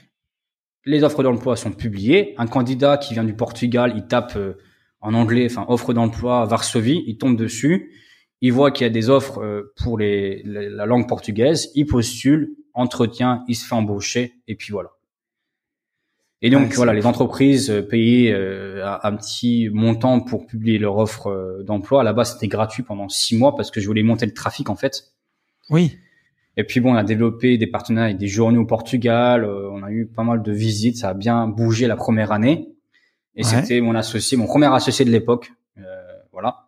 Les offres d'emploi sont publiées. Un candidat qui vient du Portugal, il tape euh, en anglais, enfin offre d'emploi Varsovie, il tombe dessus, il voit qu'il y a des offres euh, pour les, la, la langue portugaise, il postule, entretien, il se fait embaucher, et puis voilà. Et donc Ouais, voilà, les entreprises euh, payaient euh, un un petit montant pour publier leur offre euh, d'emploi. À la base, c'était gratuit pendant six mois parce que je voulais monter le trafic en fait. Oui. Et puis bon, on a développé des partenariats avec des journées au Portugal. euh, on a eu pas mal de visites. Ça a bien bougé la première année. Et Ouais. c'était mon associé, mon premier associé de l'époque. Euh, voilà.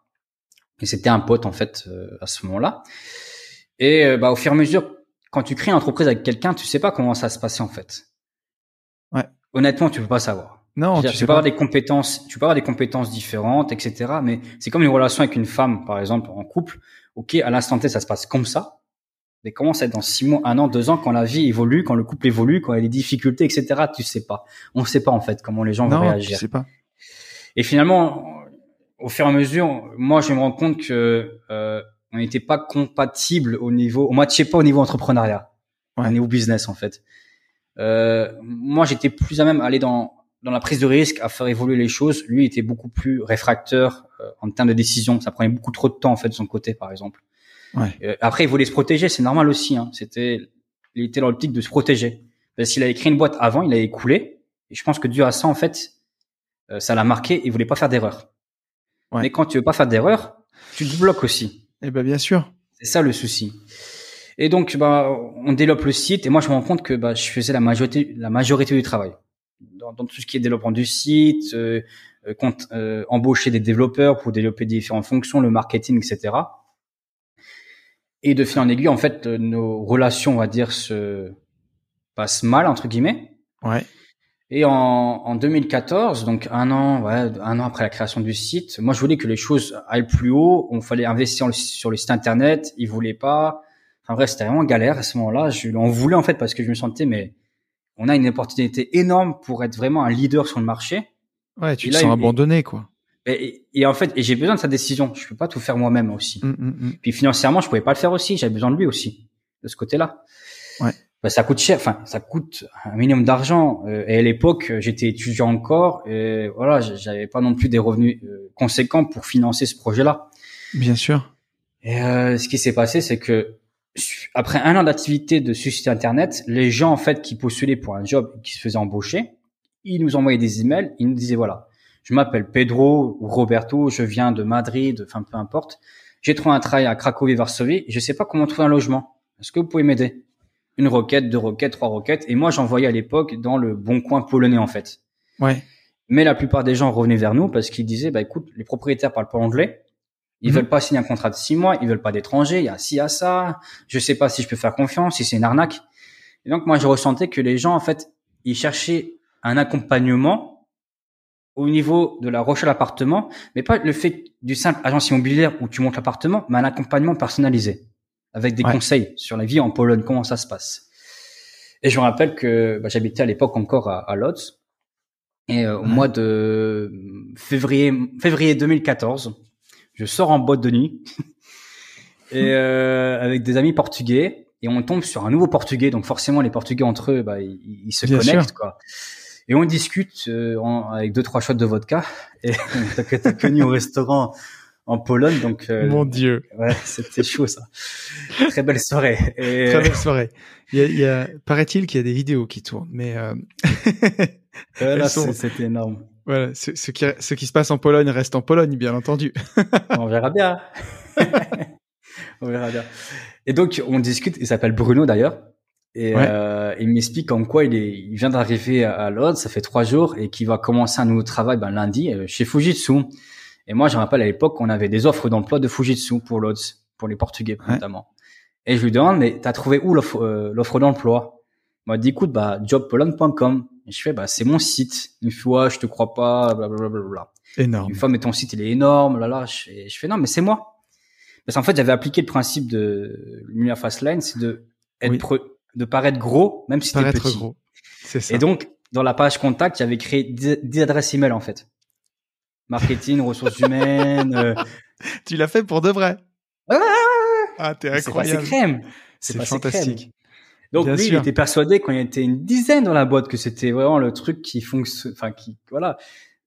Et c'était un pote en fait euh, à ce moment-là. Et bah, au fur et à mesure, quand tu crées une entreprise avec quelqu'un, tu sais pas comment ça va se passer en fait. Honnêtement, tu peux pas savoir. Non, tu peux avoir pas. des compétences, tu peux avoir des compétences différentes, etc. Mais c'est comme une relation avec une femme, par exemple, en couple. Ok, à l'instant T, ça se passe comme ça. Mais comment ça va être dans six mois, un an, deux ans, quand la vie évolue, quand le couple évolue, quand il y a des difficultés, etc. Tu sais pas. On sait pas en fait comment les gens vont Non, tu réagir. sais pas. Et finalement, au fur et à mesure, moi, je me rends compte que euh, on n'était pas compatible au niveau, on matchait pas au niveau entrepreneuriat, Ouais. au niveau business en fait. Euh, moi, j'étais plus à même aller dans dans la prise de risque, à faire évoluer les choses. Lui était beaucoup plus réfracteur euh, en termes de décision. Ça prenait beaucoup trop de temps en fait de son côté, par exemple. Ouais. Euh, après, il voulait se protéger, c'est normal aussi. Hein. C'était, il était dans l'optique de se protéger. Parce qu'il avait créé une boîte avant, il avait écoulé. Et je pense que dû à ça, en fait, euh, ça l'a marqué. Il voulait pas faire d'erreur. Ouais. Mais quand tu veux pas faire d'erreur, tu te bloques aussi. Eh ben bien sûr. C'est ça le souci. Et donc, bah, on développe le site et moi je me rends compte que bah, je faisais la majorité, la majorité du travail dans, dans tout ce qui est développement du site, euh, euh, compte, euh, embaucher des développeurs pour développer différentes fonctions, le marketing, etc. Et de fil en aiguille, en fait, euh, nos relations, on va dire, se passent mal entre guillemets. Ouais. Et en, en 2014, donc un an, ouais, un an après la création du site, moi je voulais que les choses aillent plus haut. On fallait investir sur le site internet. Ils voulaient pas. Enfin vrai, c'était vraiment galère à ce moment-là. Je on voulait en fait parce que je me sentais, mais on a une opportunité énorme pour être vraiment un leader sur le marché. Ouais, tu te sens abandonné, quoi. Et, et, en fait, et j'ai besoin de sa décision. Je peux pas tout faire moi-même aussi. Hum, hum, hum. Puis financièrement, je pouvais pas le faire aussi. J'avais besoin de lui aussi de ce côté-là. Ouais. Bah, ça coûte cher. Enfin, ça coûte un minimum d'argent. Euh, et à l'époque, j'étais étudiant encore. Et voilà, j'avais pas non plus des revenus euh, conséquents pour financer ce projet-là. Bien sûr. Et euh, ce qui s'est passé, c'est que après un an d'activité de site internet, les gens en fait qui postulaient pour un job, qui se faisaient embaucher, ils nous envoyaient des emails, ils nous disaient voilà, je m'appelle Pedro ou Roberto, je viens de Madrid, enfin peu importe. J'ai trouvé un travail à Cracovie, Varsovie, je sais pas comment trouver un logement. Est-ce que vous pouvez m'aider? Une requête, deux requêtes, trois requêtes. Et moi, j'envoyais à l'époque dans le bon coin polonais en fait. Ouais. Mais la plupart des gens revenaient vers nous parce qu'ils disaient bah écoute, les propriétaires parlent pas anglais. Ils Mhm. veulent pas signer un contrat de six mois, ils veulent pas d'étrangers, il y a ci, il y a ça. Je sais pas si je peux faire confiance, si c'est une arnaque. Et donc moi je ressentais que les gens en fait, ils cherchaient un accompagnement au niveau de la recherche d'appartement, mais pas le fait du simple agence immobilière où tu montes l'appartement, mais un accompagnement personnalisé avec des Ouais. conseils sur la vie en Pologne, comment ça se passe. Et je me rappelle que bah, j'habitais à l'époque encore à, à Lodz. Et euh, au Ouais. mois de février, février 2014, je sors en boîte de nuit et euh, avec des amis portugais et on tombe sur un nouveau portugais. Donc forcément, les portugais entre eux, bah, ils, ils se Bien connectent sûr. quoi. Et on discute euh, en- avec deux trois shots de vodka et t'as que- t'as connu au restaurant en Pologne. Donc euh, Mon Dieu. ouais, c'était chaud ça. Très belle soirée. Et, Très belle soirée. Il y a, il y a- paraît-il qu'il y a des vidéos qui tournent, mais euh, euh, là, sont- c'est- c'était énorme. Voilà, ce, ce qui, ce qui se passe en Pologne reste en Pologne, bien entendu. On verra bien. on verra bien. Et donc, on discute. Il s'appelle Bruno d'ailleurs. Et Ouais. euh, il m'explique en quoi il, est, il vient d'arriver à, Lodz, ça fait trois jours, et qu'il va commencer un nouveau travail ben, lundi euh, chez Fujitsu. Et moi, je me rappelle à l'époque qu'on avait des offres d'emploi de Fujitsu pour Lodz, pour les Portugais Ouais. notamment. Et je lui demande, mais t'as trouvé où l'offre euh, d'emploi? Il m'a dit, écoute, bah, jobpolon.com. Et je fais, bah, c'est mon site. Fait, ouais, je te crois pas, blablabla. Énorme. Une fois, mais ton site, il est énorme, là, là. Je, fais, non, mais c'est moi. Parce qu'en fait, j'avais appliqué le principe de Lumière Fastline, c'est de être Oui. pre- de paraître gros, même si t'es petit. gros. C'est ça. Et donc, dans la page contact, j'avais créé 10, 10 adresses email, en fait. Marketing, ressources humaines. euh, tu l'as fait pour de vrai. Ouais, Ah, t'es c'est incroyable. crème. C'est fantastique. Donc Bien lui, il était persuadé qu'on était une dizaine dans la boîte, que c'était vraiment le truc qui fonctionne, enfin qui, voilà,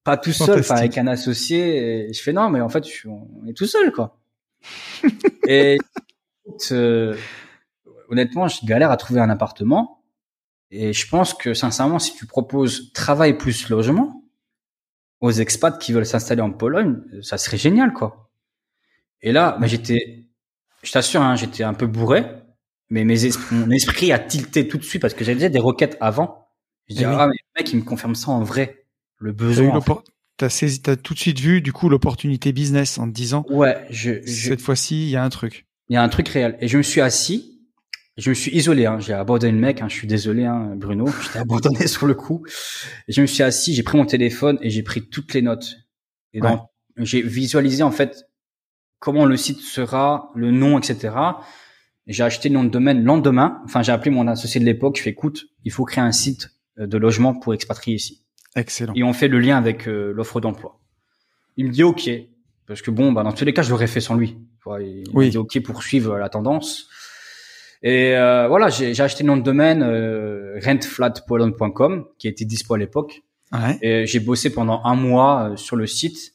pas tout seul, enfin avec un associé. Et je fais non, mais en fait, je on est tout seul, quoi. et euh, honnêtement, je galère à trouver un appartement. Et je pense que sincèrement, si tu proposes travail plus logement aux expats qui veulent s'installer en Pologne, ça serait génial, quoi. Et là, mais j'étais, je t'assure, hein, j'étais un peu bourré, mais mes es- mon esprit a tilté tout de suite parce que j'avais déjà des requêtes avant. Je dis Eh oui. ah mais le mec il me confirme ça en vrai, le besoin. T'as saisi, tout de suite vu, du coup, l'opportunité business en te disant. Ouais, je, je- cette fois-ci, il y a un truc. il y a un truc réel. Et je me suis assis, je me suis isolé, hein. j'ai abandonné le mec, hein. je suis désolé hein, Bruno, j'étais abandonné sur le coup. Et je me suis assis, j'ai pris mon téléphone et j'ai pris toutes les notes. Et j'ai visualisé en fait comment le site sera, le nom, etc. J'ai acheté le nom de domaine le lendemain. Enfin, j'ai appelé mon associé de l'époque. Je fais, écoute, il faut créer un site euh, de logement pour expatrier ici. Excellent. Et on fait le lien avec euh, l'offre d'emploi. Il me dit OK, parce que bon, bah, dans tous les cas, je l'aurais fait sans lui. Il Oui. me dit OK pour suivre la tendance. Et euh, voilà, j'ai acheté le nom de domaine euh, rentflatpoland.com qui était dispo à l'époque. Ouais. Et j'ai bossé pendant un mois euh, sur le site.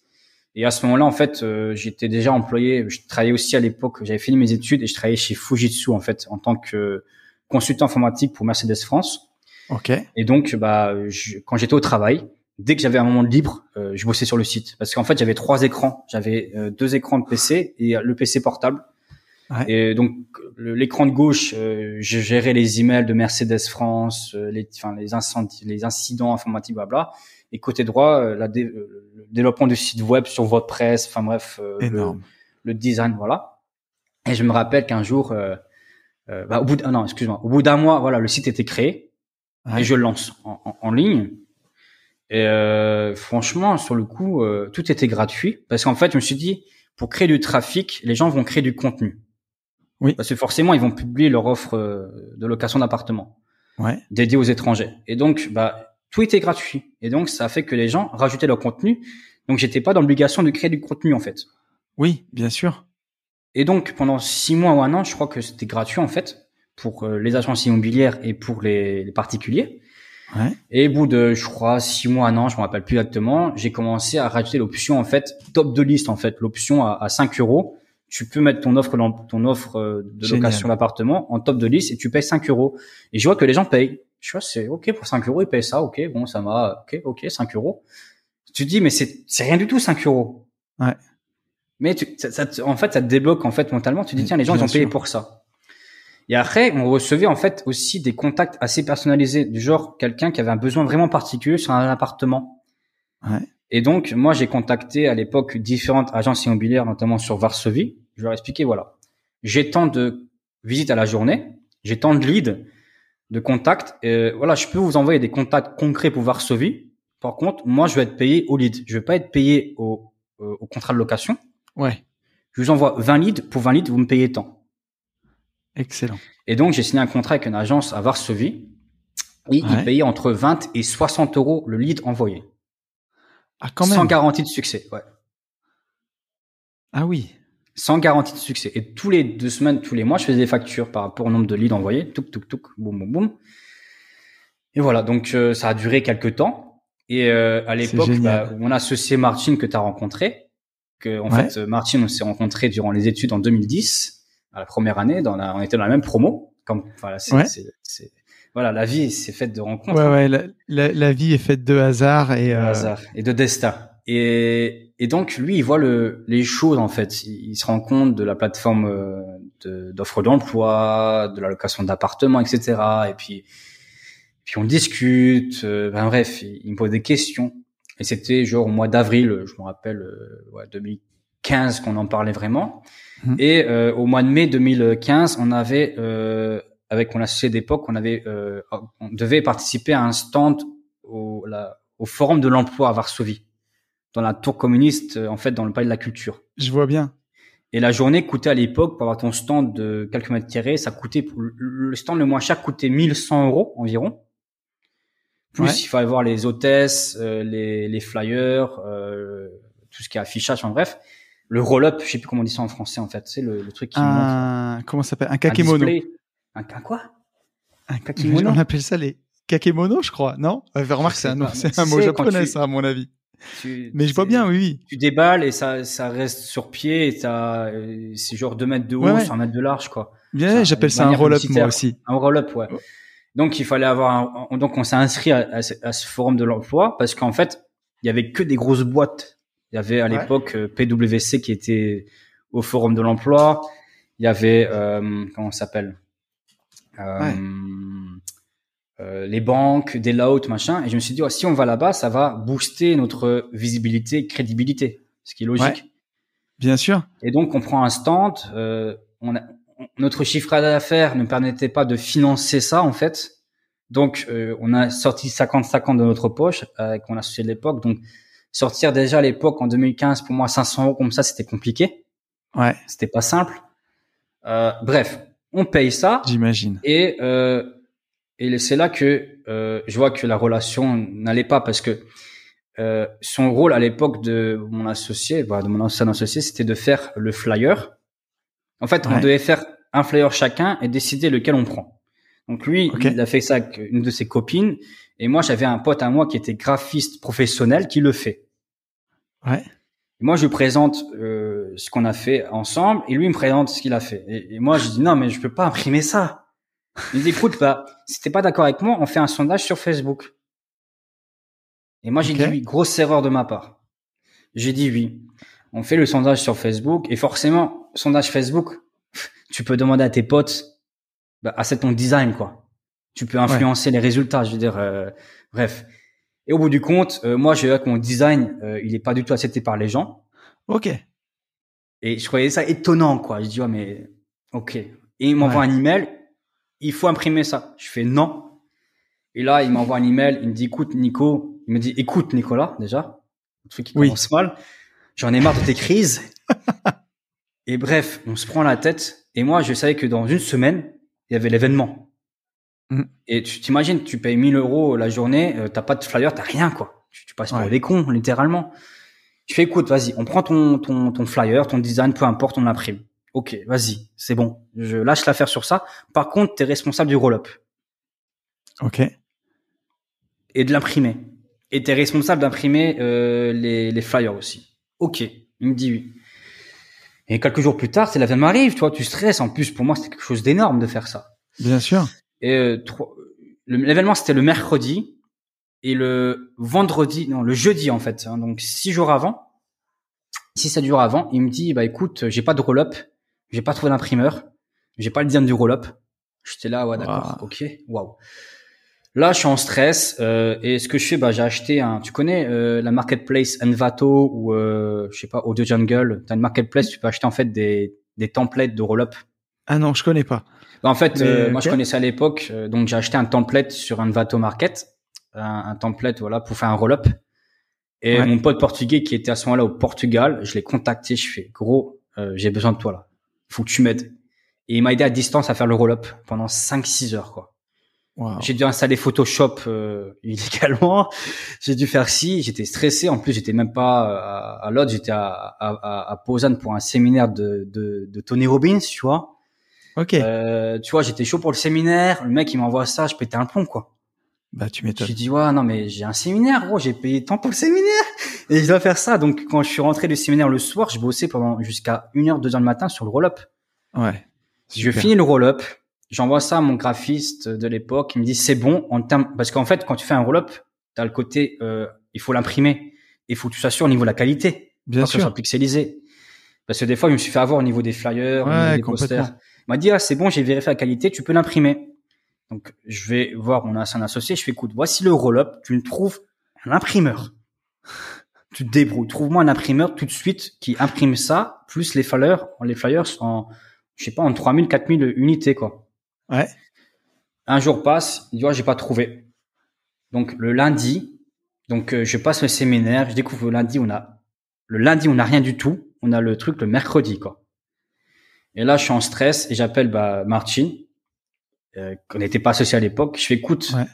Et à ce moment-là, en fait, euh, j'étais déjà employé. Je travaillais aussi à l'époque. J'avais fini mes études et je travaillais chez Fujitsu en fait en tant que consultant informatique pour Mercedes France. Ok. Et donc, bah, je- quand j'étais au travail, dès que j'avais un moment libre, euh, je bossais sur le site parce qu'en fait j'avais trois écrans, j'avais euh, deux écrans de PC et le PC portable. Ouais. Et donc l'écran de gauche, euh, je gérais les emails de Mercedes France, euh, les, enfin les incendies, les incidents informatiques, blabla. Et côté droit, euh, la dé- euh, le développement du site web sur WordPress, enfin bref, euh, le- le design, voilà. Et je me rappelle qu'un jour, bah, au bout d'un, non, excuse-moi, au bout d'un mois, voilà, le site était créé Ouais. et je le lance en, en- en ligne. Et euh, franchement, sur le coup, euh, tout était gratuit parce qu'en fait, je me suis dit, pour créer du trafic, les gens vont créer du contenu. Oui. Parce que forcément, ils vont publier leur offre euh, de location d'appartement Ouais. dédiée aux étrangers. Et donc, bah, tout était gratuit. Et donc, ça a fait que les gens rajoutaient leur contenu. Donc, j'étais pas dans l'obligation de créer du contenu en fait. Oui, bien sûr. Et donc pendant six mois ou un an, je crois que c'était gratuit en fait pour euh, les agences immobilières et pour les, les particuliers. Ouais. Et au bout de, je crois, six mois, un an, je me rappelle plus exactement, j'ai commencé à rajouter l'option en fait top de liste en fait, l'option à, à 5 euros. Tu peux mettre ton offre ton offre euh, de location d'appartement en top de liste et tu payes 5 euros. Et je vois que les gens payent. Je vois, c'est ok pour 5 euros, ils payent ça, ok, bon, ça m'a, ok, ok, 5 euros. Tu te dis, mais c'est c'est rien du tout 5 euros. Ouais. Mais tu, ça, ça en fait, ça te débloque en fait mentalement. Tu te dis tiens, les gens ils ont payé pour ça. Et après, on recevait en fait aussi des contacts assez personnalisés, du genre quelqu'un qui avait un besoin vraiment particulier sur un appartement. Ouais. Et donc, moi, j'ai contacté à l'époque différentes agences immobilières, notamment sur Varsovie. Je leur ai expliqué voilà, j'ai tant de visites à la journée, j'ai tant de leads, de contacts. Et voilà, je peux vous envoyer des contacts concrets pour Varsovie. Par contre, moi, je vais être payé au lead. Je vais pas être payé au, euh, au contrat de location. Ouais. Je vous envoie 20 leads. Pour 20 leads, vous me payez tant. Excellent. Et donc, j'ai signé un contrat avec une agence à Varsovie. Et Ouais. ils payaient entre 20 et 60 euros le lead envoyé. Ah, quand même. Sans garantie de succès. Ouais. Ah oui. Sans garantie de succès. Et tous les deux semaines, tous les mois, je faisais des factures par rapport au nombre de leads envoyés. Touk, touk, touk, boum, boum, boum. Et voilà. Donc, euh, ça a duré quelques temps. Et euh, à l'époque, bah, mon associé Martine que tu as rencontré, que en Ouais. fait, Martine, on s'est rencontré durant les études en 2010, à la première année. Dans la, on était dans la même promo. Comme, voilà, c'est, Ouais. voilà, la vie, c'est faite de rencontres. Ouais, hein. ouais. La, la- la vie est faite de hasard et. de euh, hasard et de destin. Et, et donc lui, il voit le, les choses en fait. Il, il se rend compte de la plateforme euh, de- d'offres d'emploi, de la location d'appartements, etc. Et puis, puis on discute. euh, ben bref, il, il me pose des questions. Et c'était genre au mois d'avril, je me rappelle, euh, ouais, 2015 qu'on en parlait vraiment. Mhm. Et euh, au mois de mai 2015, on avait euh, avec mon associé d'époque, on avait, euh, on devait participer à un stand au, la, au forum de l'emploi à Varsovie, dans la tour communiste, euh, en fait, dans le palais de la culture. Je vois bien. Et la journée coûtait à l'époque, pour avoir ton stand de quelques mètres carrés, ça coûtait, pour le- stand le moins cher coûtait 1100 euros environ. Plus Ouais. il fallait voir les hôtesses, euh, les, les flyers, euh, tout ce qui est affichage, en bref. Le roll-up, je sais plus comment on dit ça en français en fait, c'est le, le truc qui montre. Un. Comment ça s'appelle? Un display. Un, un quoi? Un kakémono? On appelle ça les kakémono, je crois. Non? Remarque, c'est un, un mot japonais, tu- ça, à mon avis. Tu- Mais je vois bien, oui, oui. Tu déballes et ça, ça reste sur pied et t'as, euh, c'est genre 2 mètres de haut Ouais, ouais. sur un mètre de large, quoi. Bien, j'appelle ça un roll-up, moi aussi. Un roll-up, ouais. Ouais. Donc, il fallait avoir un, on- donc on s'est inscrit à, à ce, à ce forum de l'emploi parce qu'en fait, il y avait que des grosses boîtes. Il y avait à Ouais. l'époque euh, PwC qui était au forum de l'emploi. Il y avait, euh, comment ça s'appelle? Euh, Ouais. Euh, les banques, des layouts, machin. Et je me suis dit, oh, si on va là-bas, ça va booster notre visibilité, crédibilité. Ce qui est logique. Ouais. Bien sûr. Et donc, on prend un stand. Euh, on a, on- notre chiffre d'affaires ne permettait pas de financer ça, en fait. Donc, euh, on a sorti 50-50 de notre poche avec mon associé de l'époque. Donc, sortir déjà à l'époque, en 2015, pour moi, 500 euros comme ça, c'était compliqué. Ouais, C'était pas simple. Euh, bref, on paye ça. j'imagine. Et, euh, et c'est là que euh, je vois que la relation n'allait pas parce que euh, son rôle à l'époque de mon associé, bah, de mon ancien associé, c'était de faire le flyer. En fait, on devait faire un flyer chacun et décider lequel on prend. Donc lui, il a fait ça avec une de ses copines et moi j'avais un pote à moi qui était graphiste professionnel qui le fait. Ouais. Et moi, je lui présente euh, ce qu'on a fait ensemble, et lui il me présente ce qu'il a fait. Et, et moi, je dis non, mais je peux pas imprimer ça. Il me dit écoute, bah, si t'es pas d'accord avec moi, on fait un sondage sur Facebook. Et moi, j'ai dit oui. Grosse erreur de ma part. J'ai dit oui. On fait le sondage sur Facebook et forcément, sondage Facebook, tu peux demander à tes potes, bah, ah, c'est ton design, quoi. Tu peux influencer les résultats, je veux dire, euh, bref. Et au bout du compte, euh, moi, j'ai vu que mon design, euh, il est pas du tout accepté par les gens. Ok. Et je trouvais ça étonnant, quoi. Je dis, ouais, mais, ok. Et il m'envoie Ouais. un email, il faut imprimer ça. Je fais non. Et là, il m'envoie un email, il me dit, écoute, Nico, il me dit, écoute, Nicolas, déjà. Un truc qui Oui. commence mal. J'en ai marre de tes crises. et bref, on se prend la tête. Et moi, je savais que dans une semaine, il y avait l'événement. Mm. Et tu t'imagines, tu payes 1000 euros la journée, euh, t'as pas de flyer, t'as rien, quoi. Tu, tu passes pour Ouais. des cons, littéralement. Je fais, écoute, vas-y, on prend ton, ton, ton flyer, ton design, peu importe, on l'imprime. Ok, vas-y, c'est bon. Je lâche l'affaire sur ça. Par contre, t'es responsable du roll-up Ok. et de l'imprimer. Et t'es responsable d'imprimer euh, les, les flyers aussi. Ok, il me dit oui. Et quelques jours plus tard, c'est l'événement arrive, tu vois, tu stresses. En plus, pour moi, c'était quelque chose d'énorme de faire ça. Bien sûr. Et euh, l'événement, c'était le mercredi et le vendredi, non, le jeudi en fait. hein, donc six jours avant, six sept jours avant, il me dit, bah écoute, j'ai pas de roll-up, j'ai pas trouvé d'imprimeur, j'ai pas le design du roll-up. J'étais là, ouais, d'accord, Wow. ok, waouh. Là, je suis en stress euh, et ce que je fais, bah j'ai acheté un, tu connais euh, la marketplace Envato ou euh, je sais pas Audio Jungle. T'as une marketplace, tu peux acheter en fait des des templates de roll-up. Ah non, je connais pas. Bah, en fait, Mais, euh, moi je connaissais à l'époque, euh, donc j'ai acheté un template sur un Vato Market, un, un template voilà pour faire un roll-up. Et Ouais. mon pote portugais qui était à ce moment-là au Portugal, je l'ai contacté, je fais gros, euh, j'ai besoin de toi là, faut que tu m'aides. Et il m'a aidé à distance à faire le roll-up pendant 5-6 heures quoi. Waouh. J'ai dû installer Photoshop euh, illégalement. J'ai dû faire ci. J'étais stressé. En plus, j'étais même pas euh, à, à Lodz. J'étais à, à, à, à Posen pour un séminaire de, de, de Tony Robbins, tu vois. Ok. Euh, tu vois, j'étais chaud pour le séminaire. Le mec, il m'envoie ça. Je pétais un plomb, quoi. Bah tu m'étonnes. J'ai dit, ouais, non, mais j'ai un séminaire, gros. J'ai payé tant pour le séminaire. Et je dois faire ça. Donc, quand je suis rentré du séminaire le soir, je bossais pendant jusqu'à 1h, 2h du matin sur le roll-up. Ouais. Je Super. finis le roll-up, j'envoie ça à mon graphiste de l'époque, il me dit c'est bon en termes parce qu'en fait quand tu fais un roll-up, tu as le côté euh, il faut l'imprimer, il faut que tu sois au niveau de la qualité, Bien pas que ce soit sûr. pixelisé. Parce que des fois, je me suis fait avoir au niveau des flyers, au Ouais, niveau des posters. Il m'a dit ah c'est bon, j'ai vérifié la qualité, tu peux l'imprimer. Donc je vais voir mon ancien associé, je fais écoute, voici le roll-up, tu me trouves un imprimeur. Tu te débrouilles, trouve-moi un imprimeur tout de suite qui imprime ça plus les flyers, les flyers en je sais pas en 3000 4000 unités quoi. Ouais. Un jour passe, il dit ouais, j'ai pas trouvé. Donc le lundi, donc euh, je passe le séminaire, je découvre le lundi on a le lundi on a rien du tout, on a le truc le mercredi quoi. Et là je suis en stress et j'appelle bah Martin, euh, qu'on n'était pas associé à l'époque. Je fais écoute, Ouais.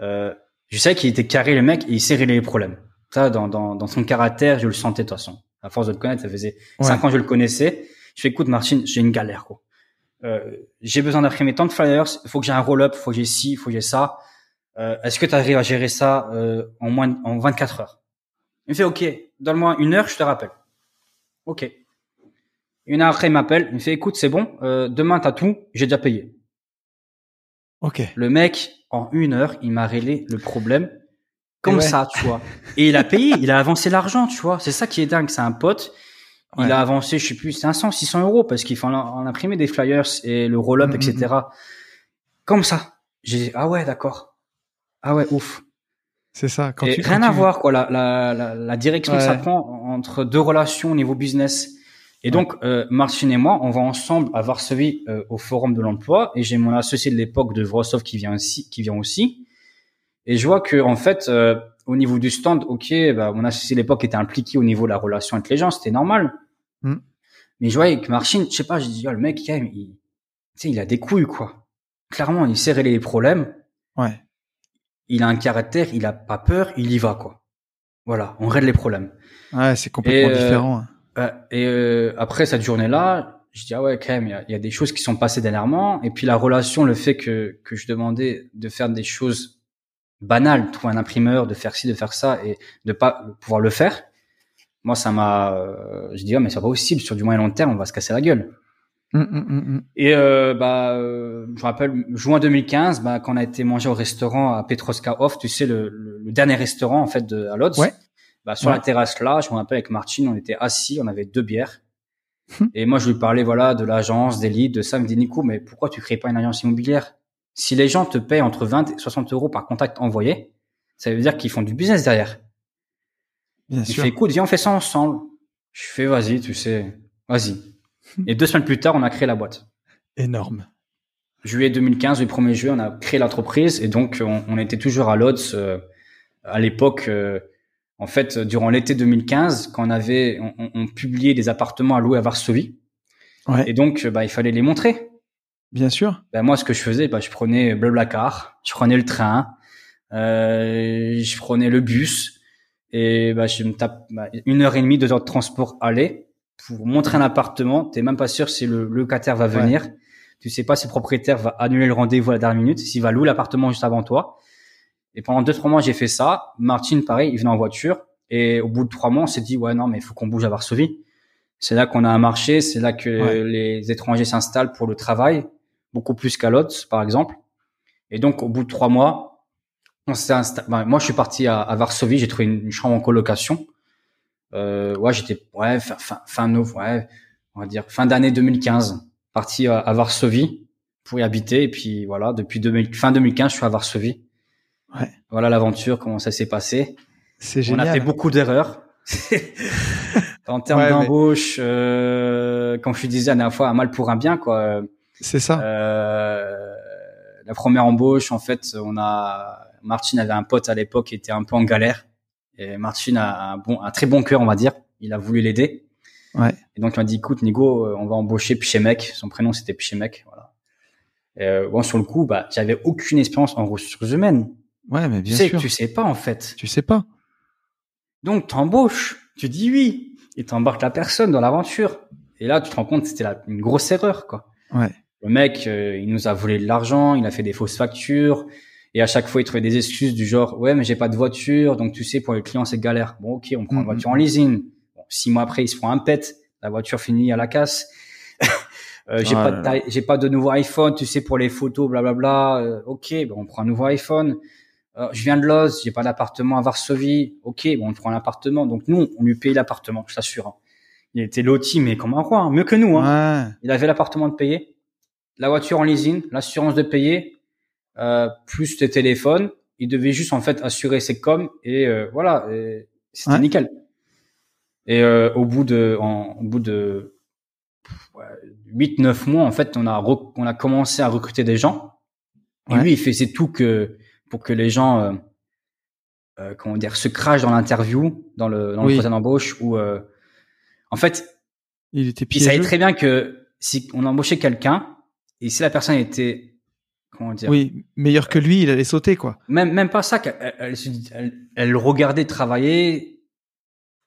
euh, je savais qu'il était carré le mec et il sait régler les problèmes. Ça dans, dans dans son caractère je le sentais de toute façon. À force de le connaître, ça faisait Ouais. cinq ans que je le connaissais. Je fais écoute Martin, j'ai une galère quoi. Euh, j'ai besoin d'imprimer tant de flyers, il faut que j'ai un roll-up, il faut que j'ai ci, il faut que j'ai ça. Euh, Est-ce que tu arrives à gérer ça euh, en moins de- en 24 heures? Il me fait OK, donne-moi une heure, je te rappelle. OK. Une heure après, il m'appelle, il me fait écoute, c'est bon, demain t'as tout, j'ai déjà payé. Ok. Le mec, en une heure, il m'a réglé le problème comme ouais. ça, tu vois. Et il a payé, il a avancé l'argent, tu vois. C'est ça qui est dingue, c'est un pote. Il Ouais. a avancé, je sais plus, 500, 600 euros parce qu'il faut en, imprimer des flyers et le roll-up, Mm, etc. Comme ça. J'ai dit, ah ouais, d'accord. Ah ouais, ouf. C'est ça. Quand et tu, rien quand à tu- voir, quoi, la, la, la, la direction que ça prend entre deux relations au niveau business. Et donc, euh, Martin et moi, on va ensemble à Varsovie euh, au Forum de l'emploi, et j'ai mon associé de l'époque de Wrocław qui vient aussi, qui vient aussi. Et je vois que en fait, euh, au niveau du stand, ok, bah, mon associé de l'époque était impliqué au niveau de la relation avec les gens, c'était normal. Mm. Mais je voyais que Martin, je sais pas, j'ai dit, oh, le mec, quand même, il, tu sais, il a des couilles, quoi. Clairement, il sait régler les problèmes Ouais. il a un caractère, il a pas peur, il y va quoi. Voilà, on règle les problèmes. Ouais, c'est complètement Et, euh, différent. hein. Euh, et euh, après cette journée-là, je dis ah ouais quand même, il y a, y a des choses qui sont passées dernièrement. Et puis la relation, le fait que que je demandais de faire des choses banales, de trouver un imprimeur, de faire ci, de faire ça, et de pas pouvoir le faire. Moi, ça m'a, euh, je dis ah mais c'est pas possible sur du moyen long terme, on va se casser la gueule. Hum, hum, hum, Et euh, bah, euh, je me rappelle, juin 2015, bah, quand on a été manger au restaurant à Petroska Off, tu sais, le, le, le dernier restaurant en fait de, à Lodz. Ouais. Bah, sur Ouais. la terrasse là, je me rappelle avec Martine, on était assis, on avait deux bières. Et moi, je lui parlais voilà de l'agence, des leads, de ça. Il me dit Nico, mais pourquoi tu crées pas une agence immobilière? Si les gens te payent entre 20 et 60 euros par contact envoyé, ça veut dire qu'ils font du business derrière. Bien Il sûr. fait écoute, viens, on fait ça ensemble. Je fais vas-y, tu sais, vas-y. Et deux semaines plus tard, on a créé la boîte. Énorme. Juillet 2015, le 1er juillet, on a créé l'entreprise et donc on, on était toujours à Lodz euh, à l'époque. euh, en fait, durant l'été 2015, quand on avait, on, publiait des appartements à louer à Varsovie Ouais. et donc bah, il fallait les montrer. Bien sûr. Ben, moi, ce que je faisais, bah, je prenais Blablacar, je prenais le train, euh, je prenais le bus et bah, je me tape bah, une heure et demie, deux heures de transport aller pour montrer un appartement. T'es même pas sûr si le locataire va venir. Tu sais pas si le propriétaire va annuler le rendez-vous à la dernière minute, s'il va louer l'appartement juste avant toi. Et pendant deux trois mois, j'ai fait ça. Martine, pareil, il venait en voiture. Et au bout de trois mois, on s'est dit ouais non mais il faut qu'on bouge à Varsovie. C'est là qu'on a un marché, c'est là que Ouais. les étrangers s'installent pour le travail, beaucoup plus qu'à Lodz, par exemple. Et donc au bout de trois mois, on s'est installé. ben, moi, je suis parti à, à Varsovie, j'ai trouvé une, une chambre en colocation. Euh, ouais, j'étais ouais fin fin, fin ouais, on va dire fin d'année 2015, parti à, à Varsovie pour y habiter. Et puis voilà, depuis 2000, fin 2015, je suis à Varsovie. Ouais. Voilà l'aventure, comment ça s'est passé. C'est On génial. a fait beaucoup d'erreurs. en termes Ouais, mais- d'embauche, euh, comme je disais la dernière fois, un mal pour un bien, quoi. C'est ça. Euh, la première embauche, en fait, on a Martine avait un pote à l'époque qui était un peu en galère. Et Martine a un bon, un très bon cœur, on va dire. Il a voulu l'aider. Ouais. Et donc il m'a dit, écoute, Nigo, euh, on va embaucher Pichemek. Son prénom c'était Pichemek, voilà. Et, euh, bon, sur le coup, bah, j'avais aucune expérience en ressources humaines. Ouais, mais Tu bien sais, sûr. tu sais pas en fait. Tu sais pas. Donc t'embauches, tu dis oui, et t'embarques la personne dans l'aventure. Et là, tu te rends compte que c'était une grosse erreur, quoi. Ouais. Le mec, euh, il nous a volé de l'argent, il a fait des fausses factures, et à chaque fois, il trouvait des excuses du genre, ouais, mais j'ai pas de voiture, donc tu sais, pour les clients, c'est galère. Bon, ok, on prend une Mhm. voiture en leasing. Bon, six mois après, il se prend un pet, la voiture finit à la casse. Euh, j'ai Ah pas j'ai pas de nouveau iPhone, tu sais, pour les photos, blablabla. Euh, ok, bon, on prend un nouveau iPhone. Euh, je viens de Loz, j'ai pas d'appartement à Varsovie. Ok, bon, on prend un appartement. Donc nous, on lui paye l'appartement, je t'assure. hein. Il était loti, mais comme un roi, hein, mieux que nous. Hein. Ouais. Il avait l'appartement de payer, la voiture en leasing, l'assurance de payer, euh, plus les téléphones. Il devait juste en fait assurer ses coms et euh, voilà, c'était Ouais. nickel. Et euh, au bout de, en, au bout de 8-9 mois, en fait, on a on a commencé à recruter des gens. Et Ouais. lui, il faisait tout que pour que les gens, euh, euh, comment dire, se crachent dans l'interview, dans le dans Oui. le d'embauche, ou euh, en fait, Il était il savait piégeux. très bien que si on embauchait quelqu'un et si la personne était comment dire Oui, meilleur que lui, il allait sauter, quoi. même même pas ça qu'elle elle, elle elle, elle le regardait travailler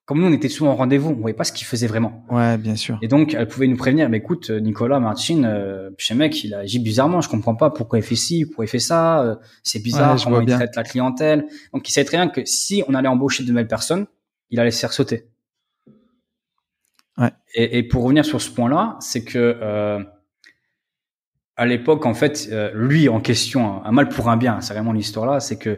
comme nous on était souvent en rendez-vous on voyait pas ce qu'il faisait vraiment Ouais, bien sûr. et donc elle pouvait nous prévenir mais écoute euh, Nicolas Martin euh, chez mec il agit bizarrement je comprends pas pourquoi il fait ci pourquoi il fait ça euh, c'est bizarre Ouais, comment il bien. traite la clientèle donc il savait très bien que si on allait embaucher de nouvelles personnes il allait se faire sauter Ouais. et, et pour revenir sur ce point-là, c'est que euh, à l'époque, en fait, euh, lui en question, un mal pour un bien, c'est vraiment l'histoire là, c'est que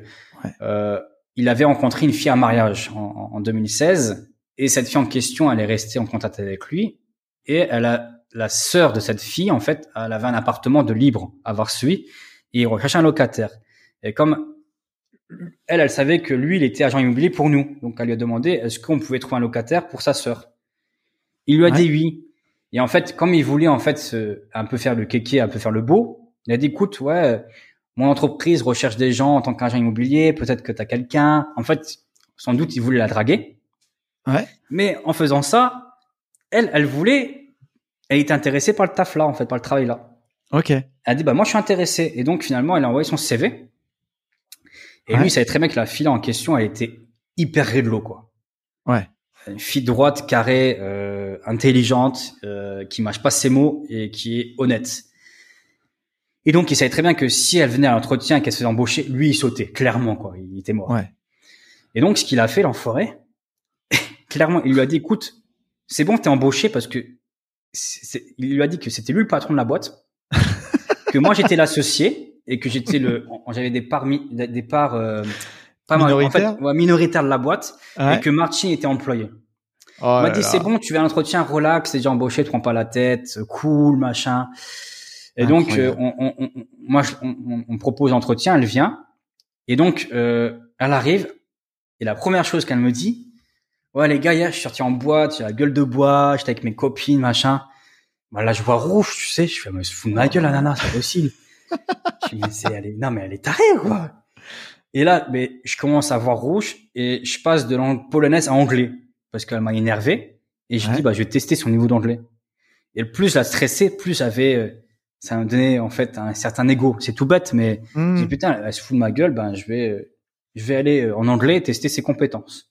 Ouais. euh, il avait rencontré une fille à mariage en, en 2016, et cette fille en question, elle est restée en contact avec lui, et elle a la sœur de cette fille, en fait, elle avait un appartement de libre à Varsovie, et il recherchait un locataire. Et comme elle, elle savait que lui, il était agent immobilier pour nous, donc elle lui a demandé est-ce qu'on pouvait trouver un locataire pour sa sœur? Il lui a Ouais. dit oui. Et en fait, comme il voulait en fait se, un peu faire le kéké, un peu faire le beau, il a dit écoute, ouais, mon entreprise recherche des gens en tant qu'agent immobilier, peut-être que tu as quelqu'un. En fait, sans doute, il voulait la draguer. Ouais. Mais en faisant ça, elle, elle voulait, elle était intéressée par le taf là, en fait, par le travail là. Ok. Elle a dit bah moi je suis intéressée et donc finalement elle a envoyé son CV et Ouais. lui il savait très bien que la fille en question elle était hyper réglo quoi. Ouais. Une fille droite, carrée, euh, intelligente, euh, qui mâche pas ses mots et qui est honnête. Et donc il savait très bien que si elle venait à l'entretien et qu'elle se faisait embaucher, lui il sautait clairement quoi, il était mort. Ouais. Et donc ce qu'il a fait l'enfoiré, clairement il lui a dit écoute c'est bon t'es embauché parce que il lui a dit que c'était lui le patron de la boîte, que moi j'étais l'associé et que j'étais le, j'avais des parts, des parts euh, pas en fait, minoritaires de la boîte et que Martin était employé. Oh m'a dit c'est bon, tu vas à l'entretien, relax, c'est déjà embauché, tu prends pas la tête, cool, machin. Et donc, euh, on, on, moi, on, on, propose l'entretien, elle vient. Et donc, euh, elle arrive. Et la première chose qu'elle me dit, ouais les gars, hier, je suis sorti en boîte, j'ai la gueule de bois, j'étais avec mes copines, machin. Bah là, je vois rouge, tu sais. Je fais, mais se fout de ma gueule, la nana, c'est possible. je me dis, elle est, non mais elle est tarée, quoi. Et là, mais je commence à voir rouge et je passe de langue polonaise à anglais parce qu'elle m'a énervé. Et je dis, bah, je vais tester son niveau d'anglais. Et plus je la stressais, plus j'avais, euh, ça me donnait en fait un certain ego. C'est tout bête, mais mmh. je dis, putain, elle se fout de ma gueule, ben je vais, euh, je vais aller euh, en anglais tester ses compétences.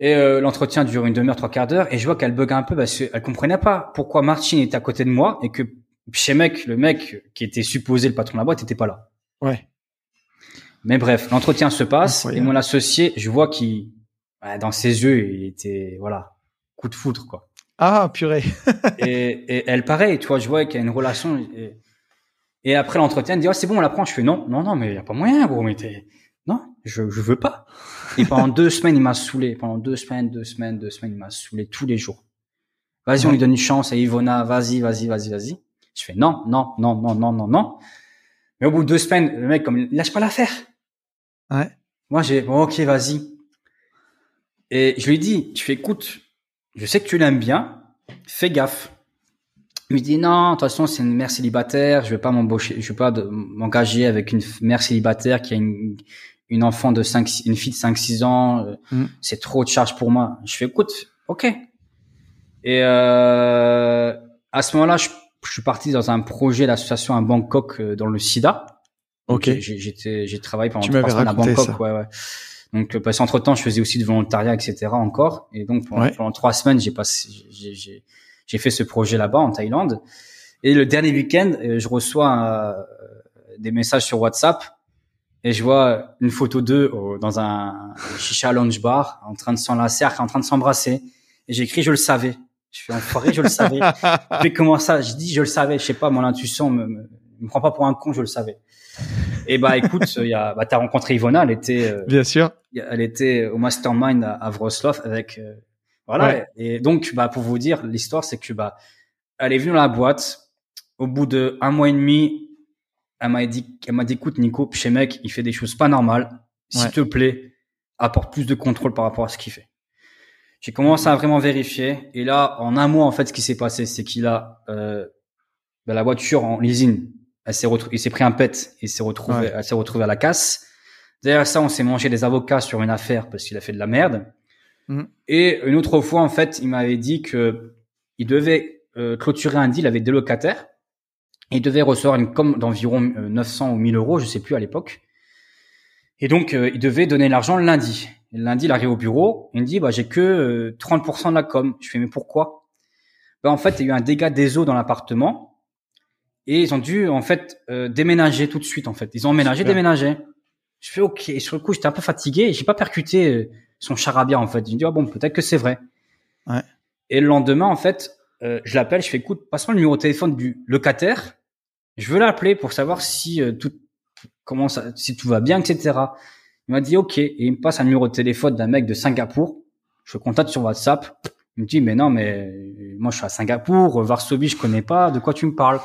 Et l'entretien dure une demi-heure, trois quarts d'heure, et je vois qu'elle bug un peu parce qu'elle comprenait pas pourquoi Martin était à côté de moi et que chez mec, le mec qui était supposé le patron de la boîte, était pas là. Ouais. Mais bref, l'entretien se passe et mon associé, je vois qu'il dans ses yeux, il était voilà, coup de foudre quoi. Ah purée. et, et, elle pareil, tu vois, je vois qu'il y a une relation. Et, et après l'entretien, elle dit oh, c'est bon, on la prend. Je fais non, non, non, mais il y a pas moyen, gros. Mais non, je je veux pas. Et pendant deux semaines, il m'a saoulé. Pendant deux semaines, deux semaines, deux semaines, il m'a saoulé tous les jours. Vas-y, on lui donne une chance à Ivona. Vas-y, vas-y, vas-y, vas-y. Je fais non, non, non, non, non, non, non. Mais au bout de deux semaines, le mec comme lâche pas l'affaire. Ouais. Moi j'ai bon, ok, vas-y. Et je lui dis, tu fais écoute, je sais que tu l'aimes bien, fais gaffe. Il me dit non, de toute façon c'est une mère célibataire, je vais pas m'embaucher, je vais pas m'engager avec une mère célibataire qui a une, une enfant de 5 une fille de 5 6 ans, euh, mm. c'est trop de charge pour moi. Je fais écoute, OK. Et euh, à ce moment-là, je, je, suis parti dans un projet d'association à Bangkok euh, dans le SIDA. OK. J'ai travaillé pendant trois semaines à Bangkok, ouais ouais. Donc, euh, parce qu'entre temps, je faisais aussi du volontariat, etc. encore. Et donc, pendant, trois semaines, j'ai passé, j'ai fait ce projet là-bas en Thaïlande. Et le dernier week-end, euh, je reçois euh, des messages sur WhatsApp et je vois une photo d'eux dans un chicha lounge bar en train de s'enlacer, en train de s'embrasser. Et j'ai écrit, je le savais. Je fais enfoiré, je le savais. puis comment ça Je dis, je le savais. Je sais pas, mon intuition me, me, me prend pas pour un con, je le savais. Et bah écoute, il y a, bah, t'as rencontré Ivona, elle était euh, bien sûr, elle était au mastermind à, à Wrocław avec euh, voilà. Et donc bah pour vous dire l'histoire, c'est que bah elle est venue dans la boîte. Au bout de un mois et demi, elle m'a dit, elle m'a dit écoute Nico, chez mec, il fait des choses pas normales. S'il te plaît, apporte plus de contrôle par rapport à ce qu'il fait. J'ai commencé à vraiment vérifier et là, en un mois en fait, ce qui s'est passé, c'est qu'il a euh, bah, la voiture en leasing elle s'est il s'est pris un pet, il s'est retrouvé, elle s'est retrouvée à la casse. Derrière ça, on s'est mangé des avocats sur une affaire parce qu'il a fait de la merde. Mm. Et une autre fois, en fait, il m'avait dit que il devait euh, clôturer un deal avec des locataires. Il devait recevoir une com d'environ 900 euh, ou 1000 euros, je sais plus à l'époque. Et donc, euh, il devait donner l'argent le lundi. le lundi, il arrive au bureau, il me dit, bah, j'ai que 30% de la com. Je fais, mais pourquoi? Ben, en fait, il y a eu un dégât des eaux dans l'appartement et ils ont dû en fait euh, déménager tout de suite en fait. Ils ont emménagé, déménagé. Je fais ok. Et sur le coup, j'étais un peu fatigué. J'ai pas percuté euh, son charabia en fait. Je me dis ah bon, peut-être que c'est vrai. Ouais. Et le lendemain en fait, euh, je l'appelle. Je fais écoute, passe-moi le numéro de téléphone du locataire. Je veux l'appeler pour savoir si tout comment ça, si tout va bien, etc. Il m'a dit ok. Et il me passe un numéro de téléphone d'un mec de Singapour. Je le contacte sur WhatsApp. Il me dit mais non mais moi je suis à Singapour, Varsovie je connais pas. De quoi tu me parles?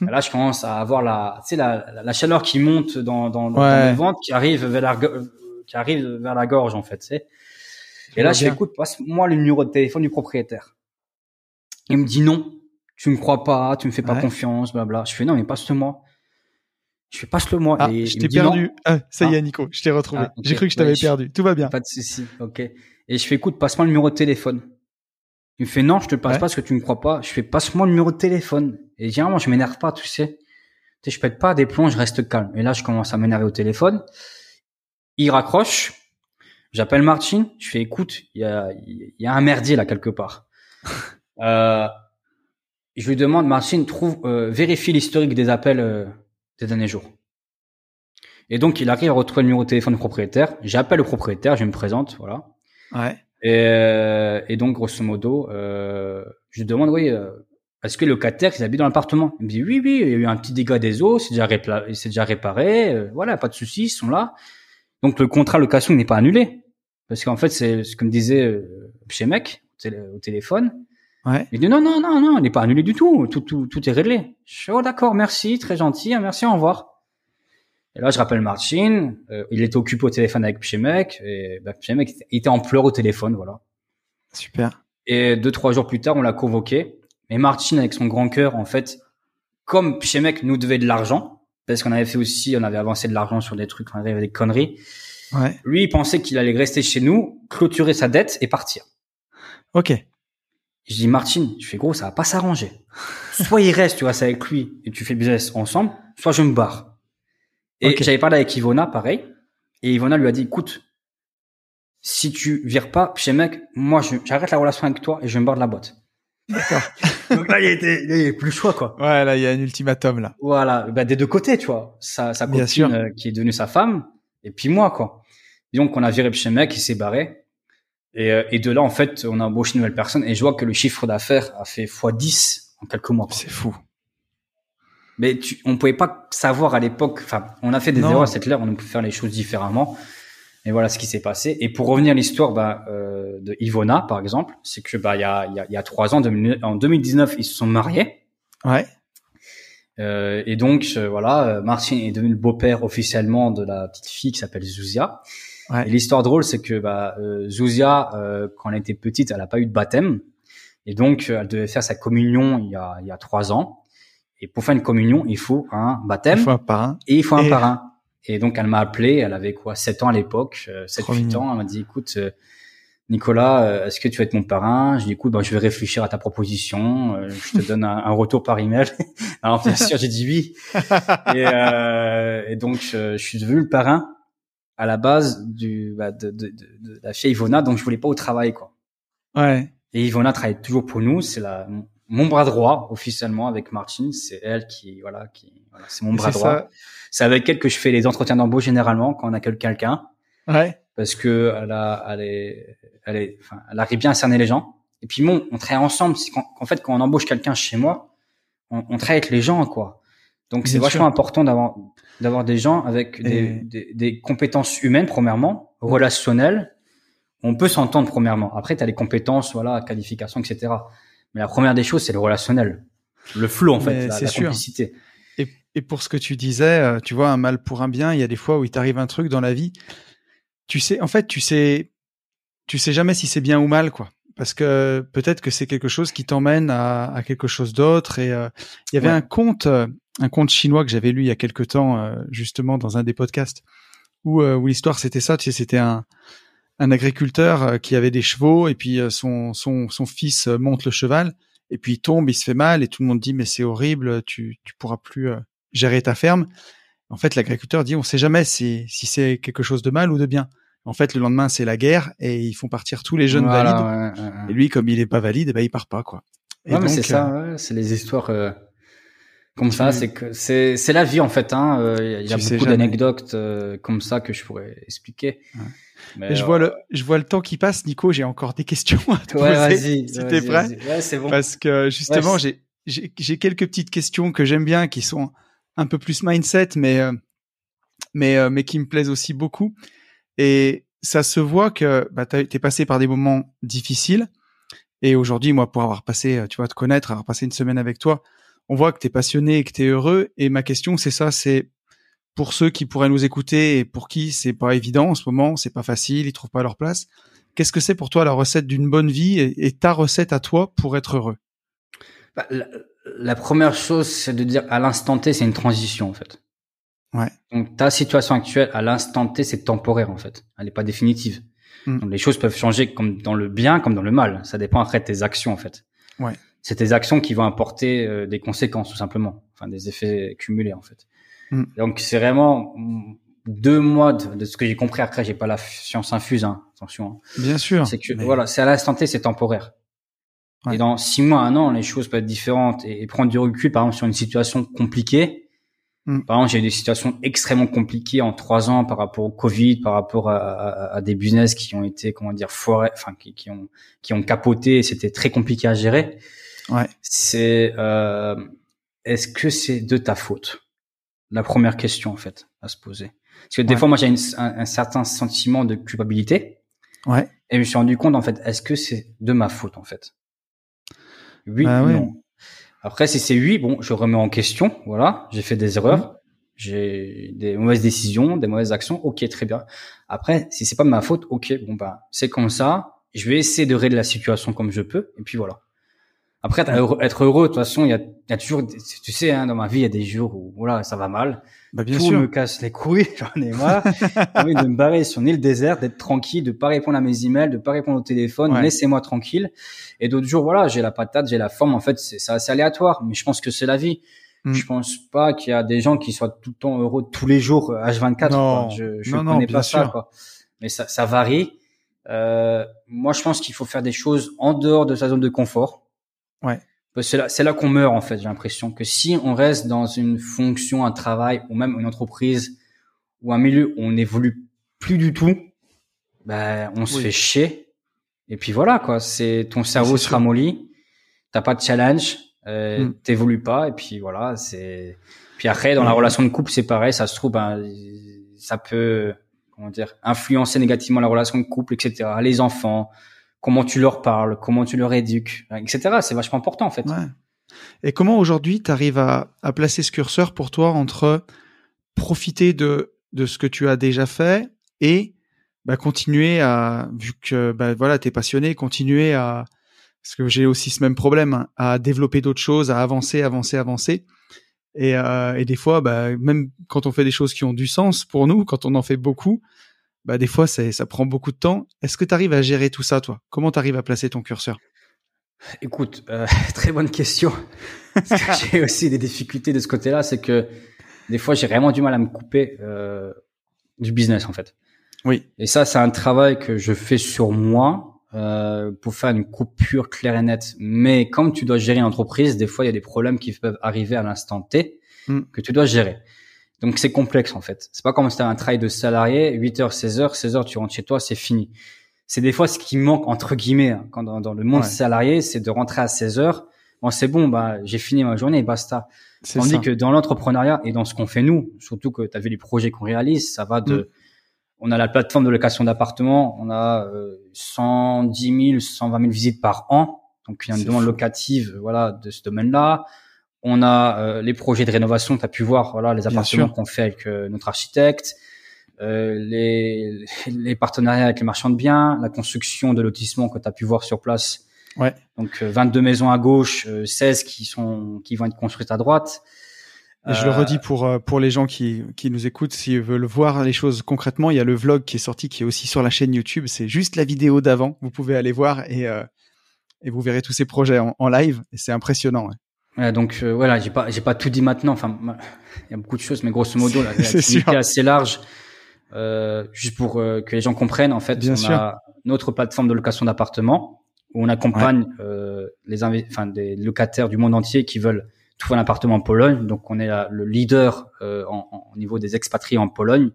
Là, je commence à avoir la, tu sais, la, la, chaleur qui monte dans, dans, dans, le ventre, qui arrive vers la, qui arrive vers la gorge, en fait, tu sais. Et là, je fais, écoute, passe-moi le numéro de téléphone du propriétaire. Il me dit non, tu me crois pas, tu me fais pas confiance, blabla. Je fais non, mais passe-le-moi. Je fais passe-le moi. Ah, et je t'ai perdu. Ah, ça y est, ah. Nico, je t'ai retrouvé. Ah, J'ai cru que je t'avais perdu. Tout va bien. Pas de souci. Ok. Et je fais écoute, passe-moi le numéro de téléphone. Il me fait non, je te le passe pas parce que tu me crois pas. Je fais passe-moi le numéro de téléphone. Et généralement, je m'énerve pas, tu sais. Tu sais, je pète pas des plombs, je reste calme. Et là, je commence à m'énerver au téléphone. Il raccroche. J'appelle Martin. Je fais écoute, il y a, il y a un merdier là quelque part. euh, je lui demande, Martin, trouve, euh, vérifie l'historique des appels euh, des derniers jours. Et donc, il arrive à retrouver le numéro de téléphone du propriétaire. J'appelle le propriétaire, je me présente, voilà. Ouais. Et, euh, et donc, grosso modo, euh, je lui demande, oui, est-ce que le locataire, il habite dans l'appartement Il me dit, oui, oui, il y a eu un petit dégât des eaux, c'est déjà, réparé, euh, voilà, pas de soucis, ils sont là. Donc, le contrat location n'est pas annulé. Parce qu'en fait, c'est ce que me disait euh, chez mec au, télé- au téléphone. Ouais. Il dit, non, non, non, non, il n'est pas annulé du tout, tout, tout, tout est réglé. Je suis, oh, d'accord, merci, très gentil, hein, merci, au revoir. Et là, je rappelle Martin, euh, il était occupé au téléphone avec Pchemek, et bah, Pchemek était en pleurs au téléphone, voilà. Super. Et deux, trois jours plus tard, on l'a convoqué. Mais Martin, avec son grand cœur, en fait, comme Pchemek nous devait de l'argent, parce qu'on avait fait aussi, on avait avancé de l'argent sur des trucs, on avait des conneries, Ouais. lui, il pensait qu'il allait rester chez nous, clôturer sa dette et partir. Ok. Je dis, Martin, je fais gros, ça va pas s'arranger. Soit il reste, tu vois, c'est avec lui, et tu fais le business ensemble, soit je me barre. Et j'avais parlé avec Ivona, pareil. Et Ivona lui a dit, écoute, si tu vires pas chez mec, moi, j'arrête la relation avec toi et je me barre de la boîte. D'accord. Donc là, il était, il y avait plus le choix, quoi. Ouais, là, il y a un ultimatum, là. Voilà, bah, des deux côtés, tu vois. Sa, sa Bien copine sûr. euh, qui est devenue sa femme, et puis moi, quoi. Et donc, on a viré chez mec, il s'est barré. Et, euh, et de là, en fait, on a embauché une nouvelle personne, et je vois que le chiffre d'affaires a fait x10 en quelques mois. C'est fou. Mais tu, on pouvait pas savoir à l'époque. Enfin, on a fait des Non. erreurs, c'est clair. On peut faire les choses différemment. Et voilà ce qui s'est passé. Et pour revenir à l'histoire bah, euh, de Ivona, par exemple, c'est que bah il y a, il y, a, y a trois ans, 2000 en 2019, ils se sont mariés. Ouais. Euh, et donc euh, voilà, euh, Martin est devenu le beau-père officiellement de la petite fille qui s'appelle Zouzia. Ouais. Et l'histoire drôle, c'est que bah, euh, Zouzia, euh, quand elle était petite, elle n'a pas eu de baptême. Et donc, elle devait faire sa communion il y a, il y a trois ans. Et pour faire une communion, il faut un baptême Il faut un parrain. et il faut un Et- parrain. Et donc, elle m'a appelé, elle avait quoi, 7 ans à l'époque, euh, 7, Trop 8 mignon. ans. Elle m'a dit, écoute, euh, Nicolas, euh, est-ce que tu vas être mon parrain? Je dis, écoute, ben, je vais réfléchir à ta proposition. euh, je te donne un, un retour par email. Alors, bien sûr, j'ai dit oui. Et, euh, et donc, je, je suis devenu le parrain à la base du, bah, de, de, de, de la fille Ivona. Donc, je voulais pas au travail, quoi. Ouais. Et Ivona travaille toujours pour nous. C'est la mon bras droit officiellement avec Martine. C'est elle qui voilà qui voilà, c'est mon Et bras droit. ça. C'est avec elle que je fais les entretiens d'embauche généralement quand on accueille quelqu'un Ouais. parce que elle a elle est elle est enfin elle arrive bien à cerner les gens. Et puis bon, on travaille ensemble. C'est qu'en en fait quand on embauche quelqu'un chez moi, on, on travaille avec les gens quoi. Donc c'est vachement sûr. important d'avoir d'avoir des gens avec des, Et- des, des compétences humaines premièrement, relationnelles. On peut s'entendre premièrement. Après, tu as les compétences, voilà, qualification, etc. Mais la première des choses, c'est le relationnel. Le flow, en fait, la, c'est la sûr. complicité. Et, pour ce que tu disais, euh, tu vois, un mal pour un bien, il y a des fois où il t'arrive un truc dans la vie. Tu sais, en fait, tu sais, tu sais jamais si c'est bien ou mal, quoi. Parce que peut-être que c'est quelque chose qui t'emmène à, à quelque chose d'autre. Et euh, il y avait Ouais. un conte, euh, un conte chinois que j'avais lu il y a quelque temps, euh, justement dans un des podcasts, où, euh, où l'histoire c'était ça. Tu sais, c'était un, un agriculteur qui avait des chevaux et puis son, son, son fils monte le cheval et puis il tombe, il se fait mal et tout le monde dit mais c'est horrible, tu, tu pourras plus gérer ta ferme. En fait, l'agriculteur dit on sait jamais si, si c'est quelque chose de mal ou de bien. En fait, le lendemain c'est la guerre et ils font partir tous les jeunes Voilà, valides. ouais, ouais, ouais. Et lui, comme il est pas valide, eh ben il part pas quoi. Et Ouais, mais c'est ça, euh, c'est les histoires euh, comme ça. C'est que c'est c'est la vie en fait. Hein. euh, Il y a Tu beaucoup d'anecdotes euh, comme ça que je pourrais expliquer. Mais, je vois le, je vois le temps qui passe, Nico. J'ai encore des questions à te poser. vas-y. si t'es prêt. c'est bon. Parce que justement, j'ai quelques petites questions que j'aime bien, qui sont un peu plus mindset, mais euh, mais euh, mais qui me plaisent aussi beaucoup. Et ça se voit que bah, t'es passé par des moments difficiles. Et aujourd'hui, moi, pour avoir passé, euh, tu vois, te connaître, avoir passé une semaine avec toi, on voit que t'es passionné et que t'es heureux. Et ma question, c'est ça, c'est pour ceux qui pourraient nous écouter et pour qui c'est pas évident en ce moment, c'est pas facile, ils trouvent pas leur place. Qu'est-ce que c'est pour toi la recette d'une bonne vie et, ta recette à toi pour être heureux? Bah, la première chose, c'est de dire à l'instant T, c'est une transition en fait. Ouais. Donc ta situation actuelle, à l'instant T, c'est temporaire en fait. Elle n'est pas définitive. Mm. Donc les choses peuvent changer comme dans le bien, comme dans le mal. Ça dépend après de tes actions en fait. Ouais. C'est tes actions qui vont apporter euh, des conséquences tout simplement, enfin des effets cumulés en fait. Mm. Donc c'est vraiment deux mois de, de ce que j'ai compris. Après, j'ai pas la science infuse, hein. attention. hein. Bien sûr. C'est que mais- voilà, c'est à l'instant T, c'est temporaire. Ouais. Et dans six mois, un an, les choses peuvent être différentes et, et prendre du recul, par exemple, sur une situation compliquée, Mm. Par exemple, j'ai eu des situations extrêmement compliquées en trois ans par rapport au Covid, par rapport à, à, des business qui ont été, comment dire, foirés, enfin qui, qui, ont qui ont capoté. et C'était très compliqué à gérer. Ouais. C'est euh, est-ce que c'est de ta faute? La première question en fait à se poser. Parce que des fois, moi, j'ai un, un, certain sentiment de culpabilité. Ouais. Et je me suis rendu compte en fait, est-ce que c'est de ma faute en fait? Oui, bah non. Après, si c'est oui, bon, je remets en question. Voilà, j'ai fait des erreurs, mmh. j'ai des mauvaises décisions, des mauvaises actions. Ok, très bien. Après, si c'est pas ma faute, ok, bon bah, c'est comme ça. Je vais essayer de régler la situation comme je peux. Et puis voilà. Après, être heureux, de toute façon, il y a, y a, toujours, tu sais, hein, dans ma vie, il y a des jours où voilà, ça va mal. Bah, bien Tout sûr. me casse les couilles, j'en ai marre. J'ai envie de me barrer sur une île déserte, d'être tranquille, de pas répondre à mes emails, de pas répondre au téléphone, laissez-moi tranquille. Et d'autres jours, voilà, j'ai la patate, j'ai la forme. En fait, c'est assez aléatoire, mais je pense que c'est la vie. Mm. Je pense pas qu'il y a des gens qui soient tout le temps heureux tous les jours, H24. Non, Je, je non, connais non, pas sûr. ça, quoi. Mais ça, ça varie. Euh, moi, je pense qu'il faut faire des choses en dehors de sa zone de confort. Ouais. C'est là, qu'on meurt en fait. J'ai l'impression que si on reste dans une fonction, un travail ou même une entreprise ou un milieu où on n'évolue plus du tout, ben on se Oui. fait chier. Et puis voilà quoi. C'est ton cerveau se ramollit. T'as pas de challenge, euh, Mm. t'évolues pas. Et puis voilà. C'est. Puis après dans la relation de couple c'est pareil. Ça se trouve ben ça peut comment dire influencer négativement la relation de couple, etc. Les enfants comment tu leur parles, comment tu leur éduques, etc. C'est vachement important en fait. Et comment aujourd'hui tu arrives à, placer ce curseur pour toi entre profiter de, de ce que tu as déjà fait et bah, continuer à, vu que bah, voilà, tu es passionné, continuer à, parce que j'ai aussi ce même problème, hein, à développer d'autres choses, à avancer, avancer, avancer. Et, euh, des fois, bah, même quand on fait des choses qui ont du sens pour nous, quand on en fait beaucoup, bah, des fois, ça prend beaucoup de temps. Est-ce que tu arrives à gérer tout ça, toi? Comment tu arrives à placer ton curseur? Écoute, euh, très bonne question. J'ai aussi des difficultés de ce côté-là, c'est que des fois j'ai vraiment du mal à me couper euh, du business en fait. Oui. Et ça, c'est un travail que je fais sur moi euh, pour faire une coupure claire et nette. Mais comme tu dois gérer une entreprise, des fois il y a des problèmes qui peuvent arriver à l'instant T Mm. que tu dois gérer. Donc c'est complexe en fait. C'est pas comme si tu un travail de salarié, 8h, 16h, 16h tu rentres chez toi, c'est fini. C'est des fois ce qui manque entre guillemets hein, quand dans, dans le monde Ouais. salarié, c'est de rentrer à 16h. Bon, c'est bon, bah j'ai fini ma journée, basta. Tandis ça. que dans l'entrepreneuriat et dans ce qu'on fait nous, surtout que tu as vu les projets qu'on réalise, ça va de Mm. on a la plateforme de location d'appartements, on a euh, 110 000, 120 000 visites par an. Donc il y a une demande locative voilà de ce domaine-là. On a euh, les projets de rénovation, tu as pu voir voilà les appartements qu'on fait avec euh, notre architecte, euh, les les partenariats avec les marchands de biens, la construction de lotissements que tu as pu voir sur place. Ouais. Donc euh, 22 maisons à gauche, euh, 16 qui sont qui vont être construites à droite. Et je le redis pour, pour les gens qui, qui nous écoutent, s'ils veulent voir les choses concrètement, il y a le vlog qui est sorti, qui est aussi sur la chaîne YouTube. C'est juste la vidéo d'avant. Vous pouvez aller voir et, euh, et vous verrez tous ces projets en, en live. Et c'est impressionnant. ouais. Ouais, donc euh, voilà, j'ai pas j'ai pas tout dit maintenant. Enfin, il y a beaucoup de choses, mais grosso modo, la l'activité est assez large. Euh, juste pour euh, que les gens comprennent, en fait, Bien on sûr. a notre plateforme de location d'appartements où on accompagne euh, les enfin des locataires du monde entier qui veulent trouver un appartement en Pologne. Donc on est la- le leader euh, en, en- au niveau des expatriés en Pologne.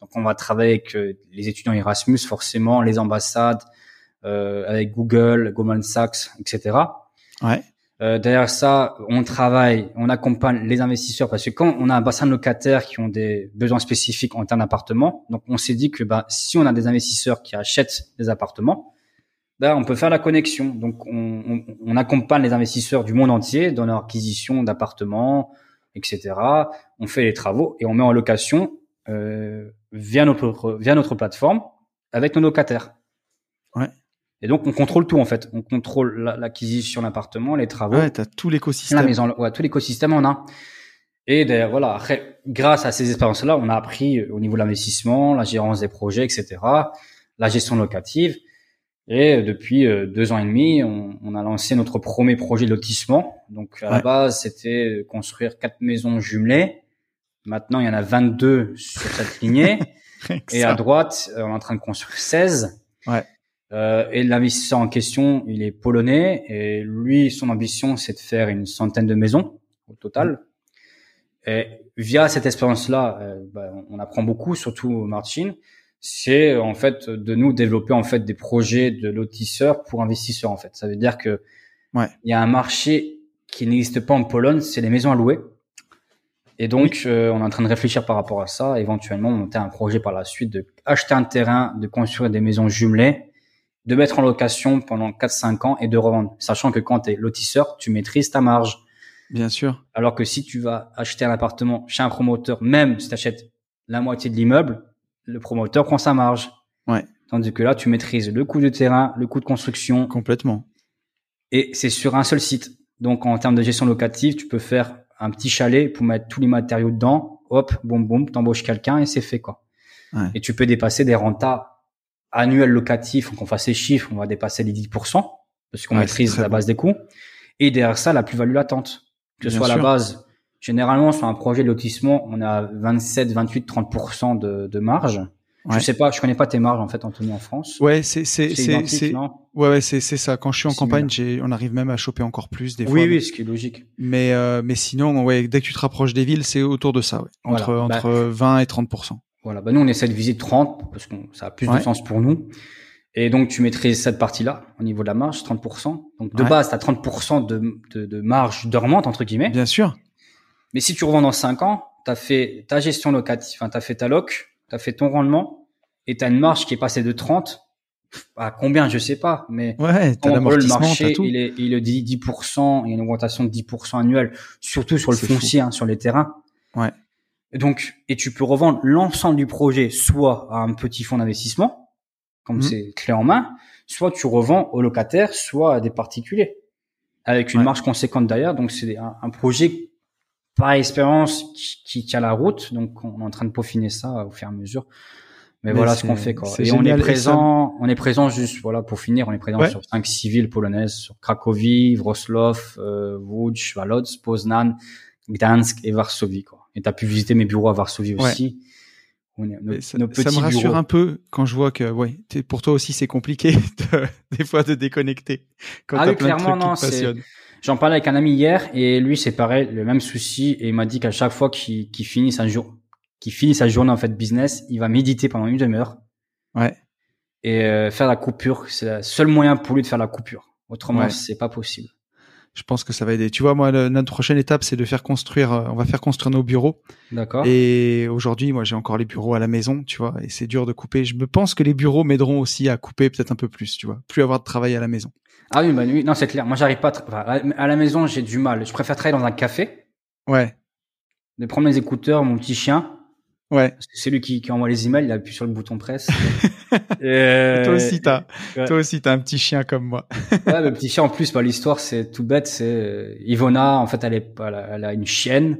Donc on va travailler avec les étudiants Erasmus forcément, les ambassades, euh, avec Google, Goldman Sachs, etc. Ouais. Euh, derrière ça, on travaille, on accompagne les investisseurs parce que quand on a un bassin de locataires qui ont des besoins spécifiques en termes d'appartements, donc on s'est dit que bah, si on a des investisseurs qui achètent des appartements, bah, on peut faire la connexion. Donc on, on, on accompagne les investisseurs du monde entier dans leur acquisition d'appartements, etc. On fait les travaux et on met en location euh, via notre via notre plateforme avec nos locataires. Ouais. Et donc on contrôle tout en fait. On contrôle la- l'acquisition d'appartement, les travaux, Ouais, t'as tout la l'écosystème. maison, ouais, tout l'écosystème on a. Et d'ailleurs, voilà, après, grâce à ces expériences-là, on a appris euh, au niveau de l'investissement, la gérance des projets, etc., la gestion locative. Et euh, depuis euh, deux ans et demi, on, on a lancé notre premier projet de lotissement. Donc à la base, c'était construire quatre maisons jumelées. Maintenant, il y en a 22 sur cette lignée. Et à droite, on est en train de construire 16. Ouais. Euh, et l'investisseur en question, il est polonais et lui, son ambition, c'est de faire une centaine de maisons au total. Et via cette expérience-là, euh, bah, on apprend beaucoup, surtout Martin. C'est en fait de nous développer en fait des projets de lotisseurs pour investisseurs en fait. Ça veut dire que Ouais. il y a un marché qui n'existe pas en Pologne, c'est les maisons à louer. Et donc, euh, on est en train de réfléchir par rapport à ça, éventuellement monter un projet par la suite de acheter un terrain, de construire des maisons jumelées, de mettre en location pendant 4-5 ans et de revendre. Sachant que quand tu es lotisseur, tu maîtrises ta marge. Bien sûr. Alors que si tu vas acheter un appartement chez un promoteur, même si tu achètes la moitié de l'immeuble, le promoteur prend sa marge. Ouais. Tandis que là, tu maîtrises le coût de terrain, le coût de construction, Complètement. et c'est sur un seul site. Donc, en termes de gestion locative, tu peux faire un petit chalet pour mettre tous les matériaux dedans. Hop, boum, boum, t'embauches quelqu'un et c'est fait, quoi. Ouais. Et tu peux dépasser des rentas annuels locatifs. Donc, on fasse ces chiffres, on va dépasser les 10%, parce qu'on Ouais, maîtrise la base des coûts. Et derrière ça, la plus-value latente. Que ce soit à la sûr. base, généralement, sur un projet de lotissement, on a 27, 28, 30% de, de marge. Ouais. Je sais pas, je connais pas tes marges, en fait, Anthony, en France. Ouais, c'est c'est c'est c'est ouais ouais c'est c'est ça. Quand je suis en campagne, j'ai on arrive même à choper encore plus des fois. Oui, oui, ce qui est logique. Mais euh, mais sinon ouais, dès que tu te rapproches des villes, c'est autour de ça, ouais. Entre Voilà. Bah, entre 20 et 30 Voilà, bah nous on essaie de viser 30 parce que ça a plus Ouais. de sens pour nous. Et donc tu maîtrises cette partie-là au niveau de la marge, 30%. Donc de Ouais. base, tu as 30% de, de, de marge dormante entre guillemets. Bien sûr. Mais si tu revends dans 5 ans, tu as fait ta gestion locative, enfin tu as fait ta loc, tu as fait ton rendement et tu as une marge qui est passée de 30 à combien, je sais pas, mais Ouais, t'as en gros, le marché, tout. il est, il est dit 10%, il y a une augmentation de 10% annuelle, surtout sur le foncier, hein, sur les terrains. Ouais. Donc, et tu peux revendre l'ensemble du projet, soit à un petit fonds d'investissement, comme Mhm. c'est clé en main, soit tu revends aux locataires, soit à des particuliers, avec une Ouais. marge conséquente derrière. Donc, c'est un, un projet par expérience qui, qui tient la route. Donc, on est en train de peaufiner ça au fur et à mesure. Mais, Mais voilà ce qu'on fait, quoi. Et on est présent, on est présent juste, voilà, pour finir, on est présent Ouais. sur cinq villes polonaises, sur Cracovie, Wrocław, euh, Łódź, Wałodz, Poznan, Gdansk et Varsovie, quoi. Et t'as pu visiter mes bureaux à Varsovie aussi. Nos, ça, nos ça petits me rassure bureaux. un peu quand je vois que ouais, pour toi aussi c'est compliqué de- des fois de déconnecter quand Ah oui, plein de clairement, trucs non, qui. J'en parlais avec un ami hier et lui, c'est pareil, le même souci et il m'a dit qu'à chaque fois qu'il qu'il finit sa jour, qu'il finit sa journée en fait business, il va méditer pendant une demi-heure Ouais. et euh, faire la coupure. C'est le seul moyen pour lui de faire la coupure. Autrement, Ouais. c'est pas possible. Je pense que ça va aider. Tu vois, moi, le- notre prochaine étape, c'est de faire construire. euh, on va faire construire nos bureaux. D'accord. Et aujourd'hui, moi, j'ai encore les bureaux à la maison, tu vois, et c'est dur de couper. Je me pense que les bureaux m'aideront aussi à couper peut-être un peu plus, tu vois, plus avoir de travail à la maison. Ah oui, bah oui, non, c'est clair. Moi, j'arrive pas à, tra- enfin, à à la maison, j'ai du mal. Je préfère travailler dans un café, Ouais, de prendre mes écouteurs, mon petit chien. Ouais. C'est lui qui, qui envoie les emails, il appuie sur le bouton presse. Et- toi aussi, t'as, ouais. toi aussi, t'as un petit chien comme moi. Ouais, le petit chien en plus, bah, l'histoire c'est tout bête, c'est euh, Ivona, en fait elle, est, elle, a, elle a une chienne,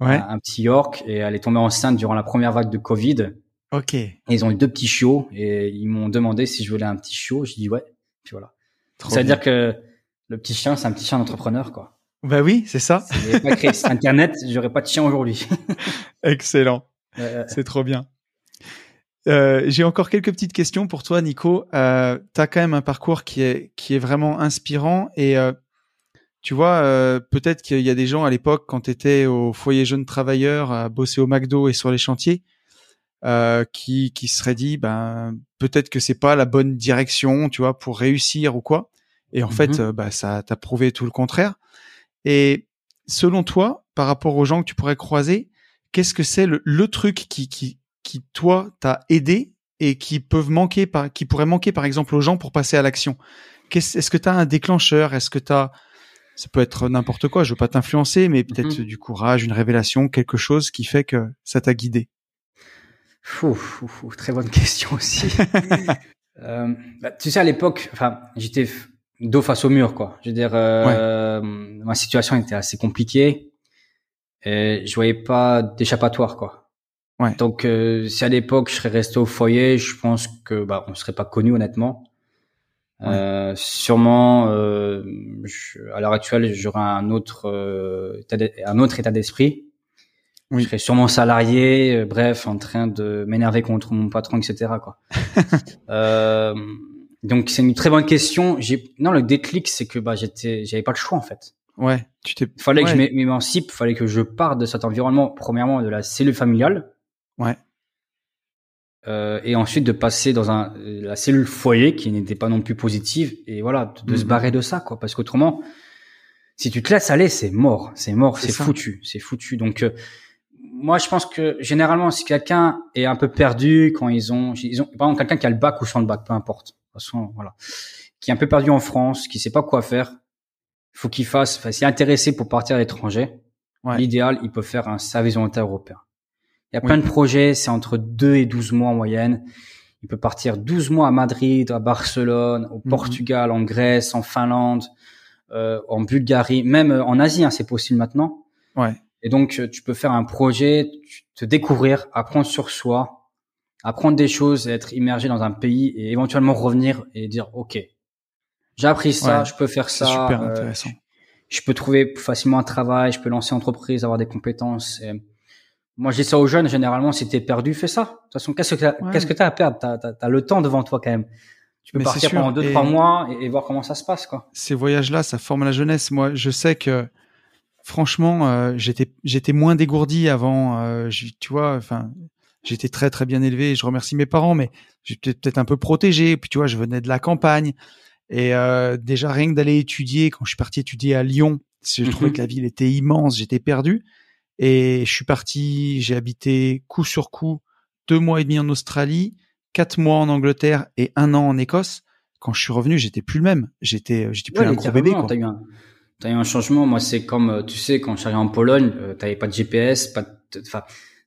Ouais. un, un petit York, et elle est tombée enceinte durant la première vague de Covid. Ok. Et ils ont eu deux petits chiots, et ils m'ont demandé si je voulais un petit chiot, j'ai dit ouais, puis voilà. Trop Ça veut bien. dire que le petit chien, c'est un petit chien d'entrepreneur, quoi. Bah oui, c'est ça. Avait pas créé Internet, j'aurais pas de chien aujourd'hui. Excellent. C'est trop bien. Euh, j'ai encore quelques petites questions pour toi, Nico. Euh, tu as quand même un parcours qui est, qui est vraiment inspirant et euh, tu vois, euh, peut-être qu'il y a des gens à l'époque, quand tu étais au foyer jeune travailleur, à bosser au McDo et sur les chantiers, qui, qui seraient dit, ben, peut-être que c'est pas la bonne direction, tu vois, pour réussir ou quoi. Et en fait, euh, bah, ça t'a prouvé tout le contraire. Et selon toi, par rapport aux gens que tu pourrais croiser, qu'est-ce que c'est le, le truc qui, qui, qui toi t'a aidé et qui peuvent manquer par, qui pourrait manquer par exemple aux gens pour passer à l'action? Qu'est-ce- Est-ce que tu as un déclencheur? Est-ce que tu as ça peut être n'importe quoi, je veux pas t'influencer, mais peut-être Mhm. du courage, une révélation, quelque chose qui fait que ça t'a guidé. Fou, fou, fou, très bonne question aussi. Euh, bah, tu sais, à l'époque, enfin, j'étais dos face au mur, quoi. Je veux dire, euh, ma situation était assez compliquée et je voyais pas d'échappatoire, quoi. Ouais. Donc, euh, si à l'époque je serais resté au foyer, je pense que bah on serait pas connu honnêtement. Euh, sûrement, euh, je- à l'heure actuelle, j'aurais un autre euh, état d'e- un autre état d'esprit. Oui. Je serais sûrement salarié, euh, bref, en train de m'énerver contre mon patron, etc. Quoi. euh, donc c'est une très bonne question. Non le déclic, c'est que bah j'étais, j'avais pas le choix en fait. Ouais, tu t'es. Fallait que je m'émancipe, fallait que je parte de cet environnement, premièrement de la cellule familiale. Ouais. Euh, et ensuite de passer dans un la cellule foyer qui n'était pas non plus positive et voilà de, de se Mhm. barrer de ça quoi parce qu'autrement si tu te laisses aller c'est mort c'est mort C'est foutu c'est foutu donc euh, moi je pense que généralement si quelqu'un est un peu perdu quand ils ont ils ont par exemple quelqu'un qui a le bac ou sans le bac peu importe de toute façon voilà qui est un peu perdu en France qui sait pas quoi faire faut qu'il fasse enfin s'il est intéressé pour partir à l'étranger Ouais. l'idéal il peut faire un service volontaire européen il y a Oui. plein de projets, c'est entre 2 et 12 mois en moyenne. Il peut partir 12 mois à Madrid, à Barcelone, au Mhm. Portugal, en Grèce, en Finlande, euh, en Bulgarie, même euh, en Asie, hein, c'est possible maintenant. Ouais. Et donc, euh, tu peux faire un projet, te découvrir, apprendre sur soi, apprendre des choses, être immergé dans un pays et éventuellement revenir et dire, OK, j'ai appris ça, Ouais. je peux faire ça. super euh, intéressant. je peux trouver facilement un travail, je peux lancer entreprise, avoir des compétences. Et moi, je dis ça aux jeunes, généralement, si t'es perdu, fais ça. De toute façon, qu'est-ce que t'as, Ouais. qu'est-ce que t'as à perdre? T'as, le temps devant toi, quand même. Tu peux Mais partir pendant deux, Et- trois mois et, et voir comment ça se passe, quoi. ces voyages-là, ça forme la jeunesse. Moi, je sais que franchement, euh, j'étais j'étais moins dégourdi avant. euh, tu vois, enfin, j'étais très très bien élevé. Je remercie mes parents, mais j'étais peut-être un peu protégé. Puis tu vois, je venais de la campagne et euh, déjà rien que d'aller étudier. Quand je suis parti étudier à Lyon, je Mhm. trouvais que la ville était immense. J'étais perdu et je suis parti. J'ai habité coup sur coup deux mois et demi en Australie, quatre mois en Angleterre et un an en Écosse. Quand je suis revenu, j'étais plus le même. J'étais j'étais plus Ouais, un gros bébé. Quoi. T'as eu un, t'as eu un changement. Moi, c'est comme, euh, tu sais, quand je suis arrivé en Pologne, euh, t'avais pas de GPS, pas de, enfin,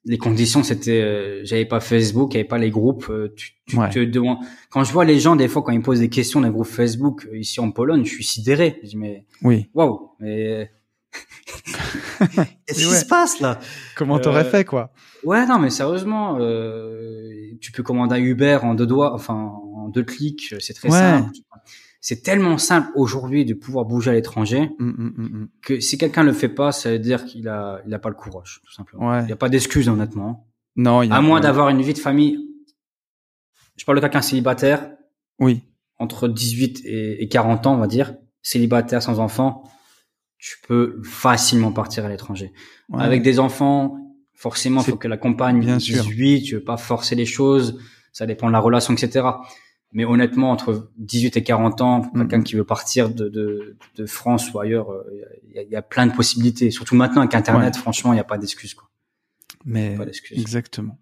les conditions, c'était, euh, j'avais pas Facebook, j'avais pas les groupes. euh, tu, tu Ouais. te demandes. Quand je vois les gens, des fois, quand ils me posent des questions dans les groupes Facebook euh, ici en Pologne, je suis sidéré. Je dis, mais, Oui. waouh, mais qu'est-ce Mais qui ouais. se passe là? Comment t'aurais Euh, fait, quoi? Ouais, non, mais sérieusement, euh, tu peux commander un Uber en deux doigts, enfin en deux clics, c'est très Ouais. simple. C'est tellement simple aujourd'hui de pouvoir bouger à l'étranger hum, hum, hum. que si quelqu'un le fait pas, ça veut dire qu'il a, il a pas le courage, tout simplement. Ouais. Il n'y a pas d'excuse, honnêtement. Non, il y a À moins d'avoir une vie de famille. Je parle de quelqu'un célibataire, Oui. entre 18 et, et 40 ans, on va dire, célibataire sans enfant, tu peux facilement partir à l'étranger. Ouais. Avec des enfants, forcément, faut que la compagne Bien ait sûr. 18, tu veux pas forcer les choses, ça dépend de la relation, etc. Mais honnêtement, entre 18 et 40 ans, pour quelqu'un Mhm. qui veut partir de, de, de France ou ailleurs, euh, il y, a, il y a plein de possibilités. Surtout maintenant avec Internet, franchement, il n'y a pas d'excuse. quoi. Mais Pas exactement.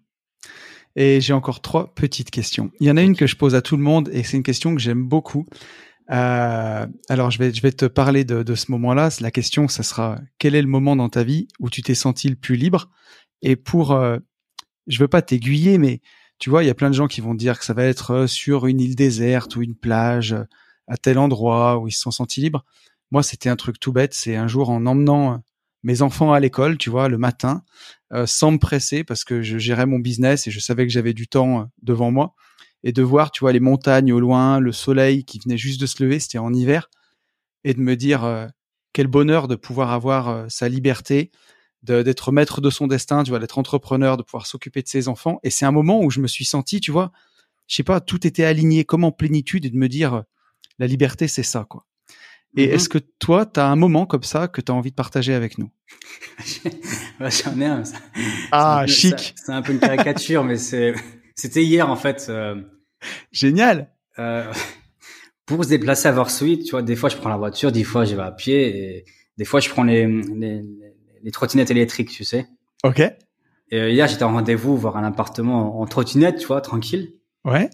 Et j'ai encore trois petites questions. Il y en a une que je pose à tout le monde et c'est une question que j'aime beaucoup. Euh, alors je vais je vais te parler de, de ce moment-là. La question, ça sera quel est le moment dans ta vie où tu t'es senti le plus libre? Et pour, euh, je veux pas t'aiguiller, mais tu vois, il y a plein de gens qui vont dire que ça va être euh, sur une île déserte ou une plage euh, à tel endroit où ils se sont sentis libres. Moi, c'était un truc tout bête. C'est un jour en emmenant euh, mes enfants à l'école, tu vois, le matin, sans me presser parce que je gérais mon business et je savais que j'avais du temps devant moi et de voir, tu vois, les montagnes au loin, le soleil qui venait juste de se lever, c'était en hiver, et de me dire quel bonheur de pouvoir avoir sa liberté, d'être maître de son destin, tu vois, d'être entrepreneur, de pouvoir s'occuper de ses enfants. Et c'est un moment où je me suis senti, tu vois, je sais pas, tout était aligné comme en plénitude et de me dire euh, la liberté, c'est ça, quoi. Et Mhm. est-ce que toi, tu as un moment comme ça que tu as envie de partager avec nous? J'en ai un. ça. Ah, C'est un peu- chic, C'est un peu une caricature, mais c'est, c'était hier en fait. euh, génial. Euh, pour se déplacer à Varsovie, tu vois, des fois je prends la voiture, des fois j'y vais à pied, et des fois je prends les, les, les trottinettes électriques, tu sais. Ok. Et euh, hier j'étais en rendez-vous voir un appartement en, en trottinette, tu vois, tranquille. Ouais.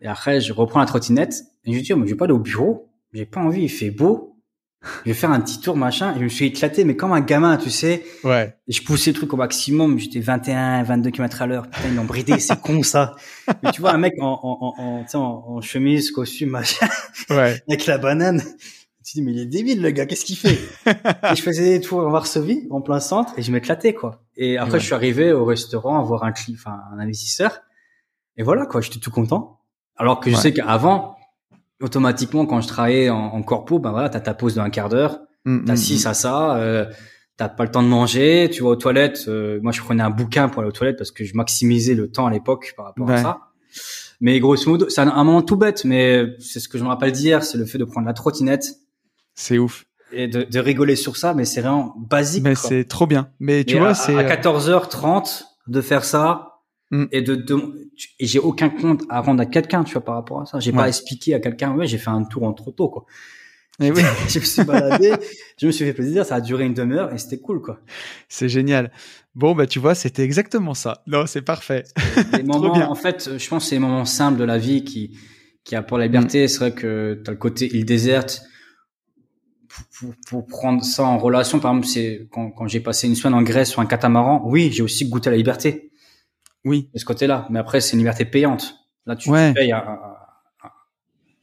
Et après je reprends la trottinette et je dis, oh, mais je vais pas aller au bureau, j'ai pas envie, il fait beau. Je vais faire un petit tour, machin, et je me suis éclaté, mais comme un gamin, tu sais. Ouais. Et je poussais le truc au maximum, j'étais 21, 22 km à l'heure. Putain, ils l'ont bridé, c'est con ça. Mais tu vois, un mec en, en, en, en, en chemise, costume, machin, Ouais. avec la banane. Te dis, mais il est débile, le gars, qu'est-ce qu'il fait? et je faisais des tours en Varsovie, en plein centre, et je m'éclatais, quoi. Et après, Ouais. je suis arrivé au restaurant, voir un client, enfin, un investisseur. Et voilà, quoi, j'étais tout content. Alors que je Ouais. sais qu'avant, automatiquement, quand je travaillais en, en corpo, ben voilà, t'as ta pause d'un quart d'heure, Mm, t'as mm, ci, mm. ça, ça, euh, t'as pas le temps de manger, tu vas aux toilettes. euh, moi, je prenais un bouquin pour aller aux toilettes parce que je maximisais le temps à l'époque par rapport Ouais. à ça. Mais grosso modo, c'est un, un moment tout bête, mais c'est ce que je me rappelle d'hier, c'est le fait de prendre la trottinette, C'est ouf. et de, de rigoler sur ça, mais c'est vraiment basique. Mais c'est trop bien. Mais tu Et vois, à, c'est. à 14h30 de faire ça Mm. et de, de et j'ai aucun compte à rendre à quelqu'un, tu vois, par rapport à ça. J'ai pas Ouais. expliqué à quelqu'un, ouais, j'ai fait un tour en trop tôt, quoi. Eh oui, je me suis baladé, je me suis fait plaisir, ça a duré une demi-heure et c'était cool, quoi. c'est génial. Bon, bah tu vois, c'était exactement ça. Non, c'est parfait. Les moments, bien. en fait, je pense que c'est les moments simples de la vie qui, qui apportent la liberté. C'est vrai que tu as le côté île déserte. Pour, prendre ça en relation, par exemple, c'est quand, quand j'ai passé une semaine en Grèce sur un catamaran, oui, j'ai aussi goûté à la liberté Oui. de ce côté-là. Mais après, c'est une liberté payante. Là, tu, payes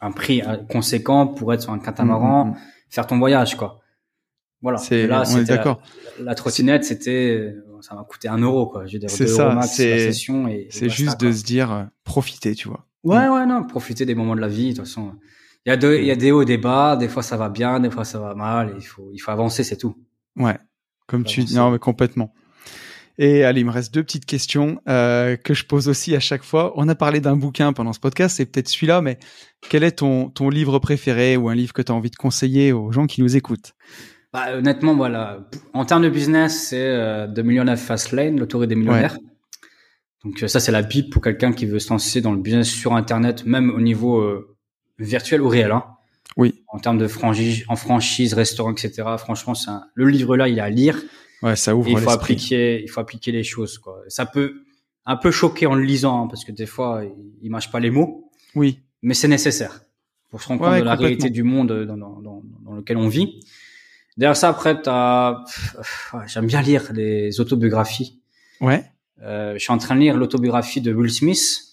un, prix euh, conséquent pour être sur un catamaran, Mm, mm, mm. faire ton voyage, quoi. Voilà. C'est, Là, on est la- d'accord. La, trottinette, c'était, euh, ça m'a coûté un euro, quoi. Je veux dire, C'est ça, c'est- juste quoi. de se dire, euh, profiter, tu vois. Ouais, ouais, non, profiter des moments de la vie, de toute façon. Il y a deux, il y a des hauts et des bas, des fois ça va bien, des fois ça va mal, et il faut, il faut avancer, c'est tout. Ouais, comme tu Avancer. dis, non, mais complètement. Et allez, il me reste deux petites questions euh, que je pose aussi à chaque fois. On a parlé d'un bouquin pendant ce podcast, c'est peut-être celui-là, mais quel est ton, ton livre préféré ou un livre que tu as envie de conseiller aux gens qui nous écoutent? Bah, honnêtement, voilà. En termes de business, c'est euh, The Millionaire Fast Lane, l'autorité des millionnaires. Donc, euh, ça, c'est la Bible pour quelqu'un qui veut se lancer dans le business sur Internet, même au niveau euh, virtuel ou réel. Hein. Oui. En termes de franchise, en franchise, restaurant, etc. Franchement, c'est un- le livre-là, il est à lire. Ouais, ça Et ouvre il faut appliquer, il faut appliquer les choses. Quoi. Ça peut un peu choquer en le lisant, hein, parce que des fois, il, mâche pas les mots, Oui, mais c'est nécessaire pour se rendre compte de la réalité du monde dans, dans, dans, dans lequel on vit. Derrière ça, après, t'as, j'aime bien lire les autobiographies. ouais, Euh, je suis en train de lire l'autobiographie de Will Smith.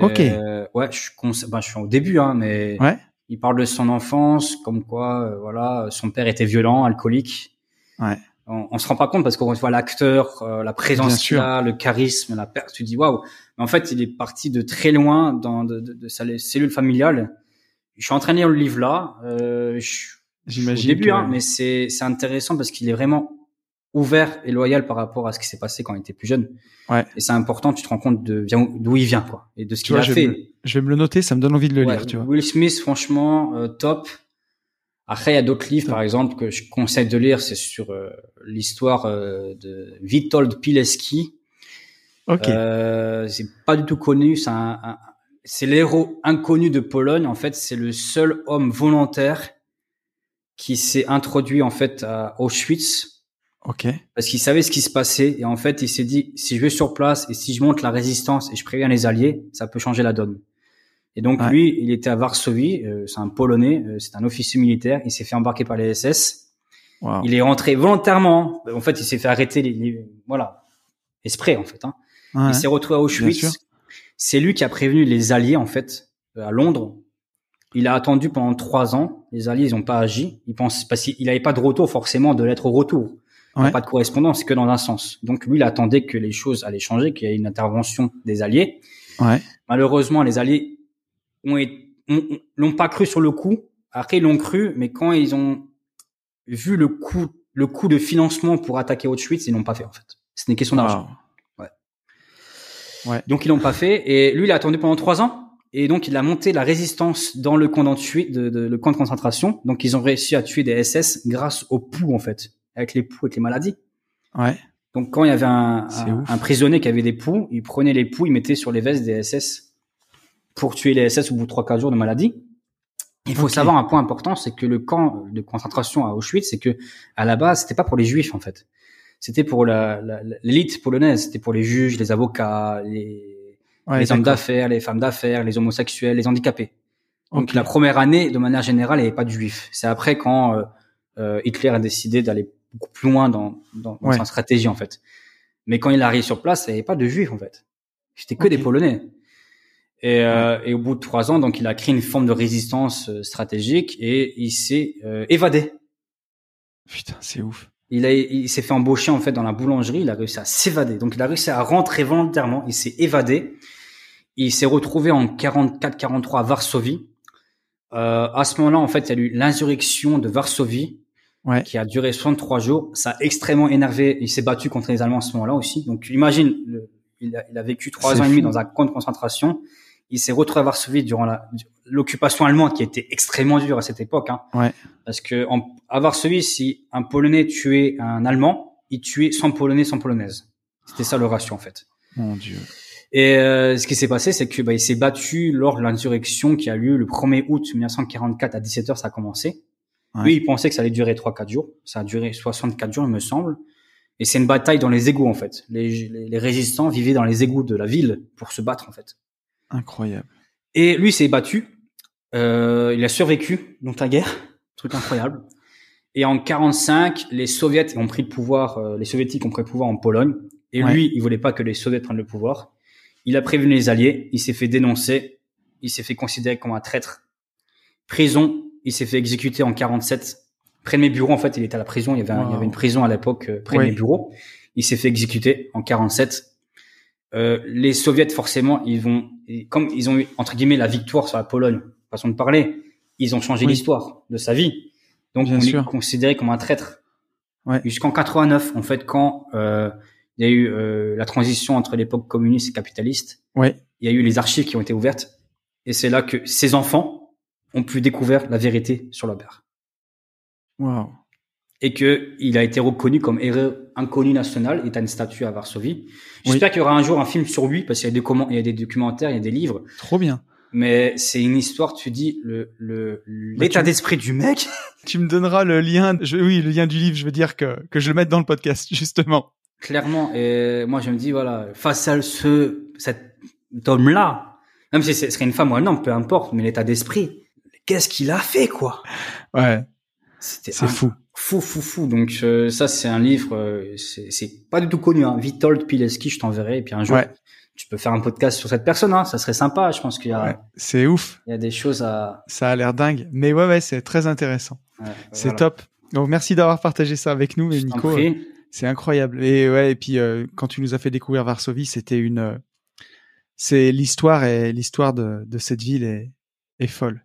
Ok. Euh, ouais, je suis, ben, je suis au début, hein, mais Ouais. il parle de son enfance, comme quoi, euh, voilà, son père était violent, alcoolique. Ouais. On, on se rend pas compte parce qu'on voit l'acteur, euh, la présence qu'il a, le charisme, la perte. Tu dis waouh. Mais en fait, il est parti de très loin dans de, de, de sa cellule familiale. Je suis en train de lire le livre là. Euh, suis au j'imagine. début, que- hein, mais c'est c'est intéressant parce qu'il est vraiment ouvert et loyal par rapport à ce qui s'est passé quand il était plus jeune. Ouais. Et c'est important, tu te rends compte de d'où il vient, quoi, et de ce qu'il a je fait. vais, me, je vais me le noter, ça me donne envie de le Ouais, lire, tu vois. Will Smith, franchement, euh, top. Après, il y a d'autres livres, par exemple, que je conseille de lire. C'est sur euh, l'histoire euh, de Witold Pilecki. Ok, Euh, c'est pas du tout connu. C'est un, un- c'est l'héros inconnu de Pologne. En fait, c'est le seul homme volontaire qui s'est introduit en fait à Auschwitz ok, parce qu'il savait ce qui se passait et en fait il s'est dit si je vais sur place et si je monte la résistance et je préviens les alliés ça peut changer la donne. Et donc Ouais. lui il était à Varsovie euh, c'est un polonais euh, c'est un officier militaire il s'est fait embarquer par les SS wow. il est rentré volontairement. En fait il s'est fait arrêter les, les- voilà. Exprès en fait hein. Ouais. il s'est retrouvé à Auschwitz. c'est lui qui a prévenu les alliés en fait euh, à Londres. Il a attendu pendant trois ans. Les alliés ils ont pas agi. Ils pensent parce qu'il n'avait pas de retour forcément de lettre au retour Ouais. pas de correspondance, c'est que dans un sens. Donc lui, il attendait que les choses allaient changer, qu'il y ait une intervention des Alliés. Ouais. Malheureusement, les Alliés ont été- ont- ont- l'ont pas cru sur le coup. Après, ils l'ont cru, mais quand ils ont vu le coût, le coût de financement pour attaquer Auschwitz, ils l'ont pas fait en fait. C'est une question d'argent. Wow. Donc ils l'ont pas fait. Et lui, il a attendu pendant trois ans. Et donc il a monté la résistance dans le camp de, de- le camp de concentration. Donc ils ont réussi à tuer des SS grâce aux poux en fait, avec les poux, avec les maladies. Ouais. Donc quand il y avait un, un, prisonnier qui avait des poux, il prenait les poux, il mettait sur les vestes des SS pour tuer les SS au bout de trois quatre jours de maladie. Il faut savoir un point important, c'est que le camp de concentration à Auschwitz, c'est que à la base, c'était pas pour les juifs en fait. C'était pour l'élite polonaise, c'était pour les juges, les avocats, les, Ouais, les hommes d'affaires, les femmes d'affaires, les homosexuels, les handicapés. Donc la première année, de manière générale, il n'y avait pas de juifs. C'est après quand euh, euh, Hitler a décidé d'aller beaucoup plus loin dans, dans, dans Ouais. sa stratégie en fait. Mais quand il arrive sur place, il n'y avait pas de juifs en fait. C'était que des Polonais. Et, euh, et au bout de trois ans, donc il a créé une forme de résistance euh, stratégique et il s'est euh, évadé. Putain, c'est ouf. Il, a, il s'est fait embaucher en fait dans la boulangerie. Il a réussi à s'évader. Donc il a réussi à rentrer volontairement. Il s'est évadé. Il s'est retrouvé en 44-43 à Varsovie. Euh, à ce moment-là, en fait, il y a eu l'insurrection de Varsovie Ouais. qui a duré 63 jours. Ça a extrêmement énervé. Il s'est battu contre les Allemands à ce moment-là aussi. Donc imagine, le- il, a, il a vécu trois ans et demi dans un camp de concentration. il s'est retrouvé à Varsovie durant la l'occupation allemande qui était extrêmement dure à cette époque. Hein. Ouais. Parce que en, à Varsovie, si un Polonais tuait un Allemand, il tuait 100 Polonais, 100 Polonaises. C'était ça le ratio en fait. Mon Dieu. Et euh, ce qui s'est passé, c'est que bah, il s'est battu lors de l'insurrection qui a lieu le 1er août 1944 à 17h, ça a commencé. Ouais. Lui, il pensait que ça allait durer 3-4 jours. Ça a duré 64 jours, il me semble. Et c'est une bataille dans les égouts, en fait. Les, les, les résistants vivaient dans les égouts de la ville pour se battre, en fait. Incroyable. Et lui s'est battu. Euh, il a survécu donc la guerre, truc incroyable. Et en 45, les soviets ont pris le pouvoir, euh, les soviétiques ont pris le pouvoir en Pologne. Et Ouais. lui, il voulait pas que les soviets prennent le pouvoir. Il a prévenu les alliés. Il s'est fait dénoncer. Il s'est fait considérer comme un traître. Prison. Il s'est fait exécuter en 47. Près de mes bureaux, en fait, il était à la prison. Il y avait, un- il y Wow. avait une prison à l'époque euh, près de mes bureaux. Il s'est fait exécuter en 47. Euh, les soviets, forcément, ils vont, comme ils ont eu, entre guillemets, la victoire sur la Pologne, façon de parler, ils ont changé Oui. l'histoire de sa vie. Donc, Bien on sûr. est considéré comme un traître. Ouais. Jusqu'en 89, en fait, quand euh, il y a eu euh, la transition entre l'époque communiste et capitaliste, Ouais. il y a eu les archives qui ont été ouvertes. Et c'est là que ces enfants ont pu découvrir la vérité sur leur père. Waouh. Et que il a été reconnu comme héros inconnu national. Il a une statue à Varsovie. J'espère qu'il y aura un jour un film sur lui, parce qu'il y a des, comment, il y a des documentaires, il y a des livres. Trop bien. Mais c'est une histoire, tu dis, le, le, Bah, l'état tu- d'esprit du mec. Tu me donneras le lien. Je, oui, le lien du livre. Je veux dire que que je le mette dans le podcast justement. Clairement. Et moi, je me dis, voilà, face à ce, cet homme-là, même si ce serait une femme ou un homme, peu importe, mais l'état d'esprit, qu'est-ce qu'il a fait, quoi? Ouais. C'était C'est fou. Fou, fou, fou. Donc euh, ça, c'est un livre, euh, c'est c'est pas du tout connu. Hein. Witold Pilecki, je t'enverrai. Et puis un jour, Ouais. tu peux faire un podcast sur cette personne. Hein. Ça serait sympa. Je pense qu'il y a, Ouais. C'est ouf. il y a des choses à. Ça a l'air dingue. Mais ouais, ouais, c'est très intéressant. ouais, C'est voilà. top. Donc merci d'avoir partagé ça avec nous, Je Nico. prie. C'est incroyable. Et ouais, et puis euh, quand tu nous as fait découvrir Varsovie, c'était une, euh, c'est l'histoire et l'histoire de, de cette ville est, est folle.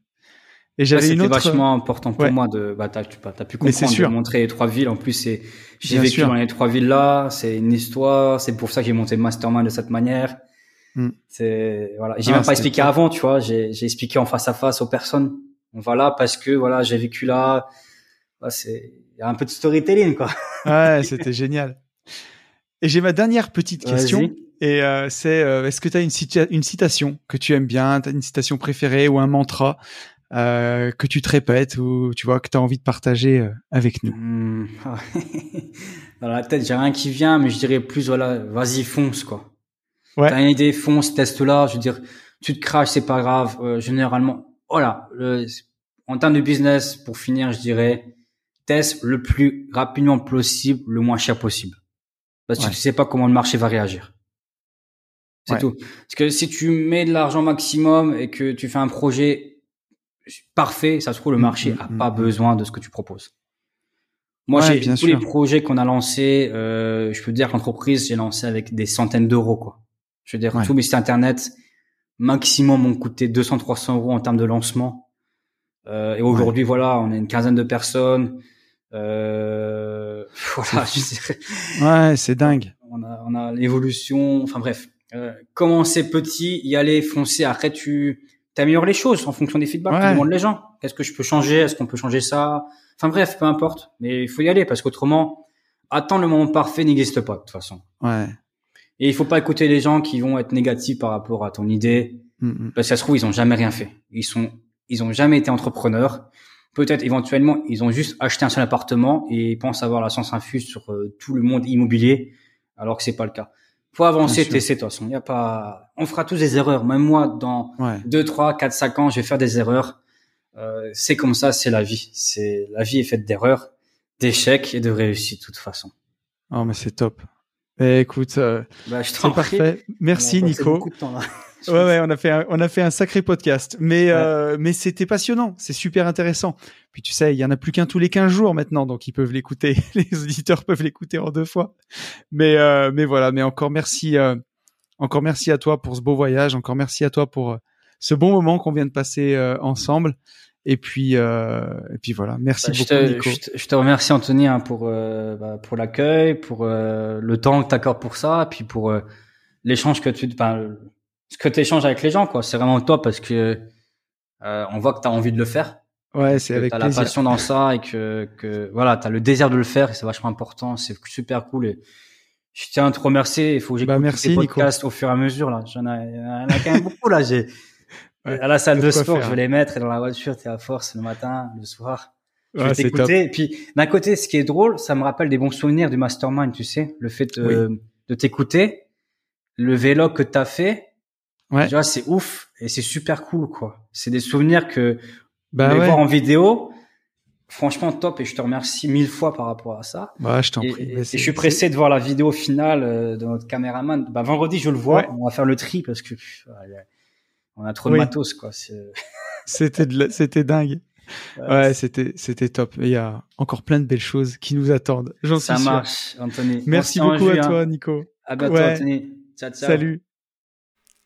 Et Ouais, j'avais une C'était autre. vachement important pour Ouais. moi de, bah, t'as, tu as pu comprendre, de montrer les trois villes. En plus, c'est, j'ai vécu sûr. dans les trois villes là. C'est une histoire. C'est pour ça que j'ai monté Mastermind de cette manière. Hmm. C'est, voilà. J'ai Ah, même pas c'était expliqué avant, tu vois. J'ai, j'ai expliqué en face à face aux personnes. Voilà, parce que, voilà, j'ai vécu là. Bah, c'est, il y a un peu de storytelling, quoi. Ouais, c'était génial. Et j'ai ma dernière petite question. Et euh, c'est, euh, est-ce que tu as une, cita- une citation que tu aimes bien, t'as une citation préférée ou un mantra euh, que tu te répètes ou tu vois que tu as envie de partager euh, avec nous Hmm. Dans la tête, j'ai rien qui vient, mais je dirais plus, voilà, vas-y, fonce, quoi. Ouais. T'as une idée, fonce, teste-la. Je veux dire, tu te craches, c'est pas grave. Euh, généralement, voilà. le- en termes de business, pour finir, je dirais, teste le plus rapidement possible, le moins cher possible. Parce que Ouais. tu sais pas comment le marché va réagir. C'est Ouais. tout. Parce que si tu mets de l'argent maximum et que tu fais un projet parfait, ça se trouve, le Mm, marché mm, a mm, pas mm. besoin de ce que tu proposes. Moi, Ouais, j'ai tous sûr. les projets qu'on a lancés, euh, je peux te dire que l'entreprise, j'ai lancé avec des centaines d'euros, quoi. Je veux dire, Ouais. tous mes sites internet, maximum, ont coûté 200, 300 euros en termes de lancement. Euh, et aujourd'hui, voilà, on a une quinzaine de personnes. Euh, voilà, je dirais, Ouais, c'est dingue. on a, on a l'évolution. Enfin bref, euh, commencer petit, y aller, foncer. Après, tu améliores les choses en fonction des feedbacks Ouais. que demandent les gens. Qu'est-ce que je peux changer? Est-ce qu'on peut changer ça? Enfin bref, peu importe. Mais il faut y aller parce qu'autrement, attendre le moment parfait n'existe pas de toute façon. Ouais. Et il faut pas écouter les gens qui vont être négatifs par rapport à ton idée. Mm, mm. Parce que ça se trouve, ils ont jamais rien fait. Ils sont, ils ont jamais été entrepreneurs. Peut-être éventuellement, ils ont juste acheté un seul appartement et ils pensent avoir la science infuse sur euh, tout le monde immobilier, alors que c'est pas le cas. Faut avancer, tester de toute façon. Il y a pas, on fera tous des erreurs. Même moi, dans Ouais. 2, 3, 4, 5 ans, je vais faire des erreurs. Euh, c'est comme ça, c'est la vie. C'est la vie est faite d'erreurs, d'échecs et de réussites de toute façon. Oh, mais c'est top. Eh, écoute, euh, Bah, je c'est parfait. Merci Nico. beaucoup de temps, là. Ouais, ouais, on a fait un, on a fait un sacré podcast, mais euh, mais c'était passionnant, c'est super intéressant. Puis tu sais, il y en a plus qu'un tous les 15 jours maintenant, donc ils peuvent l'écouter, les auditeurs peuvent l'écouter en deux fois. Mais euh, mais voilà, mais encore merci, euh, encore merci à toi pour ce beau voyage, encore merci à toi pour euh, ce bon moment qu'on vient de passer euh, ensemble. Et puis euh, et puis voilà, merci Bah, je, beaucoup te, Nico. je, te, je te remercie Anthony hein, pour euh, bah, pour l'accueil, pour euh, le temps que tu accordes pour ça, puis pour euh, l'échange que tu, ce que tu échanges avec les gens, quoi. C'est vraiment top parce que euh, on voit que tu as envie de le faire. Ouais, c'est avec as plaisir. la passion dans ça et que, que voilà, tu as le désir de le faire et c'est vachement important. C'est super cool. Et je tiens à te remercier. Il faut que j'écoute bah, tes podcasts au fur et à mesure. Là. J'en ai, il y en a quand même beaucoup. Là. J'ai, ouais, à la salle de sport, faire. je vais les mettre et dans la voiture, tu es à force le matin, le soir. Je vais t'écouter. Et puis, d'un côté, ce qui est drôle, ça me rappelle des bons souvenirs du mastermind, tu sais, le fait de, oui. de t'écouter, le vélo que tu as fait. Ouais. C'est ouf et c'est super cool, quoi. C'est des souvenirs que bah ouais. voir en vidéo. Franchement, top et je te remercie mille fois par rapport à ça. Bah, je t'en prie. Et, et je suis pressé de voir la vidéo finale euh, de notre caméraman. Bah, vendredi, je le vois. Ouais. On va faire le tri parce que pff, on a trop de oui. matos, quoi. C'était c'était dingue. Ouais, ouais c'était c'était top. Il y a encore plein de belles choses qui nous attendent. J'en suis sûr. Ça marche, Anthony. Merci beaucoup à toi, Nico. À bientôt, ouais. Anthony. Ciao, ciao. Salut.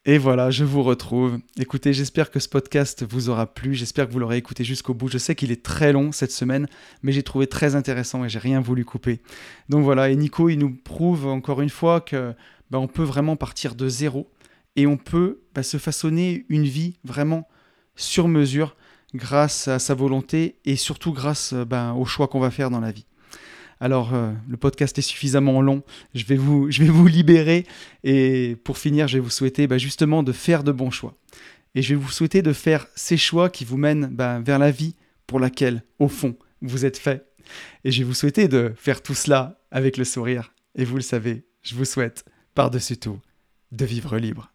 Et voilà, je vous retrouve. Écoutez, j'espère que ce podcast vous aura plu. J'espère que vous l'aurez écouté jusqu'au bout. Je sais qu'il est très long cette semaine, mais j'ai trouvé très intéressant et j'ai rien voulu couper. Donc voilà, et Nico, il nous prouve encore une fois que ben, on peut vraiment partir de zéro et on peut ben, se façonner une vie vraiment sur mesure grâce à sa volonté et surtout grâce ben, au choix qu'on va faire dans la vie. Alors, euh, le podcast est suffisamment long, je vais, vous, libérer et pour finir, je vais vous souhaiter bah, justement de faire de bons choix. Et je vais vous souhaiter de faire ces choix qui vous mènent bah, vers la vie pour laquelle, au fond, vous êtes fait. Et je vais vous souhaiter de faire tout cela avec le sourire. Et vous le savez, je vous souhaite, par-dessus tout, de vivre libre.